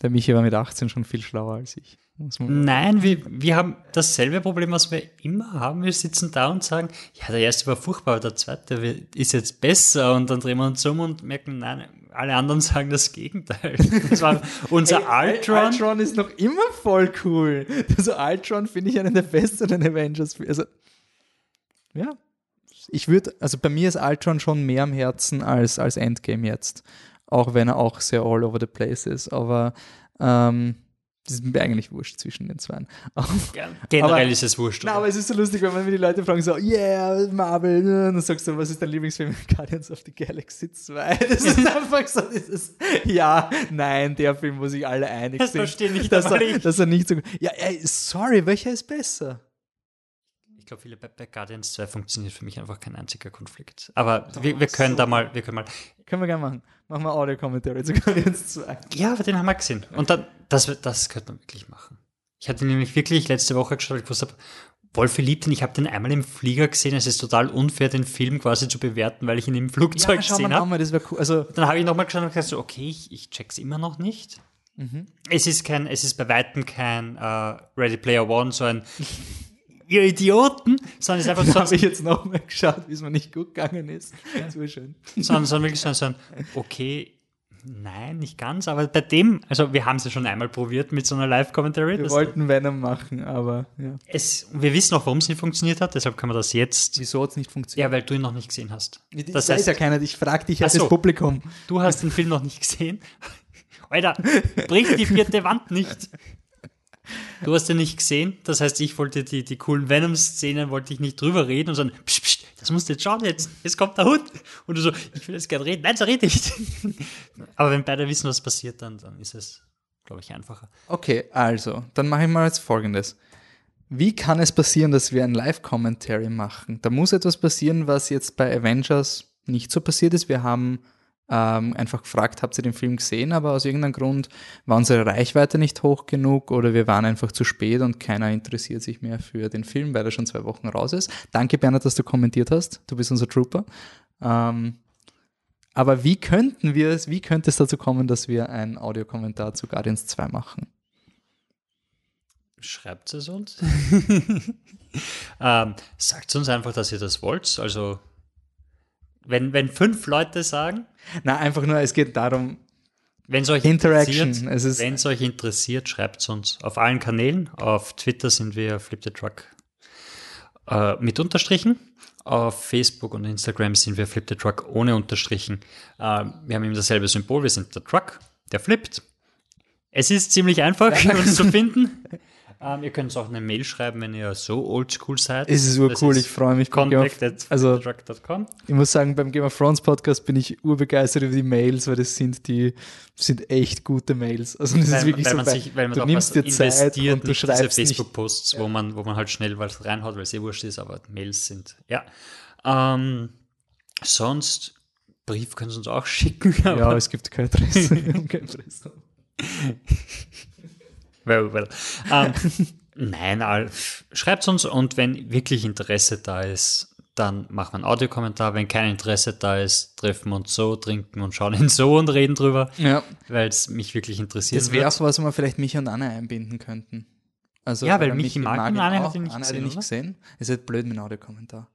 Der Michi war mit 18 schon viel schlauer als ich. Nein, wir, wir haben dasselbe Problem, was wir immer haben. Wir sitzen da und sagen, ja, der erste war furchtbar, der zweite ist jetzt besser. Und dann drehen wir uns um und merken, nein, alle anderen sagen das Gegenteil. Das war unser hey, Ultron. Ultron ist noch immer voll cool. Also Ultron finde ich einen der besseren Avengers. Also, ja. Ich würde, also bei mir ist Ultron schon mehr am Herzen als, als Endgame jetzt. Auch wenn er auch sehr all over the place ist. Aber ähm, das ist mir eigentlich wurscht zwischen den zwei. Generell aber, ist es wurscht. Na, aber es ist so lustig, wenn man die Leute fragen, so, yeah, Marvel, und dann sagst du, was ist dein Lieblingsfilm? Guardians of the Galaxy 2. Das ist einfach so dieses, ja, nein, der Film, wo sich alle einig das sind. Das verstehe ich dass er, dass er nicht so, ja, ey, sorry, welcher ist besser? Ich glaube, viele bei, Guardians 2 funktioniert für mich einfach kein einziger Konflikt. Aber wir, wir können so. da mal, wir können mal. Können wir gerne machen. Machen wir Audio-Kommentare zu Guardians 2. Ja, aber den haben wir gesehen. Und dann, das, das könnte man wirklich machen. Ich hatte nämlich wirklich letzte Woche geschaut, ich wusste, Wolfi liebt ihn. Ich habe den einmal im Flieger gesehen. Es ist total unfair, den Film quasi zu bewerten, weil ich ihn im Flugzeug ja, gesehen habe. Das cool. Also dann habe ich nochmal geschaut und gesagt, so, okay, ich, ich check's immer noch nicht. Mhm. Es ist kein, es ist bei weitem kein uh, Ready Player One, so ein ihr Idioten, sondern es ist einfach so. habe ich jetzt nochmal geschaut, wie es mir nicht gut gegangen ist. Das war schön. Sondern, sondern wirklich so, so ein, okay, nein, nicht ganz, aber bei dem, also wir haben es ja schon einmal probiert mit so einer Live-Commentary. Wir wollten Venom machen, aber ja. Es, wir wissen auch, warum es nicht funktioniert hat, deshalb können wir das jetzt. Wieso hat es nicht funktioniert? Ja, weil du ihn noch nicht gesehen hast. Das, das heißt, ist ja keiner, ich frage dich als so, Publikum. Du hast den Film noch nicht gesehen. Alter, bricht die vierte Wand nicht. Du hast den nicht gesehen, das heißt, ich wollte die, die coolen Venom-Szenen, wollte ich nicht drüber reden und sagen, psch, psch, das musst du jetzt schauen jetzt, jetzt kommt der Hund. Und du so, ich will jetzt gerne reden, nein, so rede ich. Aber wenn beide wissen, was passiert, dann, dann ist es, glaube ich, einfacher. Okay, also, dann mache ich mal jetzt folgendes. Wie kann es passieren, dass wir ein Live-Commentary machen? Da muss etwas passieren, was jetzt bei Avengers nicht so passiert ist. Wir haben ähm, einfach gefragt, habt ihr den Film gesehen, aber aus irgendeinem Grund war unsere Reichweite nicht hoch genug oder wir waren einfach zu spät und keiner interessiert sich mehr für den Film, weil er schon zwei Wochen raus ist. Danke, Bernhard, dass du kommentiert hast. Du bist unser Trooper. Ähm, aber wie könnten wir es, wie könnte es dazu kommen, dass wir einen Audiokommentar zu Guardians 2 machen? Schreibt es uns. ähm, sagt uns einfach, dass ihr das wollt. Also wenn, wenn fünf Leute sagen? Na, einfach nur, es geht darum, wenn es euch Interaction. Wenn es euch interessiert, schreibt es uns auf allen Kanälen. Auf Twitter sind wir Flip the Truck äh, mit Unterstrichen. Auf Facebook und Instagram sind wir Flip the Truck ohne Unterstrichen. Äh, wir haben eben dasselbe Symbol. Wir sind der Truck, der flippt. Es ist ziemlich einfach, uns zu finden. Ähm, ihr könnt uns auch eine Mail schreiben, wenn ihr so oldschool seid. Es ist urcool, ich freue mich. Contact also, ich muss sagen, beim Game of Thrones Podcast bin ich urbegeistert über die Mails, weil das sind die sind echt gute Mails. Also das weil, ist wirklich weil so, man sich, weil man du nimmst dir Zeit und du schreibst Facebook-Posts, wo man, wo man halt schnell was reinhaut, weil es eh wurscht ist, aber Mails sind, ja. Ähm, sonst, Brief können Sie uns auch schicken. ja, es gibt keine Adresse. kein well, well. Ähm, nein, schreibt uns und wenn wirklich Interesse da ist, dann machen wir einen Audiokommentar. Wenn kein Interesse da ist, treffen wir uns so, trinken und schauen ihn so und reden drüber. Ja. Weil es mich wirklich interessiert. Das wäre was, wo wir vielleicht mich und Anne einbinden könnten. Also, ja, weil mich mag und Anne hat ihn nicht Anne gesehen. Hat ihn nicht gesehen. Es ist halt blöd mit einem Audiokommentar.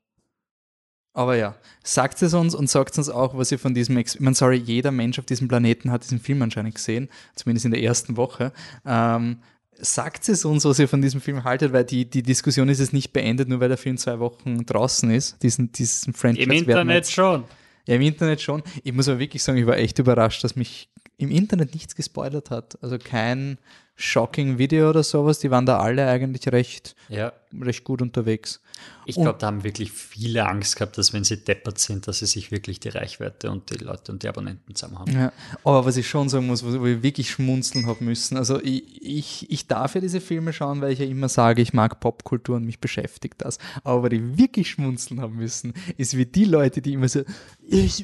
Aber ja, sagt es uns und sagt uns auch, was ihr von diesem, Ex ich meine, sorry, jeder Mensch auf diesem Planeten hat diesen Film anscheinend gesehen, zumindest in der ersten Woche. Ähm, sagt es uns, was ihr von diesem Film haltet, weil die, die Diskussion ist jetzt nicht beendet, nur weil der Film zwei Wochen draußen ist. Diesen, diesen Franchise Im Internet jetzt, schon. Ja, im Internet schon. Ich muss aber wirklich sagen, ich war echt überrascht, dass mich im Internet nichts gespoilert hat. Also kein shocking Video oder sowas. Die waren da alle eigentlich recht, ja. recht gut unterwegs. Ich glaube, da haben wirklich viele Angst gehabt, dass wenn sie deppert sind, dass sie sich wirklich die Reichweite und die Leute und die Abonnenten zusammenhauen. Ja, aber was ich schon sagen muss, wo ich wirklich schmunzeln habe müssen, also ich, ich, ich darf ja diese Filme schauen, weil ich ja immer sage, ich mag Popkultur und mich beschäftigt das. Aber was ich wirklich schmunzeln haben müssen, ist wie die Leute, die immer so,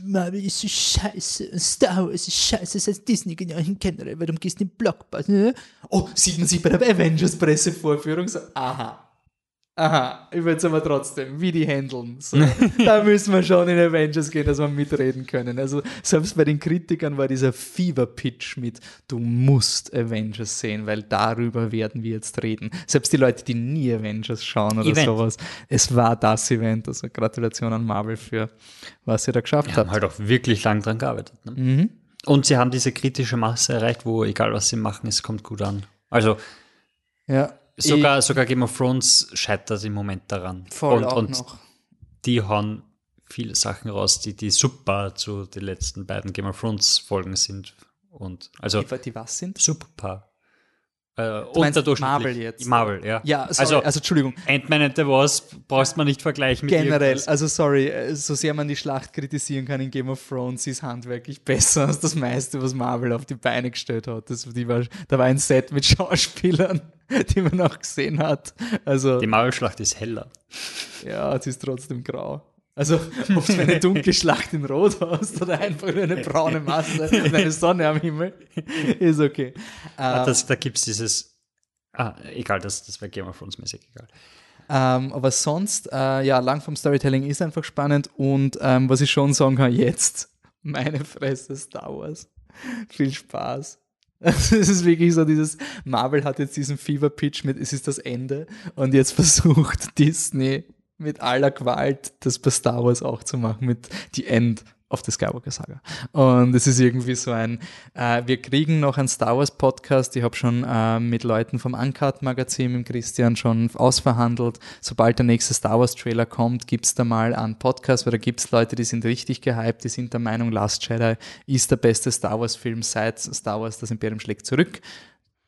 Marvel ist so scheiße, Star Wars ist scheiße, das heißt Disney genau generell, warum gehst du in den Blockbuster? Oh, sieht man sich bei der Avengers-Pressevorführung so, aha, Aha, ich will es aber trotzdem, wie die handeln. So, da müssen wir schon in Avengers gehen, dass wir mitreden können. Also selbst bei den Kritikern war dieser Fever-Pitch mit, du musst Avengers sehen, weil darüber werden wir jetzt reden. Selbst die Leute, die nie Avengers schauen oder Event. sowas, es war das Event. Also Gratulation an Marvel für, was ihr da geschafft habt. haben halt auch wirklich lang dran gearbeitet. Ne? Mhm. Und sie haben diese kritische Masse erreicht, wo egal was sie machen, es kommt gut an. Also ja, Sogar, ich, sogar Game of Thrones scheitert im Moment daran. Voll und, auch und noch. die hauen viele Sachen raus, die, die super zu den letzten beiden Game of Thrones Folgen sind. Und also die, die was sind? Super. Äh, unterdurchschnittlich. Marvel jetzt. Marvel, ja. Ja, sorry, also, also Entschuldigung. Ant-Man and the Wasp brauchst man nicht vergleichen mit Generell, also sorry, äh, so sehr man die Schlacht kritisieren kann in Game of Thrones, ist handwerklich besser als das meiste, was Marvel auf die Beine gestellt hat. Das, die war, da war ein Set mit Schauspielern, die man auch gesehen hat. Also, die Marvel-Schlacht ist heller. Ja, sie ist trotzdem grau. Also, ob du eine dunkle Schlacht in Rot hast oder einfach nur eine braune Masse und eine Sonne am Himmel, ist okay. Ah, das, da gibt es dieses. Ah, egal, das, das wäre Game of Thrones mäßig egal. Ähm, aber sonst, äh, ja, lang vom Storytelling ist einfach spannend und ähm, was ich schon sagen kann, jetzt, meine Fresse, Star Wars. Viel Spaß. Es ist wirklich so dieses, Marvel hat jetzt diesen Fever-Pitch mit, es ist das Ende und jetzt versucht Disney mit aller Gewalt das bei Star Wars auch zu machen, mit die End of the Skywalker Saga. Und es ist irgendwie so ein, äh, wir kriegen noch einen Star Wars Podcast. Ich habe schon äh, mit Leuten vom Uncut Magazin, mit Christian schon ausverhandelt. Sobald der nächste Star Wars Trailer kommt, gibt's da mal einen Podcast, weil da gibt's Leute, die sind richtig gehypt, die sind der Meinung, Last Jedi ist der beste Star Wars Film seit Star Wars Das Imperium schlägt zurück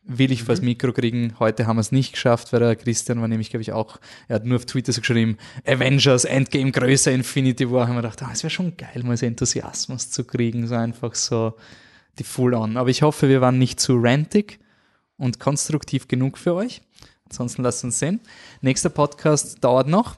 will ich mhm. vors Mikro kriegen. Heute haben wir es nicht geschafft, weil der Christian war nämlich, glaube ich, auch, er hat nur auf Twitter so geschrieben, Avengers, Endgame größer, Infinity War. Haben wir gedacht, ah, es wäre schon geil, mal so Enthusiasmus zu kriegen, so einfach so die Full-On. Aber ich hoffe, wir waren nicht zu rantig und konstruktiv genug für euch. Ansonsten lasst uns sehen. Nächster Podcast dauert noch.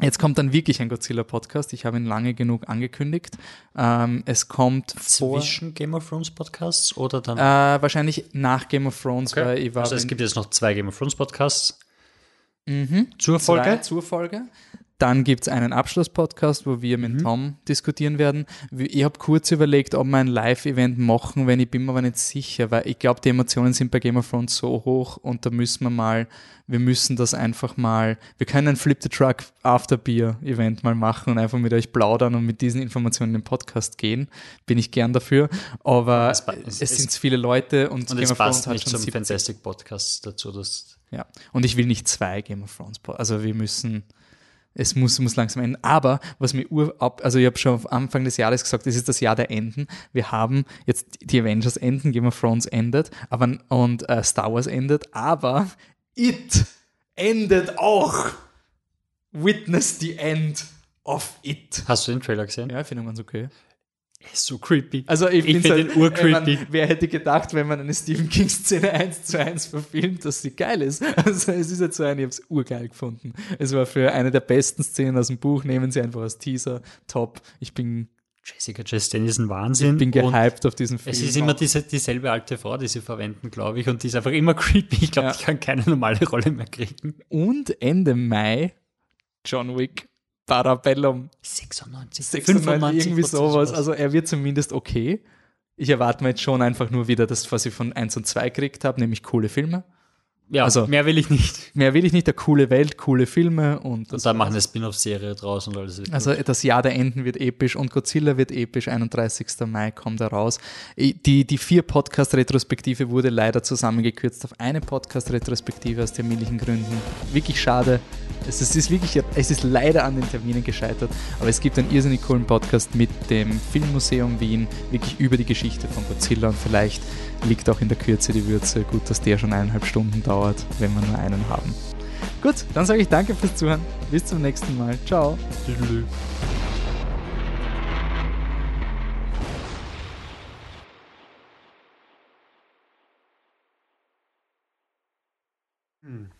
Jetzt kommt dann wirklich ein Godzilla-Podcast. Ich habe ihn lange genug angekündigt. Ähm, es kommt zwischen Game of Thrones Podcasts oder dann? Äh, wahrscheinlich nach Game of Thrones, okay. weil ich war. Also es gibt jetzt noch zwei Game of Thrones Podcasts. Mhm. Zur Folge? Zwei zur Folge. Dann gibt es einen Abschlusspodcast, wo wir mit mhm. Tom diskutieren werden. Ich habe kurz überlegt, ob wir ein Live-Event machen, wenn ich bin mir aber nicht sicher, weil ich glaube, die Emotionen sind bei Game of Thrones so hoch und da müssen wir mal, wir müssen das einfach mal, wir können ein Flip the Truck After Beer Event mal machen und einfach mit euch plaudern und mit diesen Informationen in den Podcast gehen. Bin ich gern dafür. Aber es, es, es sind viele Leute und, und Game es of Thrones passt nicht zum 70. Fantastic Podcast dazu, dass ja, und ich will nicht zwei Game of Thrones, also wir müssen, es muss, muss langsam enden. Aber was mir urab, also ich habe schon am Anfang des Jahres gesagt, es ist das Jahr der Enden. Wir haben jetzt die Avengers enden, Game of Thrones endet, aber und äh, Star Wars endet, aber It endet auch. Witness the End of It. Hast du den Trailer gesehen? Ja, ich finde ganz okay. Ist so creepy. Also ich, ich finde halt, den urcreepy. Wer hätte gedacht, wenn man eine Stephen King Szene 1 zu 1 verfilmt, dass sie geil ist. Also es ist jetzt so eine, ich habe es urgeil gefunden. Es war für eine der besten Szenen aus dem Buch, nehmen sie einfach als Teaser, top. Ich bin Jessica Chastain ist ein Wahnsinn. Ich bin gehypt auf diesen Film. Es ist immer diese, dieselbe alte Frau, die sie verwenden, glaube ich, und die ist einfach immer creepy. Ich glaube, ja. die kann keine normale Rolle mehr kriegen. Und Ende Mai John Wick Parabellum. 96, 95, irgendwie sowas. Also er wird zumindest okay. Ich erwarte mir jetzt schon einfach nur wieder das, was ich von 1 und 2 gekriegt habe, nämlich coole Filme. Ja, also, mehr will ich nicht. Mehr will ich nicht, eine coole Welt, coole Filme und. Und dann machen eine Spin-off-Serie draus und alles. Also gut. das Jahr der Enden wird episch und Godzilla wird episch. 31. Mai kommt er raus. Die, die vier Podcast-Retrospektive wurde leider zusammengekürzt auf eine Podcast-Retrospektive aus terminlichen Gründen. Wirklich schade. Es ist wirklich, es ist leider an den Terminen gescheitert, aber es gibt einen irrsinnig coolen Podcast mit dem Filmmuseum Wien, wirklich über die Geschichte von Godzilla und vielleicht liegt auch in der Kürze die Würze. Gut, dass der schon eineinhalb Stunden dauert, wenn wir nur einen haben. Gut, dann sage ich danke fürs Zuhören. Bis zum nächsten Mal. Ciao. Tschüss. Hm.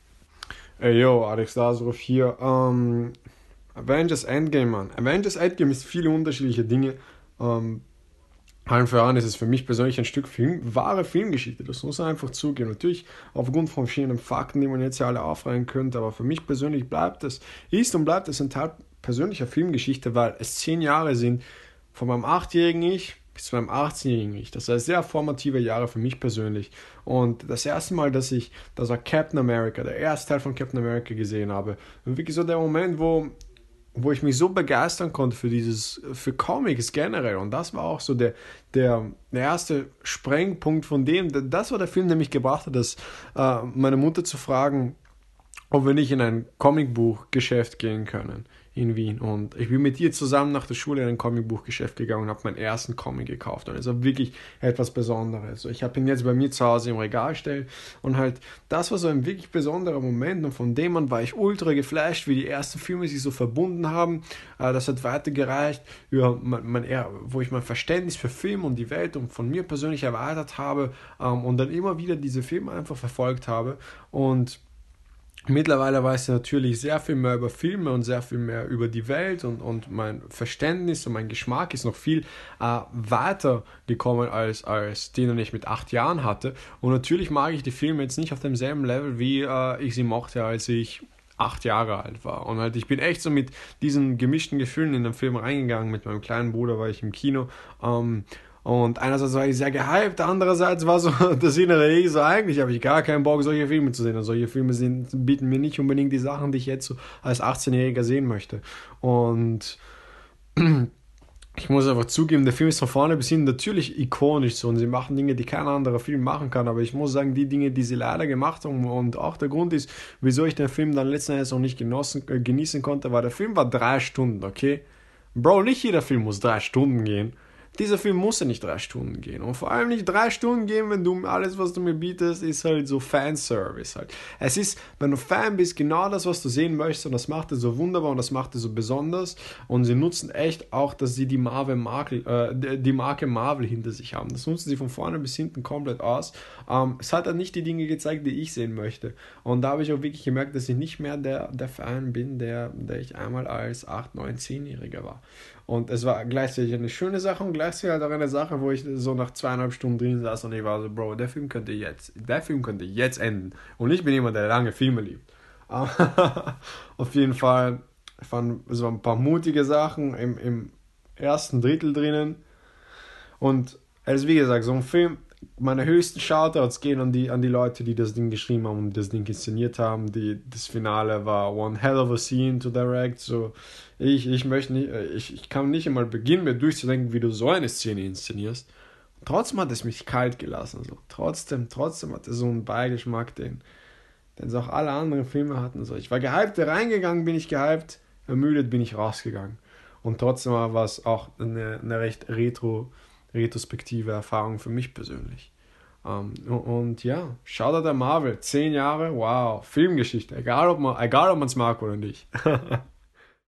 Ey, yo, Alex Lazarov hier. Ähm, Avengers Endgame, Mann. Avengers Endgame ist viele unterschiedliche Dinge. Ähm, allen voran ist es für mich persönlich ein Stück Film, wahre Filmgeschichte. Das muss einfach zugeben. Natürlich aufgrund von verschiedenen Fakten, die man jetzt ja alle aufreihen könnte, aber für mich persönlich bleibt es, ist und bleibt es ein Teil persönlicher Filmgeschichte, weil es zehn Jahre sind von meinem achtjährigen Ich bis zu meinem 18-jährigen Ich. Das war sehr formative Jahre für mich persönlich. Und das erste Mal, dass ich, das war Captain America, der erste Teil von Captain America gesehen habe. Und wirklich so der Moment, wo wo ich mich so begeistern konnte für dieses, für Comics generell. Und das war auch so der, der, der erste Sprengpunkt von dem. Das war der Film, der mich gebracht hat, dass äh, meine Mutter zu fragen, ob wir nicht in ein Comicbuchgeschäft gehen können in Wien. Und ich bin mit ihr zusammen nach der Schule in ein Comicbuchgeschäft gegangen und habe meinen ersten Comic gekauft. Und es war wirklich etwas Besonderes. Ich habe ihn jetzt bei mir zu Hause im Regal gestellt und halt, das war so ein wirklich besonderer Moment und von dem an war ich ultra geflasht, wie die ersten Filme sich so verbunden haben. Äh, das hat weitergereicht, über mein, mein, wo ich mein Verständnis für Film und die Welt und von mir persönlich erweitert habe ähm, und dann immer wieder diese Filme einfach verfolgt habe. Und Mittlerweile weiß ich natürlich sehr viel mehr über Filme und sehr viel mehr über die Welt und, und mein Verständnis und mein Geschmack ist noch viel äh, weiter gekommen als, als den, den ich mit acht Jahren hatte. Und natürlich mag ich die Filme jetzt nicht auf demselben Level, wie äh, ich sie mochte, als ich acht Jahre alt war. Und halt, ich bin echt so mit diesen gemischten Gefühlen in den Film reingegangen. Mit meinem kleinen Bruder war ich im Kino. Ähm, und einerseits war ich sehr gehypt, andererseits war so das innere Ich so, eigentlich habe ich gar keinen Bock, solche Filme zu sehen. Und solche Filme sind, bieten mir nicht unbedingt die Sachen, die ich jetzt so als 18-Jähriger sehen möchte. Und ich muss einfach zugeben, der Film ist von vorne bis hin natürlich ikonisch so und sie machen Dinge, die kein anderer Film machen kann, aber ich muss sagen, die Dinge, die sie leider gemacht haben und auch der Grund ist, wieso ich den Film dann letzten Endes auch nicht genossen, äh, genießen konnte, war der Film war drei Stunden, okay? Bro, nicht jeder Film muss drei Stunden gehen. Dieser Film muss ja nicht drei Stunden gehen. Und vor allem nicht drei Stunden gehen, wenn du alles, was du mir bietest, ist halt so Fanservice halt. Es ist, wenn du Fan bist, genau das, was du sehen möchtest und das macht es so wunderbar und das macht es so besonders. Und sie nutzen echt auch, dass sie die Marvel Marke, äh, die Marke Marvel hinter sich haben. Das nutzen sie von vorne bis hinten komplett aus. Ähm, es hat dann nicht die Dinge gezeigt, die ich sehen möchte. Und da habe ich auch wirklich gemerkt, dass ich nicht mehr der, der Fan bin, der, der ich einmal als 8, 9, 10-Jähriger war. Und es war gleichzeitig eine schöne Sache und gleichzeitig halt auch eine Sache, wo ich so nach zweieinhalb Stunden drin saß und ich war so, Bro, der Film könnte jetzt, der Film könnte jetzt enden. Und ich bin jemand, der lange Filme liebt. Auf jeden Fall, fand so ein paar mutige Sachen im, im ersten Drittel drinnen. Und also wie gesagt, so ein Film, meine höchsten Shoutouts gehen an die, an die Leute, die das Ding geschrieben haben und das Ding inszeniert haben. Die, das Finale war one hell of a scene to direct. So, ich, ich möchte nicht, äh, ich, ich kann nicht einmal beginnen, mir durchzudenken, wie du so eine Szene inszenierst. trotzdem hat es mich kalt gelassen. So. Trotzdem, trotzdem hat es so einen Beigeschmack, den, den auch alle anderen Filme hatten. So. Ich war gehypt, reingegangen bin ich gehypt, ermüdet bin ich rausgegangen. Und trotzdem war es auch eine, eine recht retro, retrospektive Erfahrung für mich persönlich. Ähm, und ja, da der Marvel, zehn Jahre, wow, Filmgeschichte, egal ob man egal ob man es mag oder nicht.